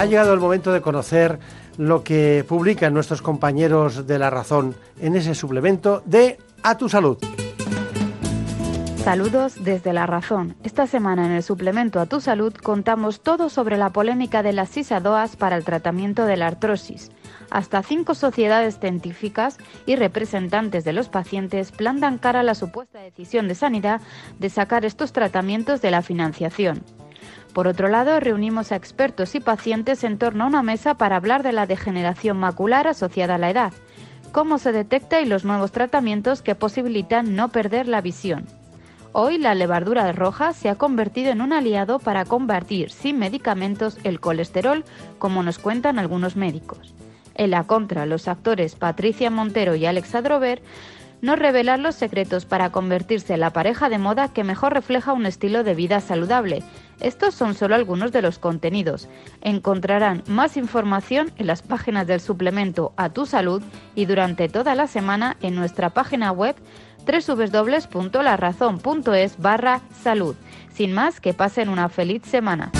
Ha llegado el momento de conocer lo que publican nuestros compañeros de La Razón en ese suplemento de A tu Salud. Saludos desde La Razón. Esta semana en el suplemento a tu salud contamos todo sobre la polémica de las sisadoas para el tratamiento de la artrosis. Hasta cinco sociedades científicas y representantes de los pacientes plantan cara a la supuesta decisión de sanidad de sacar estos tratamientos de la financiación. Por otro lado, reunimos a expertos y pacientes en torno a una mesa para hablar de la degeneración macular asociada a la edad, cómo se detecta y los nuevos tratamientos que posibilitan no perder la visión. Hoy la levadura roja se ha convertido en un aliado para combatir sin medicamentos el colesterol, como nos cuentan algunos médicos. En la contra, los actores Patricia Montero y Alex Adrover nos revelan los secretos para convertirse en la pareja de moda que mejor refleja un estilo de vida saludable. Estos son solo algunos de los contenidos. Encontrarán más información en las páginas del suplemento A Tu Salud y durante toda la semana en nuestra página web www.larazón.es barra salud. Sin más, que pasen una feliz semana.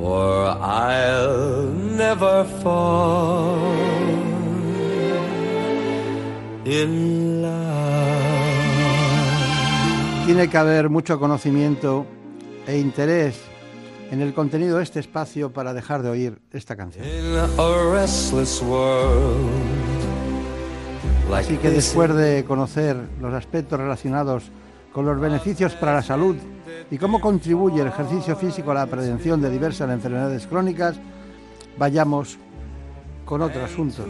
Or I'll never fall in love. Tiene que haber mucho conocimiento e interés en el contenido de este espacio para dejar de oír esta canción. Así que después de conocer los aspectos relacionados con los beneficios para la salud y cómo contribuye el ejercicio físico a la prevención de diversas enfermedades crónicas, vayamos con otro asunto.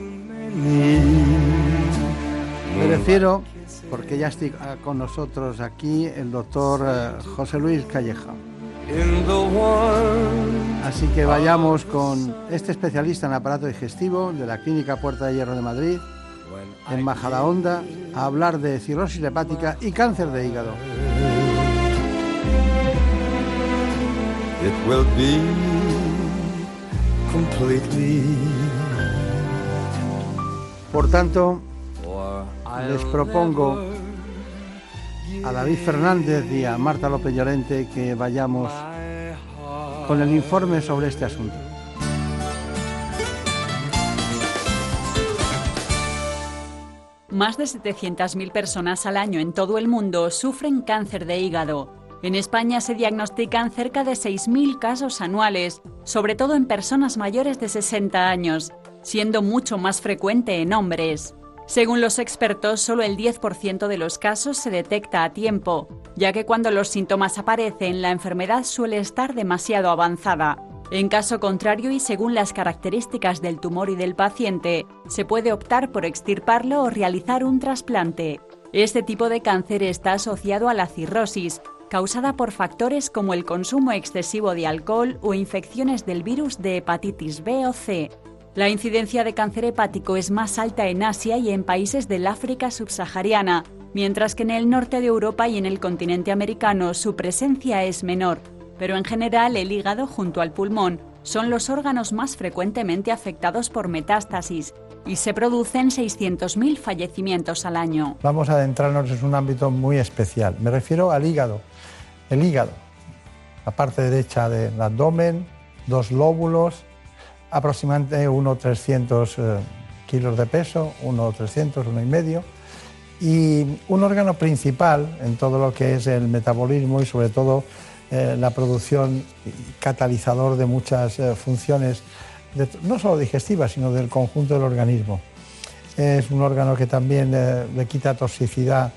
Me refiero, porque ya estoy con nosotros aquí, el doctor eh, José Luis Calleja. Así que vayamos con este especialista en aparato digestivo de la Clínica Puerta de Hierro de Madrid, en Majadahonda, a hablar de cirrosis hepática y cáncer de hígado. Por tanto, les propongo a David Fernández y a Marta López Llorente que vayamos con el informe sobre este asunto. Más de 700.000 personas al año en todo el mundo sufren cáncer de hígado. En España se diagnostican cerca de 6.000 casos anuales, sobre todo en personas mayores de 60 años, siendo mucho más frecuente en hombres. Según los expertos, solo el 10% de los casos se detecta a tiempo, ya que cuando los síntomas aparecen la enfermedad suele estar demasiado avanzada. En caso contrario y según las características del tumor y del paciente, se puede optar por extirparlo o realizar un trasplante. Este tipo de cáncer está asociado a la cirrosis, causada por factores como el consumo excesivo de alcohol o infecciones del virus de hepatitis B o C. La incidencia de cáncer hepático es más alta en Asia y en países del África subsahariana, mientras que en el norte de Europa y en el continente americano su presencia es menor. Pero en general el hígado junto al pulmón son los órganos más frecuentemente afectados por metástasis y se producen 600.000 fallecimientos al año. Vamos a adentrarnos en un ámbito muy especial. Me refiero al hígado. El hígado, la parte derecha del abdomen, dos lóbulos, aproximadamente 1,300 eh, kilos de peso, 1,300, 1,5 y un órgano principal en todo lo que es el metabolismo y sobre todo eh, la producción catalizador de muchas eh, funciones, no solo digestivas, sino del conjunto del organismo. Es un órgano que también le quita toxicidad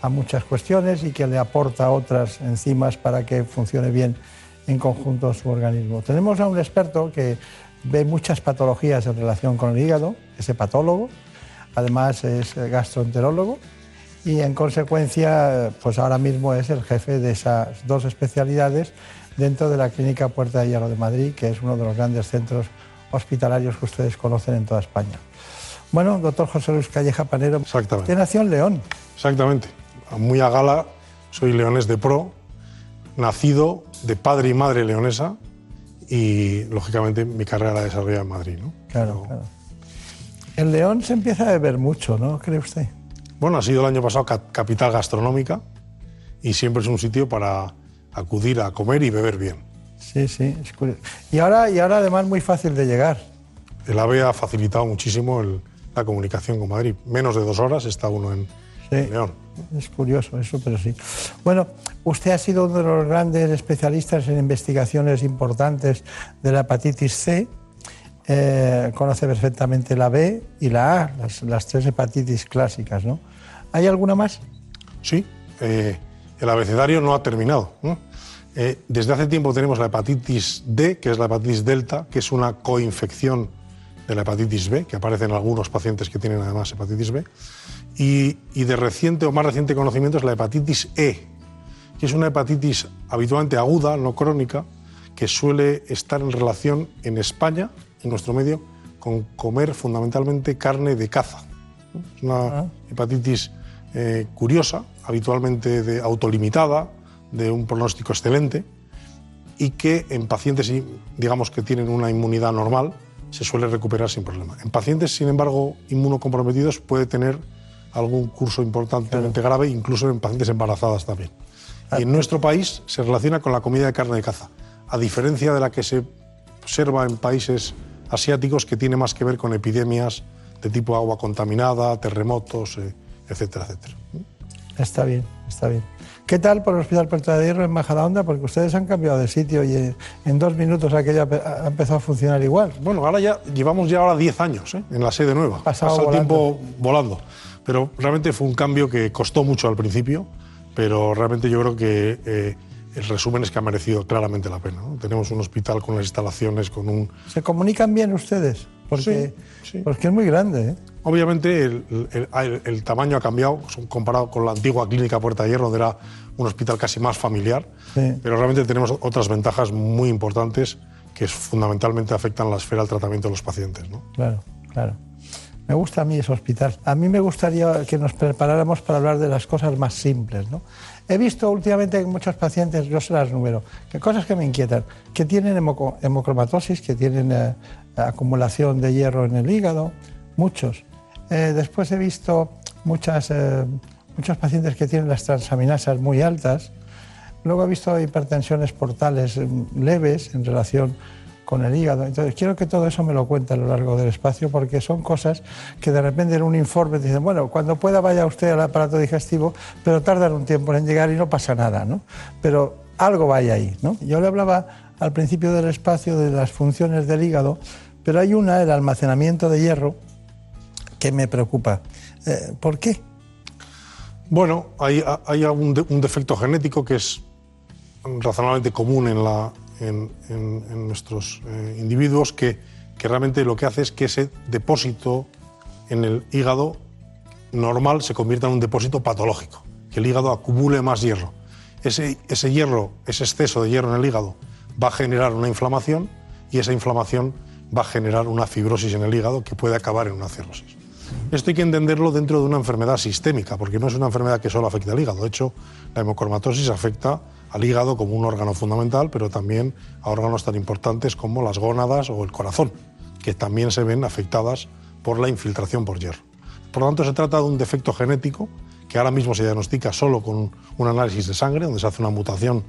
a muchas cuestiones y que le aporta otras enzimas para que funcione bien en conjunto su organismo. Tenemos a un experto que ve muchas patologías en relación con el hígado, es hepatólogo, además es gastroenterólogo y en consecuencia pues ahora mismo es el jefe de esas dos especialidades dentro de la Clínica Puerta de Hierro de Madrid, que es uno de los grandes centros hospitalarios que ustedes conocen en toda España. Bueno, doctor José Luis Calleja Panero, Exactamente. usted nació en León. Exactamente, muy a gala, soy leonés de pro, nacido de padre y madre leonesa, y lógicamente mi carrera la desarrollado en Madrid. ¿no? Claro, claro. En León se empieza a beber mucho, ¿no? ¿Cree usted? Bueno, ha sido el año pasado capital gastronómica y siempre es un sitio para acudir a comer y beber bien. Sí, sí, es curioso. Y ahora, y ahora además muy fácil de llegar. El AVE ha facilitado muchísimo la comunicación con Madrid. Menos de dos horas está uno en León. Es curioso eso, pero sí. Bueno, usted ha sido uno de los grandes especialistas en investigaciones importantes de la hepatitis C. Eh, conoce perfectamente la B y la A, las, tres hepatitis clásicas. ¿Hay alguna más? Sí, eh, el abecedario no ha terminado. Eh, desde hace tiempo tenemos la hepatitis D, que es la hepatitis delta, que es una coinfección de la hepatitis B, que aparece en algunos pacientes que tienen además hepatitis B. Y, de reciente o más reciente conocimiento es la hepatitis E, que es una hepatitis habitualmente aguda, no crónica, que suele estar en relación en España, en nuestro medio, con comer fundamentalmente carne de caza. Es una ah. hepatitis eh, curiosa, habitualmente de autolimitada, de un pronóstico excelente y que en pacientes, digamos, que tienen una inmunidad normal, se suele recuperar sin problema. En pacientes, sin embargo, inmunocomprometidos puede tener algún curso importantemente grave, incluso en pacientes embarazadas también. Y en nuestro país se relaciona con la comida de carne de caza, a diferencia de la que se observa en países asiáticos que tiene más que ver con epidemias de tipo agua contaminada, terremotos, eh, etcétera, etcétera. Está bien, está bien. ¿Qué tal por el Hospital Puerta de Hierro en Majadahonda? Porque ustedes han cambiado de sitio y en, dos minutos aquello ha, pe- ha empezado a funcionar igual. Bueno, ahora ya llevamos ya ahora 10 años ¿eh? en la sede nueva. Pasado Pasa el tiempo volando. Pero realmente fue un cambio que costó mucho al principio, pero realmente yo creo que eh, el resumen es que ha merecido claramente la pena. ¿no? Tenemos un hospital con las instalaciones, con un... ¿Se comunican bien ustedes? Porque, porque es muy grande. ¿eh? Obviamente el, el- el- el tamaño ha cambiado comparado con la antigua clínica Puerta de Hierro, donde era un hospital casi más familiar, Sí. pero realmente tenemos otras ventajas muy importantes que fundamentalmente afectan la esfera del tratamiento de los pacientes. ¿no? Claro, claro. Me gusta a mí ese hospital. A mí me gustaría que nos preparáramos para hablar de las cosas más simples. ¿no? He visto últimamente que muchos pacientes, yo se las número, que cosas que me inquietan, que tienen hemocromatosis, que tienen eh, acumulación de hierro en el hígado, muchos. Eh, después he visto muchas, eh, muchos pacientes que tienen las transaminasas muy altas. Luego he visto hipertensiones portales eh, leves en relación con el hígado. Entonces, quiero que todo eso me lo cuente a lo largo del espacio, porque son cosas que de repente en un informe dicen, bueno, cuando pueda vaya usted al aparato digestivo, pero tardan un tiempo en llegar y no pasa nada, ¿no? Pero algo vaya ahí. Yo le hablaba al principio del espacio de las funciones del hígado, pero hay una, el almacenamiento de hierro, que me preocupa. Eh, ¿Por qué? Bueno, hay, hay un, de- un defecto genético que es razonablemente común en, la, en, nuestros eh, individuos que, que realmente lo que hace es que ese depósito en el hígado normal se convierta en un depósito patológico, que el hígado acumule más hierro. Ese, ese hierro, ese exceso de hierro en el hígado va a generar una inflamación y esa inflamación va a generar una fibrosis en el hígado que puede acabar en una cirrosis. Esto hay que entenderlo dentro de una enfermedad sistémica, porque no es una enfermedad que solo afecta al hígado. De hecho, la hemocromatosis afecta al hígado como un órgano fundamental, pero también a órganos tan importantes como las gónadas o el corazón, que también se ven afectadas por la infiltración por hierro. Por lo tanto, se trata de un defecto genético que ahora mismo se diagnostica solo con un análisis de sangre, donde se hace una mutación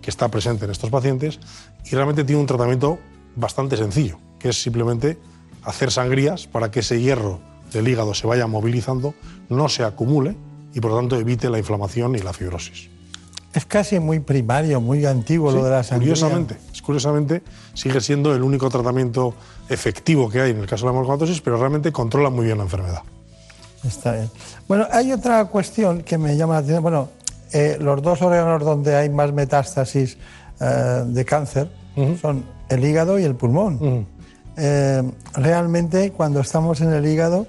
que está presente en estos pacientes, y realmente tiene un tratamiento bastante sencillo, que es simplemente hacer sangrías para que ese hierro del hígado se vaya movilizando, no se acumule y por lo tanto evite la inflamación y la fibrosis. Es casi muy primario, muy antiguo lo de la sangría. Curiosamente, curiosamente sigue siendo el único tratamiento efectivo que hay en el caso de la hemocromatosis, pero realmente controla muy bien la enfermedad. Está bien. Bueno, hay otra cuestión que me llama la atención. Bueno, eh, los dos órganos donde hay más metástasis eh, de cáncer son el hígado y el pulmón. Eh, realmente, cuando estamos en el hígado,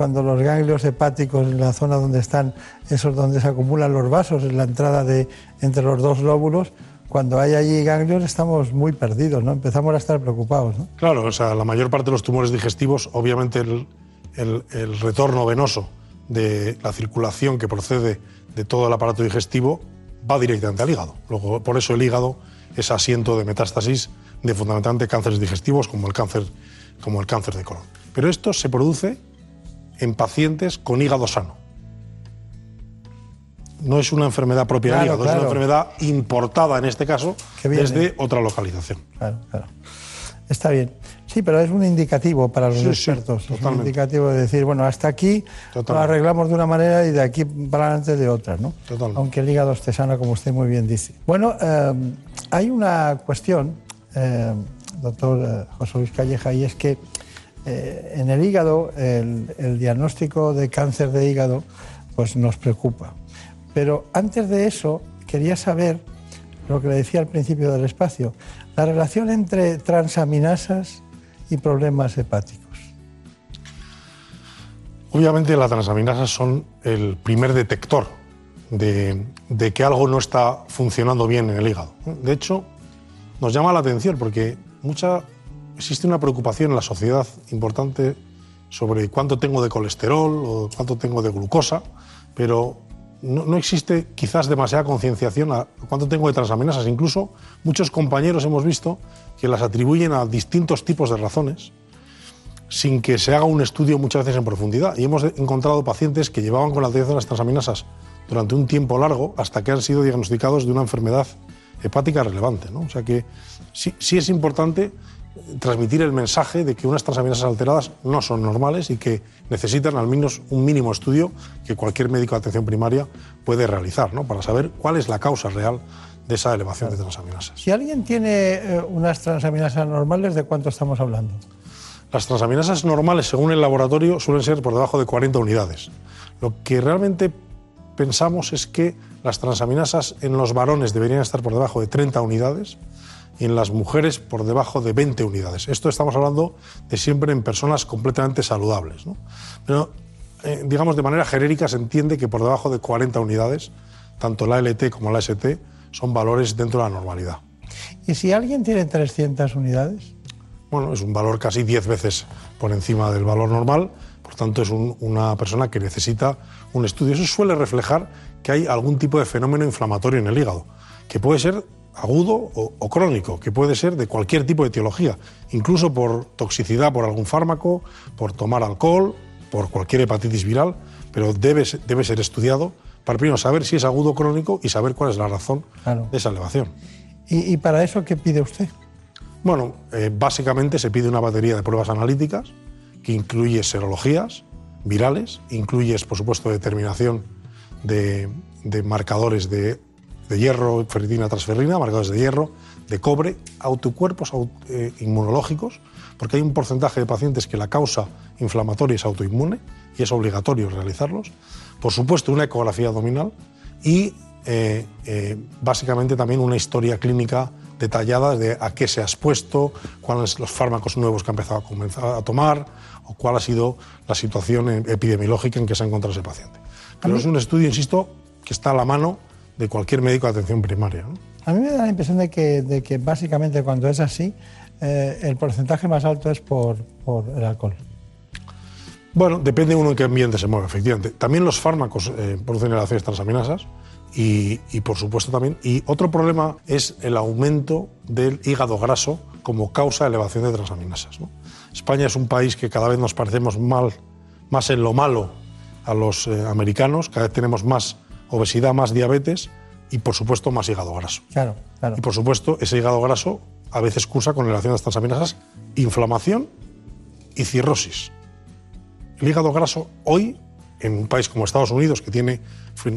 cuando los ganglios hepáticos, en la zona donde están, esos donde se acumulan los vasos, en la entrada de entre los dos lóbulos, cuando hay allí ganglios estamos muy perdidos, ¿no? Empezamos a estar preocupados. Claro, o sea, la mayor parte de los tumores digestivos, obviamente el, el- el retorno venoso de la circulación que procede de todo el aparato digestivo va directamente al hígado. Luego, por eso el hígado es asiento de metástasis de fundamentalmente cánceres digestivos como el cáncer, como el cáncer de colon. Pero esto se produce en pacientes con hígado sano. No es una enfermedad propia del Claro, hígado, es una enfermedad importada en este caso desde otra localización. Claro, claro. Está bien. Sí, pero es un indicativo para los Sí, sí, expertos. es un indicativo de decir, bueno, hasta aquí lo arreglamos de una manera y de aquí para adelante de otra, ¿no? Totalmente. Aunque el hígado esté sano, como usted muy bien dice. Bueno, eh, hay una cuestión, eh, doctor eh, José Luis Calleja, y es que eh, en el hígado, el, diagnóstico de cáncer de hígado, pues nos preocupa. Pero antes de eso, quería saber lo que le decía al principio del espacio, la relación entre transaminasas y problemas hepáticos. Obviamente las transaminasas son el primer detector de, de que algo no está funcionando bien en el hígado. De hecho, nos llama la atención porque mucha, existe una preocupación en la sociedad importante sobre cuánto tengo de colesterol o cuánto tengo de glucosa, pero no, no existe quizás demasiada concienciación a cuánto tengo de transaminasas. Incluso muchos compañeros hemos visto que las atribuyen a distintos tipos de razones sin que se haga un estudio muchas veces en profundidad. Y hemos encontrado pacientes que llevaban con la alteración de las transaminasas durante un tiempo largo hasta que han sido diagnosticados de una enfermedad hepática relevante. ¿no? O sea que sí, sí es importante transmitir el mensaje de que unas transaminasas alteradas no son normales y que necesitan al menos un mínimo estudio que cualquier médico de atención primaria puede realizar, ¿no? Para saber cuál es la causa real de esa elevación de transaminasas. Si alguien tiene eh, unas transaminasas normales, ¿de cuánto estamos hablando? Las transaminasas normales, según el laboratorio, suelen ser por debajo de 40 unidades. Lo que realmente pensamos es que las transaminasas en los varones deberían estar por debajo de 30 unidades y en las mujeres por debajo de 20 unidades. Esto estamos hablando de siempre en personas completamente saludables. ¿no? Pero, eh, digamos, de manera genérica se entiende que por debajo de 40 unidades, tanto la LT como la ST son valores dentro de la normalidad. ¿Y si alguien tiene 300 unidades? Bueno, es un valor casi 10 veces por encima del valor normal, por tanto es un- una persona que necesita un estudio. Eso suele reflejar que hay algún tipo de fenómeno inflamatorio en el hígado, que puede ser agudo o, o crónico, que puede ser de cualquier tipo de etiología, incluso por toxicidad por algún fármaco, por tomar alcohol, por cualquier hepatitis viral, pero debe, debe ser estudiado para primero saber si es agudo o crónico y saber cuál es la razón Claro. de esa elevación. ¿Y, y para eso qué pide usted? Bueno, eh, básicamente se pide una batería de pruebas analíticas que incluye serologías virales, incluye, por supuesto, determinación de, de marcadores de, de hierro, ferritina, transferrina, marcadores de hierro, de cobre, autocuerpos au- eh, inmunológicos, porque hay un porcentaje de pacientes que la causa inflamatoria es autoinmune y es obligatorio realizarlos. Por supuesto, una ecografía abdominal y eh, eh, básicamente también una historia clínica detallada de a qué se ha expuesto, cuáles los fármacos nuevos que ha empezado a, comenzar a tomar o cuál ha sido la situación eh, epidemiológica en que se ha encontrado ese paciente. Pero es un estudio, insisto, que está a la mano de cualquier médico de atención primaria. ¿no? A mí me da la impresión de que, de que básicamente cuando es así, eh, el porcentaje más alto es por, por el alcohol. Bueno, depende uno en qué ambiente se mueve, efectivamente. También los fármacos eh, producen elevaciones transaminasas y, y, por supuesto también. Y otro problema es el aumento del hígado graso como causa de elevación de transaminasas. ¿no? España es un país que cada vez nos parecemos mal, más en lo malo a los eh, americanos, cada vez tenemos más obesidad, más diabetes y por supuesto más hígado graso. Claro, claro. Y por supuesto ese hígado graso a veces cursa con elevación de las transaminasas, inflamación y cirrosis. El hígado graso hoy, en un país como Estados Unidos, que tiene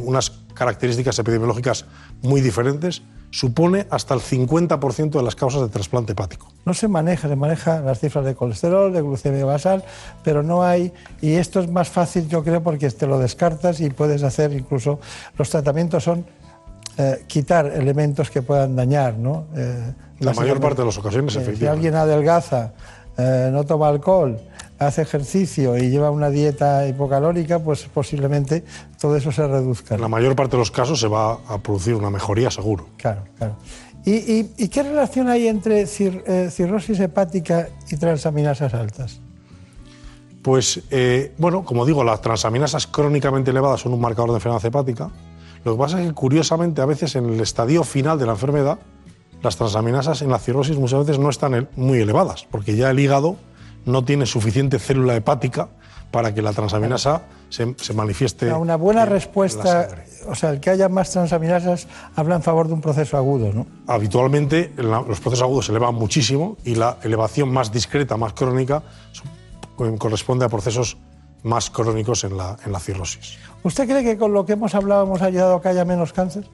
unas características epidemiológicas muy diferentes, supone hasta el 50% de las causas de trasplante hepático. No se maneja, se maneja las cifras de colesterol, de glucemia basal, pero no hay, y esto es más fácil yo creo porque te lo descartas y puedes hacer incluso, los tratamientos son eh, quitar elementos que puedan dañar, ¿no? Eh, La mayor parte de las ocasiones, eh, Si efectivamente. alguien adelgaza, eh, no toma alcohol, hace ejercicio y lleva una dieta hipocalórica, pues posiblemente todo eso se reduzca. En la mayor parte de los casos se va a producir una mejoría seguro. Claro, claro. ¿Y, y- y qué relación hay entre cir- eh, cirrosis hepática y transaminasas altas? Pues, eh, bueno, como digo, las transaminasas crónicamente elevadas son un marcador de enfermedad hepática. Lo que pasa es que, curiosamente, a veces en el estadio final de la enfermedad, las transaminasas en la cirrosis muchas veces no están muy elevadas, porque ya el hígado no tiene suficiente célula hepática para que la transaminasa se, se manifieste. Una- Una buena en respuesta, o sea, el que haya más transaminasas habla en favor de un proceso agudo, ¿no? Habitualmente la- los procesos agudos se elevan muchísimo y la elevación más discreta, más crónica, corresponde a procesos más crónicos en la, en la cirrosis. ¿Usted cree que con lo que hemos hablado hemos ayudado a que haya menos cáncer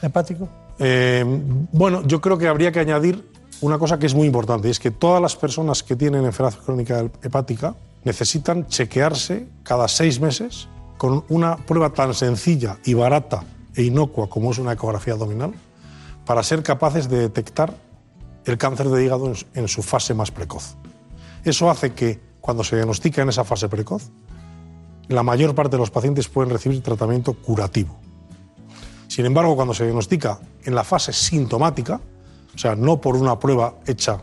hepático? Eh, bueno, yo creo que habría que añadir una cosa que es muy importante, es que todas las personas que tienen enfermedad crónica hepática necesitan chequearse cada seis meses con una prueba tan sencilla y barata e inocua como es una ecografía abdominal para ser capaces de detectar el cáncer de hígado en su fase más precoz. Eso hace que cuando se diagnostica en esa fase precoz, la mayor parte de los pacientes pueden recibir tratamiento curativo. Sin embargo, cuando se diagnostica en la fase sintomática, o sea, no por una prueba hecha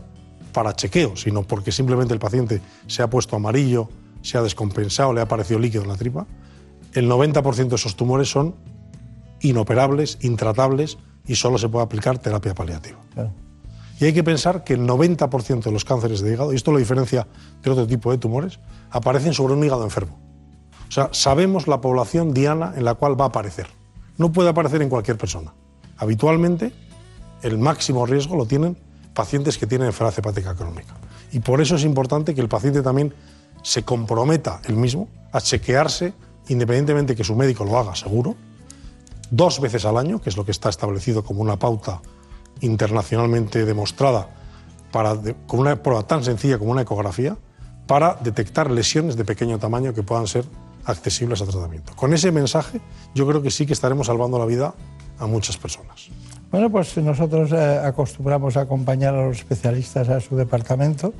para chequeo, sino porque simplemente el paciente se ha puesto amarillo, se ha descompensado, le ha aparecido líquido en la tripa, el 90% de esos tumores son inoperables, intratables y solo se puede aplicar terapia paliativa. Y hay que pensar que el 90% de los cánceres de hígado, y esto lo diferencia de otro tipo de tumores, aparecen sobre un hígado enfermo. O sea, sabemos la población diana en la cual va a aparecer. No puede aparecer en cualquier persona. Habitualmente, el máximo riesgo lo tienen pacientes que tienen enfermedad hepática crónica. Y por eso es importante que el paciente también se comprometa él mismo a chequearse, independientemente que su médico lo haga seguro, dos veces al año, que es lo que está establecido como una pauta internacionalmente demostrada para, con una prueba tan sencilla como una ecografía, para detectar lesiones de pequeño tamaño que puedan ser accesibles a tratamiento. Con ese mensaje yo creo que sí que estaremos salvando la vida a muchas personas. Bueno, pues nosotros eh, acostumbramos a acompañar a los especialistas a su departamento,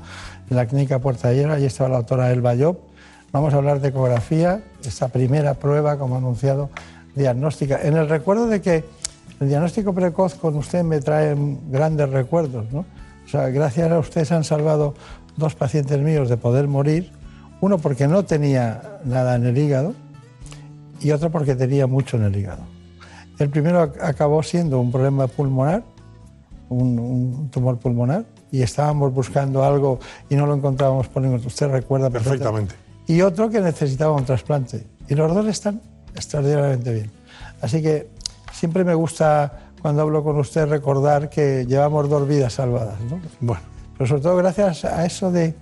en la clínica Puerta de Hierro, allí estaba la doctora Elba Job. Vamos a hablar de ecografía, esta primera prueba, como ha anunciado, diagnóstica. En el recuerdo de que el diagnóstico precoz con usted me trae grandes recuerdos. O sea, gracias a usted se han salvado dos pacientes míos de poder morir, uno porque no tenía nada en el hígado y otro porque tenía mucho en el hígado. El primero ac- acabó siendo un problema pulmonar, un, un tumor pulmonar, y estábamos buscando algo y no lo encontrábamos por ningún. Usted recuerda Perfectamente. Y otro que necesitaba un trasplante. Y los dos están extraordinariamente bien. Así que siempre me gusta, cuando hablo con usted, recordar que llevamos dos vidas salvadas. ¿no? Bueno. Pero sobre todo gracias a eso de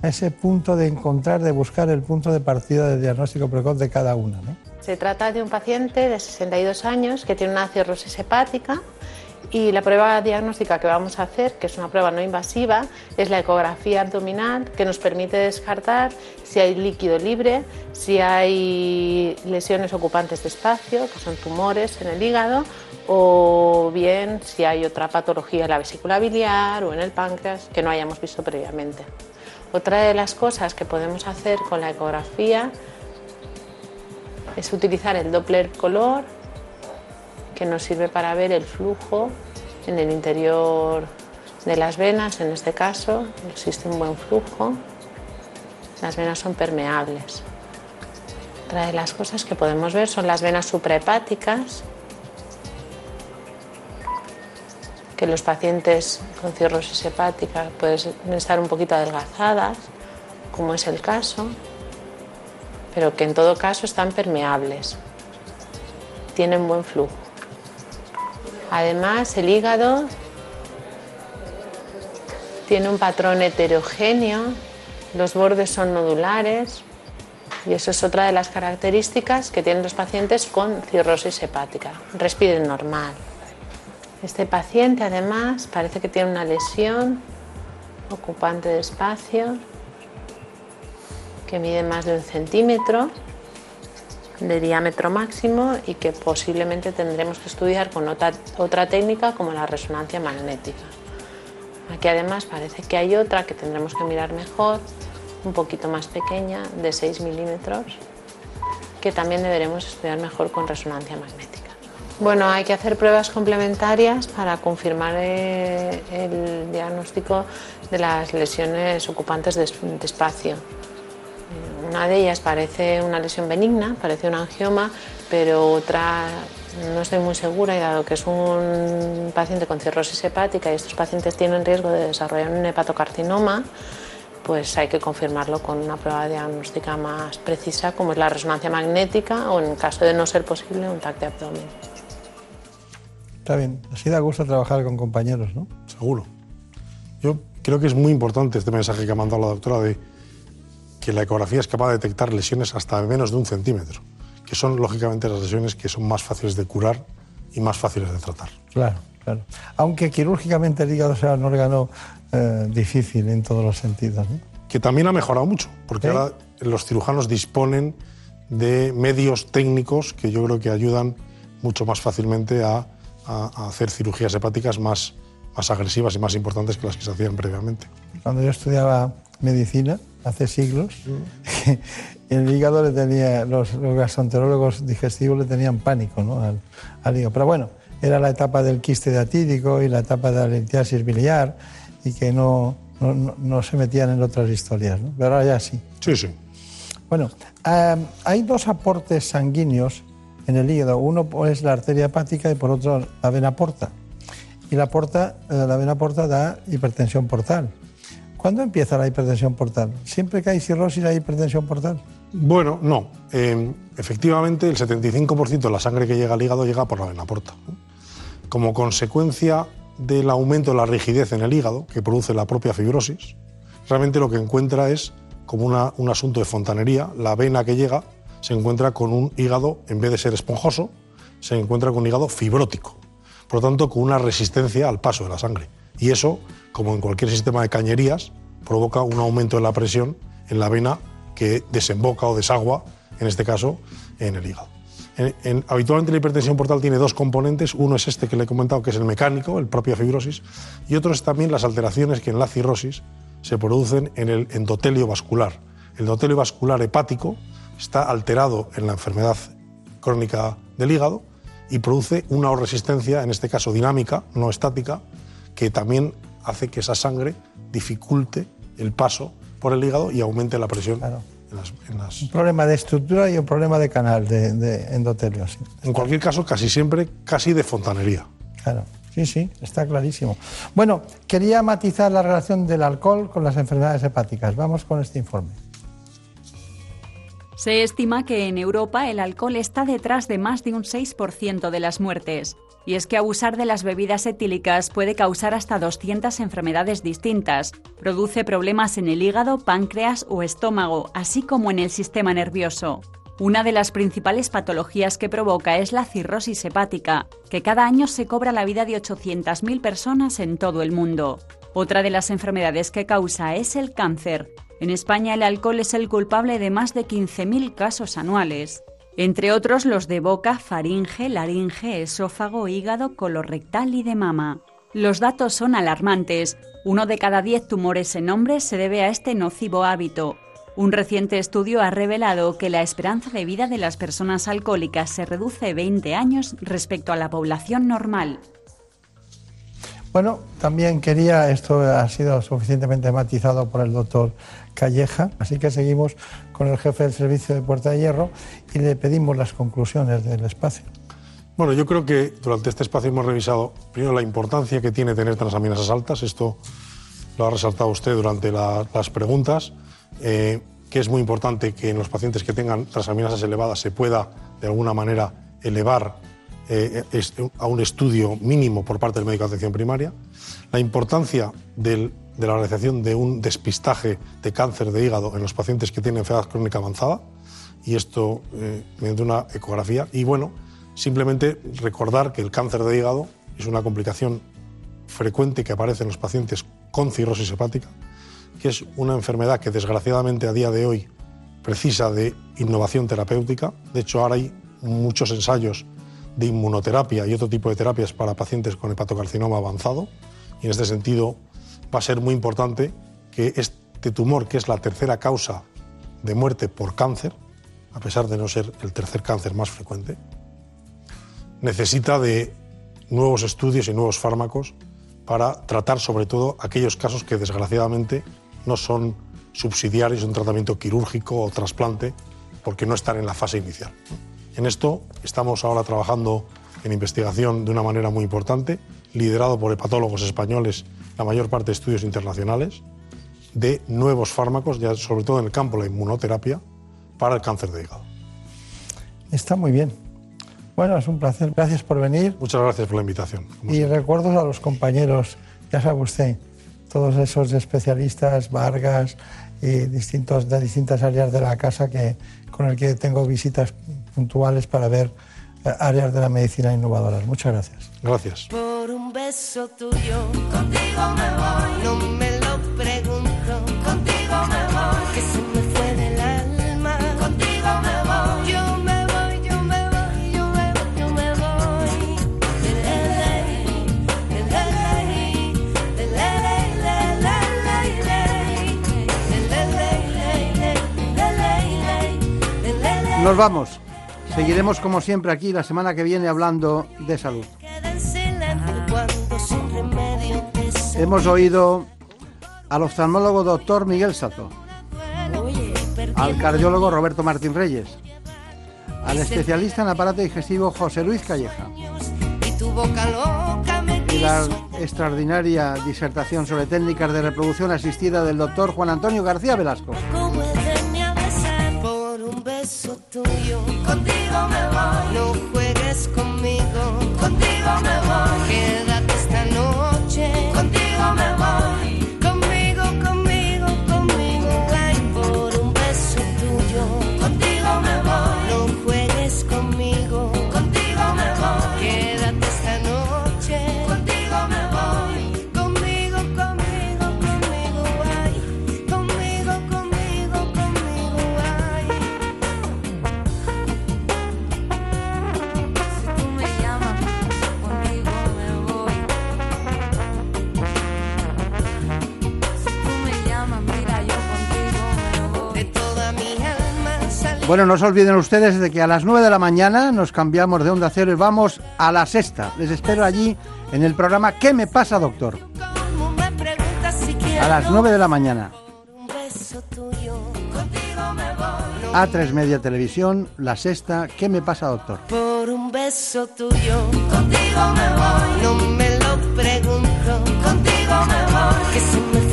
a ese punto de encontrar, de buscar el punto de partida del diagnóstico precoz de cada una. ¿no? Se trata de un paciente de 62 años que tiene una cirrosis hepática y la prueba diagnóstica que vamos a hacer, que es una prueba no invasiva, es la ecografía abdominal que nos permite descartar si hay líquido libre, si hay lesiones ocupantes de espacio, que son tumores en el hígado, o bien si hay otra patología en la vesícula biliar o en el páncreas que no hayamos visto previamente. Otra de las cosas que podemos hacer con la ecografía es utilizar el Doppler color que nos sirve para ver el flujo en el interior de las venas, en este caso existe un buen flujo, las venas son permeables. Otra de las cosas que podemos ver son las venas suprahepáticas, que los pacientes con cirrosis hepática pueden estar un poquito adelgazadas, como es el caso, pero que en todo caso están permeables, tienen buen flujo. Además, el hígado tiene un patrón heterogéneo, los bordes son nodulares y eso es otra de las características que tienen los pacientes con cirrosis hepática. Respiren normal. Este paciente además parece que tiene una lesión ocupante de espacio que mide más de un centímetro de diámetro máximo y que posiblemente tendremos que estudiar con otra, otra técnica como la resonancia magnética. Aquí además parece que hay otra que tendremos que mirar mejor, un poquito más pequeña, de 6 milímetros, que también deberemos estudiar mejor con resonancia magnética. Bueno, hay que hacer pruebas complementarias para confirmar eh, el diagnóstico de las lesiones ocupantes de, de espacio. Una de ellas parece una lesión benigna, parece un angioma, pero otra no estoy muy segura y dado que es un paciente con cirrosis hepática y estos pacientes tienen riesgo de desarrollar un hepatocarcinoma, pues hay que confirmarlo con una prueba diagnóstica más precisa como es la resonancia magnética o en caso de no ser posible un TAC de abdomen. Está bien, así da gusto trabajar con compañeros, ¿no? Seguro. Yo creo que es muy importante este mensaje que ha mandado la doctora de que la ecografía es capaz de detectar lesiones hasta menos de un centímetro, que son lógicamente las lesiones que son más fáciles de curar y más fáciles de tratar. Claro, claro. Aunque quirúrgicamente el hígado sea un órgano eh, difícil en todos los sentidos. ¿no? Que también ha mejorado mucho, porque ¿Sí? ahora los cirujanos disponen de medios técnicos que yo creo que ayudan mucho más fácilmente a, a- a hacer cirugías hepáticas más, más agresivas y más importantes que las que se hacían previamente. Cuando yo estudiaba medicina, hace siglos, el hígado le tenía, los, los gastroenterólogos digestivos le tenían pánico ¿no? al, al hígado. Pero bueno, era la etapa del quiste diatídico y la etapa de la litiasis biliar y que no, no, no- no se metían en otras historias. ¿no? Pero ahora ya sí. Sí, sí. Bueno, hay dos aportes sanguíneos en el hígado. Uno es la arteria hepática y por otro la vena porta. Y la, porta, eh, la vena porta da hipertensión portal. ¿Cuándo empieza la hipertensión portal? ¿Siempre que hay cirrosis hay hipertensión portal? Bueno, no. Eh, efectivamente, el 75% de la sangre que llega al hígado llega por la vena porta. Como consecuencia del aumento de la rigidez en el hígado que produce la propia fibrosis, realmente lo que encuentra es como un asunto de fontanería. La vena que llega se encuentra con un hígado, en vez de ser esponjoso, se encuentra con un hígado fibrótico. Por lo tanto, con una resistencia al paso de la sangre. Y eso, como en cualquier sistema de cañerías, provoca un aumento de la presión en la vena que desemboca o desagua, en este caso, en el hígado. En- en- habitualmente la hipertensión portal tiene dos componentes. Uno es este que le he comentado, que es el mecánico, el propia fibrosis, y otro es también las alteraciones que en la cirrosis se producen en el endotelio vascular. El endotelio vascular hepático está alterado en la enfermedad crónica del hígado y produce una resistencia, en este caso dinámica, no estática, que también hace que esa sangre dificulte el paso por el hígado y aumente la presión en las- en las Un problema de estructura y un problema de canal, de, de endotelio. sí. En cualquier caso, casi siempre, casi de fontanería. Claro, sí, sí, está clarísimo. Bueno, quería matizar la relación del alcohol con las enfermedades hepáticas. Vamos con este informe. Se estima que en Europa el alcohol está detrás de más de un 6% de las muertes. Y es que abusar de las bebidas etílicas puede causar hasta 200 enfermedades distintas. Produce problemas en el hígado, páncreas o estómago, así como en el sistema nervioso. Una de las principales patologías que provoca es la cirrosis hepática, que cada año se cobra la vida de 800.000 personas en todo el mundo. Otra de las enfermedades que causa es el cáncer. En España el alcohol es el culpable de más de 15.000 casos anuales, entre otros los de boca, faringe, laringe, esófago, hígado, colorectal y de mama. Los datos son alarmantes. Uno de cada diez tumores en hombres se debe a este nocivo hábito. Un reciente estudio ha revelado que la esperanza de vida de las personas alcohólicas se reduce 20 años respecto a la población normal. Bueno, también quería, esto ha sido suficientemente matizado por el doctor Calleja, así que seguimos con el jefe del servicio de Puerta de Hierro y le pedimos las conclusiones del espacio. Bueno, yo creo que durante este espacio hemos revisado primero la importancia que tiene tener transaminasas altas. Esto lo ha resaltado usted durante la- las preguntas, eh, que es muy importante que en los pacientes que tengan transaminasas elevadas se pueda de alguna manera elevar eh, a un estudio mínimo por parte del médico de atención primaria. La importancia del- de la realización de un despistaje de cáncer de hígado en los pacientes que tienen enfermedad crónica avanzada y esto eh, mediante una ecografía. Y bueno, simplemente recordar que el cáncer de hígado es una complicación frecuente que aparece en los pacientes con cirrosis hepática, que es una enfermedad que desgraciadamente a día de hoy precisa de innovación terapéutica. De hecho, ahora hay muchos ensayos de inmunoterapia y otro tipo de terapias para pacientes con hepatocarcinoma avanzado. Y en este sentido va a ser muy importante que este tumor, que es la tercera causa de muerte por cáncer, a pesar de no ser el tercer cáncer más frecuente, necesita de nuevos estudios y nuevos fármacos para tratar sobre todo aquellos casos que desgraciadamente no son subsidiarios de un tratamiento quirúrgico o trasplante porque no están en la fase inicial. En esto estamos ahora trabajando en investigación de una manera muy importante, liderado por hepatólogos españoles, la mayor parte de estudios internacionales, de nuevos fármacos, ya sobre todo en el campo de la inmunoterapia, para el cáncer de hígado. Está muy bien. Bueno, es un placer. Gracias por venir. Muchas gracias por la invitación. Y recuerdos a los compañeros, ya sabe usted, todos esos especialistas, Vargas y distintos, de distintas áreas de la casa que, con el que tengo visitas puntuales para ver eh, áreas de la medicina innovadoras. Muchas gracias. Gracias. Por un beso tuyo, contigo me voy. No me lo pregunto, contigo me voy. Que se me fue del alma, contigo me voy. Yo me voy, yo me voy, yo me voy. Nos vamos. Seguiremos como siempre aquí la semana que viene hablando de salud. Hemos oído al oftalmólogo doctor Miguel Sato, al cardiólogo Roberto Martín Reyes, al especialista en aparato digestivo José Luis Calleja y la extraordinaria disertación sobre técnicas de reproducción asistida del doctor Juan Antonio García Velasco. Beso tuyo. Contigo me voy. No juegues conmigo. Contigo me voy. Bueno, no se olviden ustedes de que a las 9 de la mañana nos cambiamos de onda cero y vamos a la sexta. Les espero allí en el programa ¿Qué me pasa, doctor? A las 9 de la mañana. A3 Media Televisión, la sexta, ¿qué me pasa, doctor? Por un beso tuyo, contigo me voy. No me lo pregunto, contigo me voy.